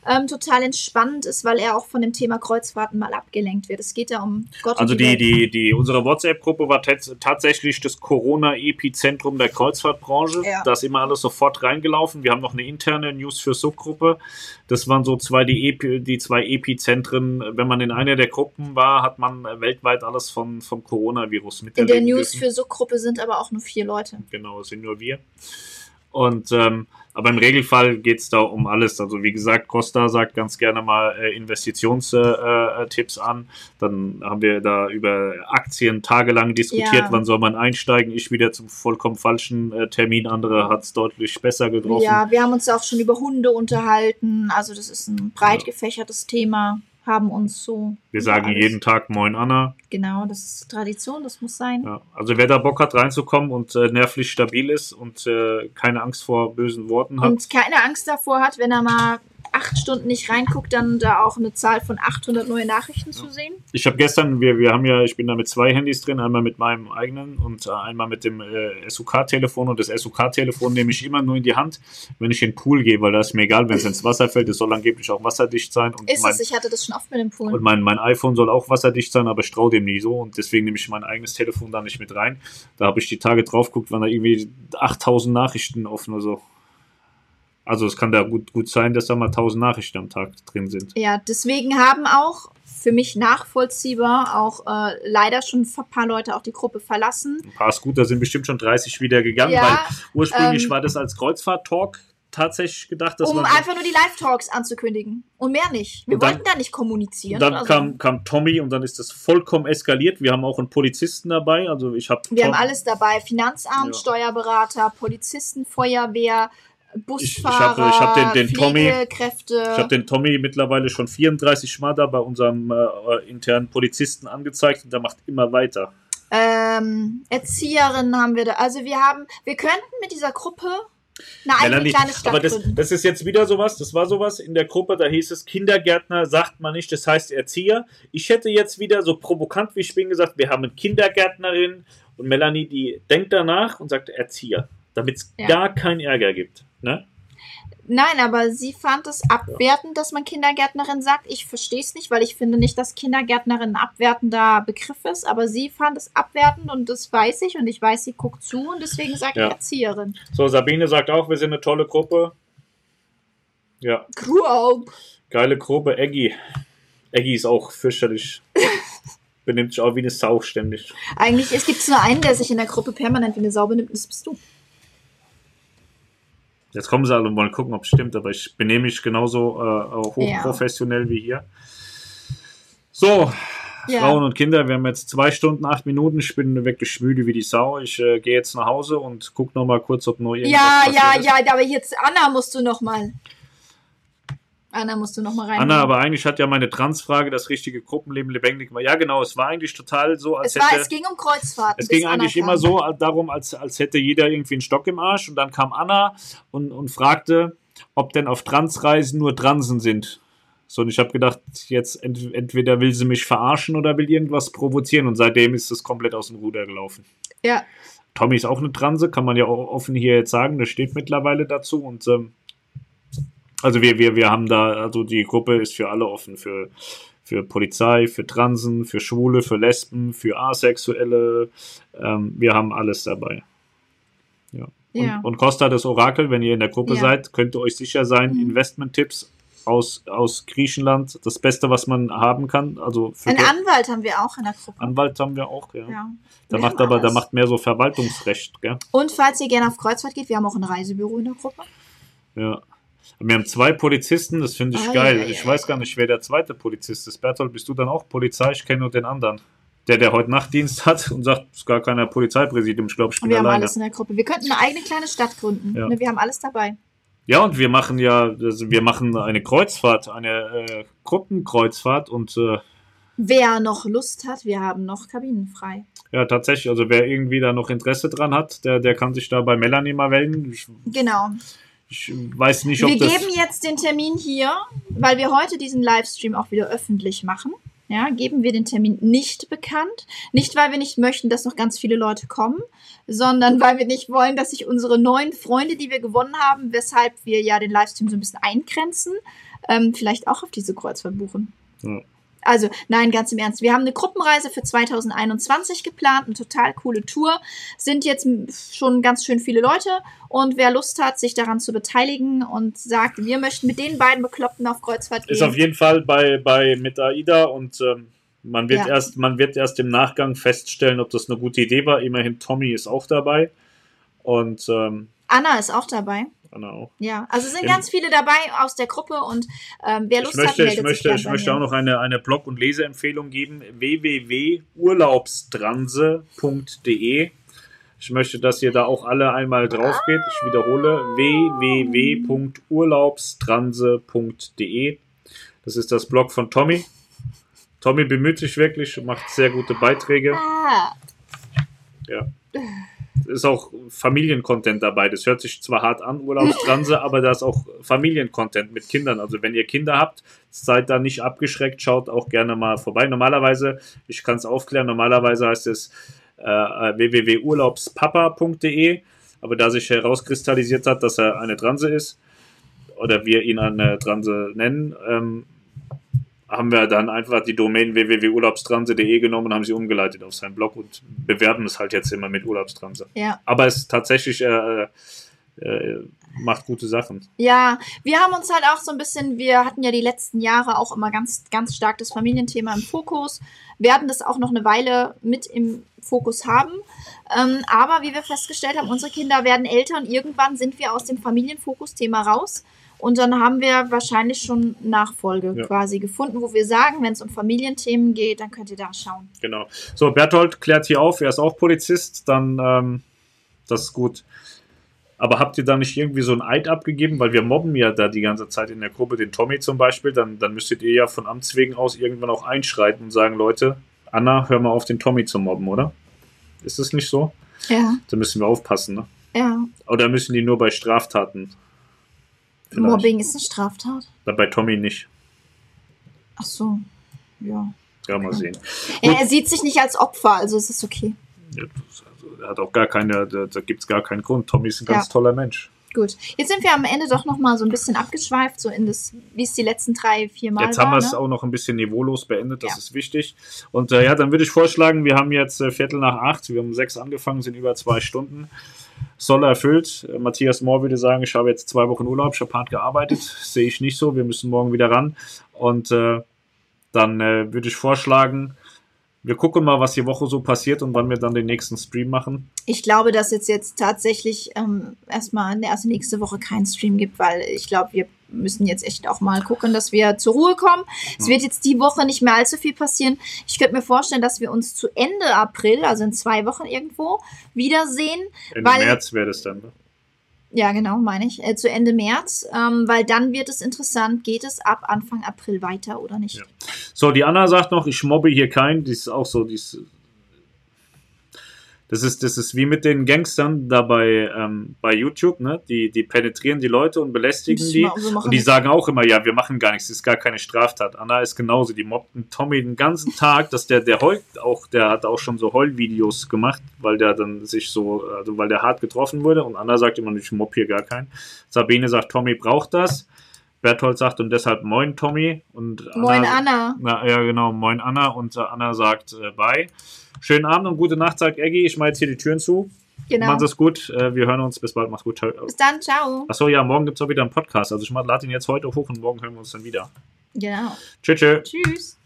Speaker 2: ähm, total entspannend ist, weil er auch von dem Thema Kreuzfahrten mal abgelenkt wird. Es geht ja um
Speaker 1: Gott Also die, die, die, unsere WhatsApp-Gruppe war tatsächlich das Corona-Epizentrum der Kreuzfahrtbranche. Ja. Da ist immer alles sofort reingelaufen. Wir haben noch eine interne News für Subgruppe. Das waren so zwei, die, Epi, die zwei Epizentren. Wenn man in einer der Gruppen war, hat man weltweit alles von, vom Coronavirus
Speaker 2: miterlebt. In der News für Subgruppe sind aber auch nur vier Leute.
Speaker 1: Genau, es sind nur wir. Und ähm, aber im Regelfall geht es da um alles. Also wie gesagt, Costa sagt ganz gerne mal äh, Investitionstipps äh, äh an. Dann haben wir da über Aktien tagelang diskutiert, ja. wann soll man einsteigen. Ich wieder zum vollkommen falschen äh, Termin. Andere hat es deutlich besser getroffen.
Speaker 2: Ja, wir haben uns auch schon über Hunde unterhalten. Also das ist ein breit gefächertes Thema haben uns so.
Speaker 1: Wir sagen alles. jeden Tag Moin Anna.
Speaker 2: Genau, das ist Tradition, das muss sein.
Speaker 1: Ja, also wer da Bock hat reinzukommen und äh, nervlich stabil ist und äh, keine Angst vor bösen Worten hat. Und
Speaker 2: keine Angst davor hat, wenn er mal acht Stunden nicht reinguckt, dann da auch eine Zahl von 800 neue Nachrichten zu sehen.
Speaker 1: Ich habe gestern, wir, wir haben ja, ich bin da mit zwei Handys drin, einmal mit meinem eigenen und äh, einmal mit dem äh, SUK-Telefon und das SUK-Telefon nehme ich immer nur in die Hand, wenn ich in den Pool gehe, weil da ist mir egal, wenn es ins Wasser fällt, es soll angeblich auch wasserdicht sein. Und
Speaker 2: ist mein, es, ich hatte das schon oft mit dem Pool.
Speaker 1: Und mein, mein iPhone soll auch wasserdicht sein, aber ich traue dem nie so und deswegen nehme ich mein eigenes Telefon da nicht mit rein. Da habe ich die Tage drauf geguckt, waren da irgendwie 8000 Nachrichten offen oder so. Also es kann da gut, gut sein, dass da mal 1000 Nachrichten am Tag drin sind.
Speaker 2: Ja, deswegen haben auch für mich nachvollziehbar auch äh, leider schon ein paar Leute auch die Gruppe verlassen.
Speaker 1: Ein paar Scooter sind bestimmt schon 30 wieder gegangen, ja, weil ursprünglich ähm, war das als Kreuzfahrt-Talk tatsächlich gedacht, dass
Speaker 2: um
Speaker 1: man
Speaker 2: einfach nur die Live-Talks anzukündigen und mehr nicht. Wir wollten da nicht kommunizieren.
Speaker 1: Dann also. kam, kam Tommy und dann ist das vollkommen eskaliert. Wir haben auch einen Polizisten dabei, also ich habe.
Speaker 2: Wir Tom haben alles dabei: Finanzamt, ja. Steuerberater, Polizisten, Feuerwehr, Busfahrer,
Speaker 1: ich habe hab den, den Tommy, ich habe den Tommy mittlerweile schon 34 Mal da bei unserem äh, internen Polizisten angezeigt und der macht immer weiter.
Speaker 2: Ähm, Erzieherinnen haben wir da. Also wir haben, wir könnten mit dieser Gruppe eine eigene kleine Stadt
Speaker 1: Aber das, das ist jetzt wieder sowas, das war sowas in der Gruppe, da hieß es Kindergärtner, sagt man nicht, das heißt Erzieher. Ich hätte jetzt wieder so provokant wie ich bin gesagt, wir haben eine Kindergärtnerin und Melanie, die denkt danach und sagt Erzieher, damit es ja. gar keinen Ärger gibt. Ne?
Speaker 2: Nein, aber sie fand es abwertend, dass man Kindergärtnerin sagt. Ich verstehe es nicht, weil ich finde nicht, dass Kindergärtnerin ein abwertender Begriff ist, aber sie fand es abwertend und das weiß ich und ich weiß, sie guckt zu und deswegen sage ja. ich Erzieherin.
Speaker 1: So, Sabine sagt auch, wir sind eine tolle Gruppe. Ja.
Speaker 2: Gruppe.
Speaker 1: Geile Gruppe. Eggy. Eggy ist auch fürchterlich. benimmt sich auch wie eine Sau ständig.
Speaker 2: Eigentlich, es gibt nur einen, der sich in der Gruppe permanent wie eine Sau benimmt, das bist du.
Speaker 1: Jetzt kommen sie alle und wollen gucken, ob es stimmt, aber ich benehme mich genauso äh, hochprofessionell ja. wie hier. So, ja. Frauen und Kinder, wir haben jetzt zwei Stunden, acht Minuten. Ich bin wirklich müde wie die Sau. Ich äh, gehe jetzt nach Hause und gucke noch mal kurz, ob noch irgendwas
Speaker 2: Ja, ja, ist. ja, aber jetzt Anna musst du noch mal. Anna musst du noch mal rein.
Speaker 1: Anna, aber eigentlich hat ja meine Transfrage das richtige Gruppenleben lebendig gemacht. Ja, genau, es war eigentlich total so,
Speaker 2: als es war, hätte... Es ging um Kreuzfahrten.
Speaker 1: Es ging eigentlich immer so darum, als, als hätte jeder irgendwie einen Stock im Arsch. Und dann kam Anna und, und fragte, ob denn auf Transreisen nur Transen sind. So, und ich habe gedacht, jetzt ent entweder will sie mich verarschen oder will irgendwas provozieren. Und seitdem ist das komplett aus dem Ruder gelaufen.
Speaker 2: Ja.
Speaker 1: Tommy ist auch eine Transe, kann man ja auch offen hier jetzt sagen. Das steht mittlerweile dazu. Und ähm, also wir, wir, wir haben da, also die Gruppe ist für alle offen, für, für Polizei, für Transen, für Schwule, für Lesben, für Asexuelle. Ähm, wir haben alles dabei. Ja. ja. Und, und Costa das Orakel, wenn ihr in der Gruppe ja. seid, könnt ihr euch sicher sein, mhm. Investment-Tipps aus, aus Griechenland das Beste, was man haben kann. Also
Speaker 2: Ein Anwalt haben wir auch in der Gruppe.
Speaker 1: Anwalt haben wir auch, ja. ja. Da macht aber, da macht mehr so Verwaltungsrecht, gell?
Speaker 2: Und falls ihr gerne auf Kreuzfahrt geht, wir haben auch ein Reisebüro in der Gruppe.
Speaker 1: Ja. Wir haben zwei Polizisten, das finde ich ah, geil. Ja, ja, ich weiß gar nicht, wer der zweite Polizist ist. Bertolt, bist du dann auch Polizei? Ich kenne nur den anderen. Der, der heute Nachtdienst hat und sagt, es ist gar keiner Polizeipräsidium. Ich glaube, ich bin
Speaker 2: wir
Speaker 1: alleine. Wir
Speaker 2: haben alles in der Gruppe. Wir könnten eine eigene kleine Stadt gründen. Ja. Ne, wir haben alles dabei.
Speaker 1: Ja, und wir machen ja, also wir machen eine Kreuzfahrt, eine äh, Gruppenkreuzfahrt und äh,
Speaker 2: wer noch Lust hat, wir haben noch Kabinen frei.
Speaker 1: Ja, tatsächlich. Also wer irgendwie da noch Interesse dran hat, der, der kann sich da bei Melanie mal melden. Ich,
Speaker 2: genau.
Speaker 1: Ich weiß nicht, ob
Speaker 2: Wir geben jetzt den Termin hier, weil wir heute diesen Livestream auch wieder öffentlich machen ja, geben wir den Termin nicht bekannt. Nicht, weil wir nicht möchten, dass noch ganz viele Leute kommen, sondern weil wir nicht wollen, dass sich unsere neuen Freunde, die wir gewonnen haben, weshalb wir ja den Livestream so ein bisschen eingrenzen, ähm, vielleicht auch auf diese Kreuzfahrt buchen. Ja. Also, nein, ganz im Ernst. Wir haben eine Gruppenreise für 2021 geplant, eine total coole Tour. Sind jetzt schon ganz schön viele Leute. Und wer Lust hat, sich daran zu beteiligen und sagt, wir möchten mit den beiden Bekloppten auf Kreuzfahrt gehen.
Speaker 1: Ist auf jeden Fall bei, bei mit AIDA und ähm, man, wird ja. erst, man wird erst im Nachgang feststellen, ob das eine gute Idee war. Immerhin Tommy ist auch dabei. Und ähm,
Speaker 2: Anna ist auch dabei.
Speaker 1: Anna auch.
Speaker 2: Ja, also sind ganz viele dabei aus der Gruppe und ähm, wer Lust
Speaker 1: ich möchte,
Speaker 2: hat,
Speaker 1: meldet ich möchte, sich Ich möchte auch noch eine, eine Blog- und Leseempfehlung geben: www.urlaubstranse.de. Ich möchte, dass ihr da auch alle einmal drauf geht. Ich wiederhole: www.urlaubstranse.de. Das ist das Blog von Tommy. Tommy bemüht sich wirklich, macht sehr gute Beiträge. Ah. Ja ist auch Familiencontent dabei. Das hört sich zwar hart an, Urlaubstranse, aber da ist auch Familiencontent mit Kindern. Also wenn ihr Kinder habt, seid da nicht abgeschreckt, schaut auch gerne mal vorbei. Normalerweise, ich kann es aufklären, normalerweise heißt es äh, www.urlaubspapa.de, aber da sich herauskristallisiert hat, dass er eine Transe ist, oder wir ihn eine Transe nennen, ähm, haben wir dann einfach die Domain www.urlaubstranse.de genommen und haben sie umgeleitet auf seinen Blog und bewerben es halt jetzt immer mit Urlaubstranse.
Speaker 2: Ja.
Speaker 1: Aber es tatsächlich äh, äh, macht gute Sachen.
Speaker 2: Ja, wir haben uns halt auch so ein bisschen, wir hatten ja die letzten Jahre auch immer ganz, ganz stark das Familienthema im Fokus, werden das auch noch eine Weile mit im Fokus haben. Ähm, aber wie wir festgestellt haben, unsere Kinder werden älter und irgendwann sind wir aus dem Familienfokus-Thema raus. Und dann haben wir wahrscheinlich schon Nachfolge ja. quasi gefunden, wo wir sagen, wenn es um Familienthemen geht, dann könnt ihr da schauen.
Speaker 1: Genau. So, Berthold klärt hier auf, er ist auch Polizist, dann ähm, das ist gut. Aber habt ihr da nicht irgendwie so ein Eid abgegeben? Weil wir mobben ja da die ganze Zeit in der Gruppe, den Tommy zum Beispiel, dann, dann müsstet ihr ja von Amts wegen aus irgendwann auch einschreiten und sagen, Leute, Anna, hör mal auf, den Tommy zu mobben, oder? Ist das nicht so?
Speaker 2: Ja.
Speaker 1: Da müssen wir aufpassen, ne?
Speaker 2: Ja.
Speaker 1: Oder müssen die nur bei Straftaten
Speaker 2: Vielleicht. Mobbing ist eine Straftat?
Speaker 1: Bei Tommy nicht.
Speaker 2: Ach so, ja.
Speaker 1: Ja, mal sehen.
Speaker 2: Ja, er sieht sich nicht als Opfer, also ist es okay.
Speaker 1: Ja, also, er hat auch gar keine, da, da gibt es gar keinen Grund. Tommy ist ein ganz ja. toller Mensch.
Speaker 2: Gut, jetzt sind wir am Ende doch noch mal so ein bisschen abgeschweift, so in das, wie es die letzten drei, vier Mal
Speaker 1: Jetzt haben wir es ne? auch noch ein bisschen niveaulos beendet, das ja. ist wichtig. Und äh, ja, dann würde ich vorschlagen, wir haben jetzt äh, Viertel nach acht, wir haben um sechs angefangen, sind über zwei Stunden. Soll erfüllt. Matthias Mohr würde sagen, ich habe jetzt zwei Wochen Urlaub, ich habe hart gearbeitet. Sehe ich nicht so. Wir müssen morgen wieder ran. Und äh, dann äh, würde ich vorschlagen, wir gucken mal, was die Woche so passiert und wann wir dann den nächsten Stream machen.
Speaker 2: Ich glaube, dass es jetzt tatsächlich ähm, erstmal erst nächste Woche keinen Stream gibt, weil ich glaube, wir müssen jetzt echt auch mal gucken, dass wir zur Ruhe kommen. Es wird jetzt die Woche nicht mehr allzu viel passieren. Ich könnte mir vorstellen, dass wir uns zu Ende April, also in zwei Wochen irgendwo, wiedersehen.
Speaker 1: Ende
Speaker 2: weil,
Speaker 1: März wäre das dann. Ne?
Speaker 2: Ja, genau, meine ich. Äh, zu Ende März, ähm, weil dann wird es interessant, geht es ab Anfang April weiter oder nicht?
Speaker 1: Ja. So, die Anna sagt noch, ich mobbe hier keinen. Die ist auch so, die ist das ist, das ist wie mit den Gangstern da bei, ähm, bei YouTube, ne? Die, die penetrieren die Leute und belästigen die.
Speaker 2: So
Speaker 1: und die sagen auch immer, ja, wir machen gar nichts, das ist gar keine Straftat. Anna ist genauso, die mobbten Tommy den ganzen Tag, dass der, der heult auch, der hat auch schon so Heulvideos gemacht, weil der dann sich so, also weil der hart getroffen wurde. Und Anna sagt immer, ich mobb hier gar keinen. Sabine sagt, Tommy braucht das. Berthold sagt und deshalb Moin Tommy und
Speaker 2: Anna, Moin Anna.
Speaker 1: Na, ja genau, Moin Anna und äh, Anna sagt äh, Bye. Schönen Abend und gute Nacht, sagt Eggy. Ich mache jetzt hier die Türen zu. Genau. Macht es gut. Äh, wir hören uns. Bis bald. Macht's gut.
Speaker 2: Bis dann. Ciao.
Speaker 1: Achso, ja, morgen gibt es auch wieder einen Podcast. Also ich lade ihn jetzt heute hoch und morgen hören wir uns dann wieder.
Speaker 2: Genau.
Speaker 1: Tschüss.
Speaker 2: Tschüss.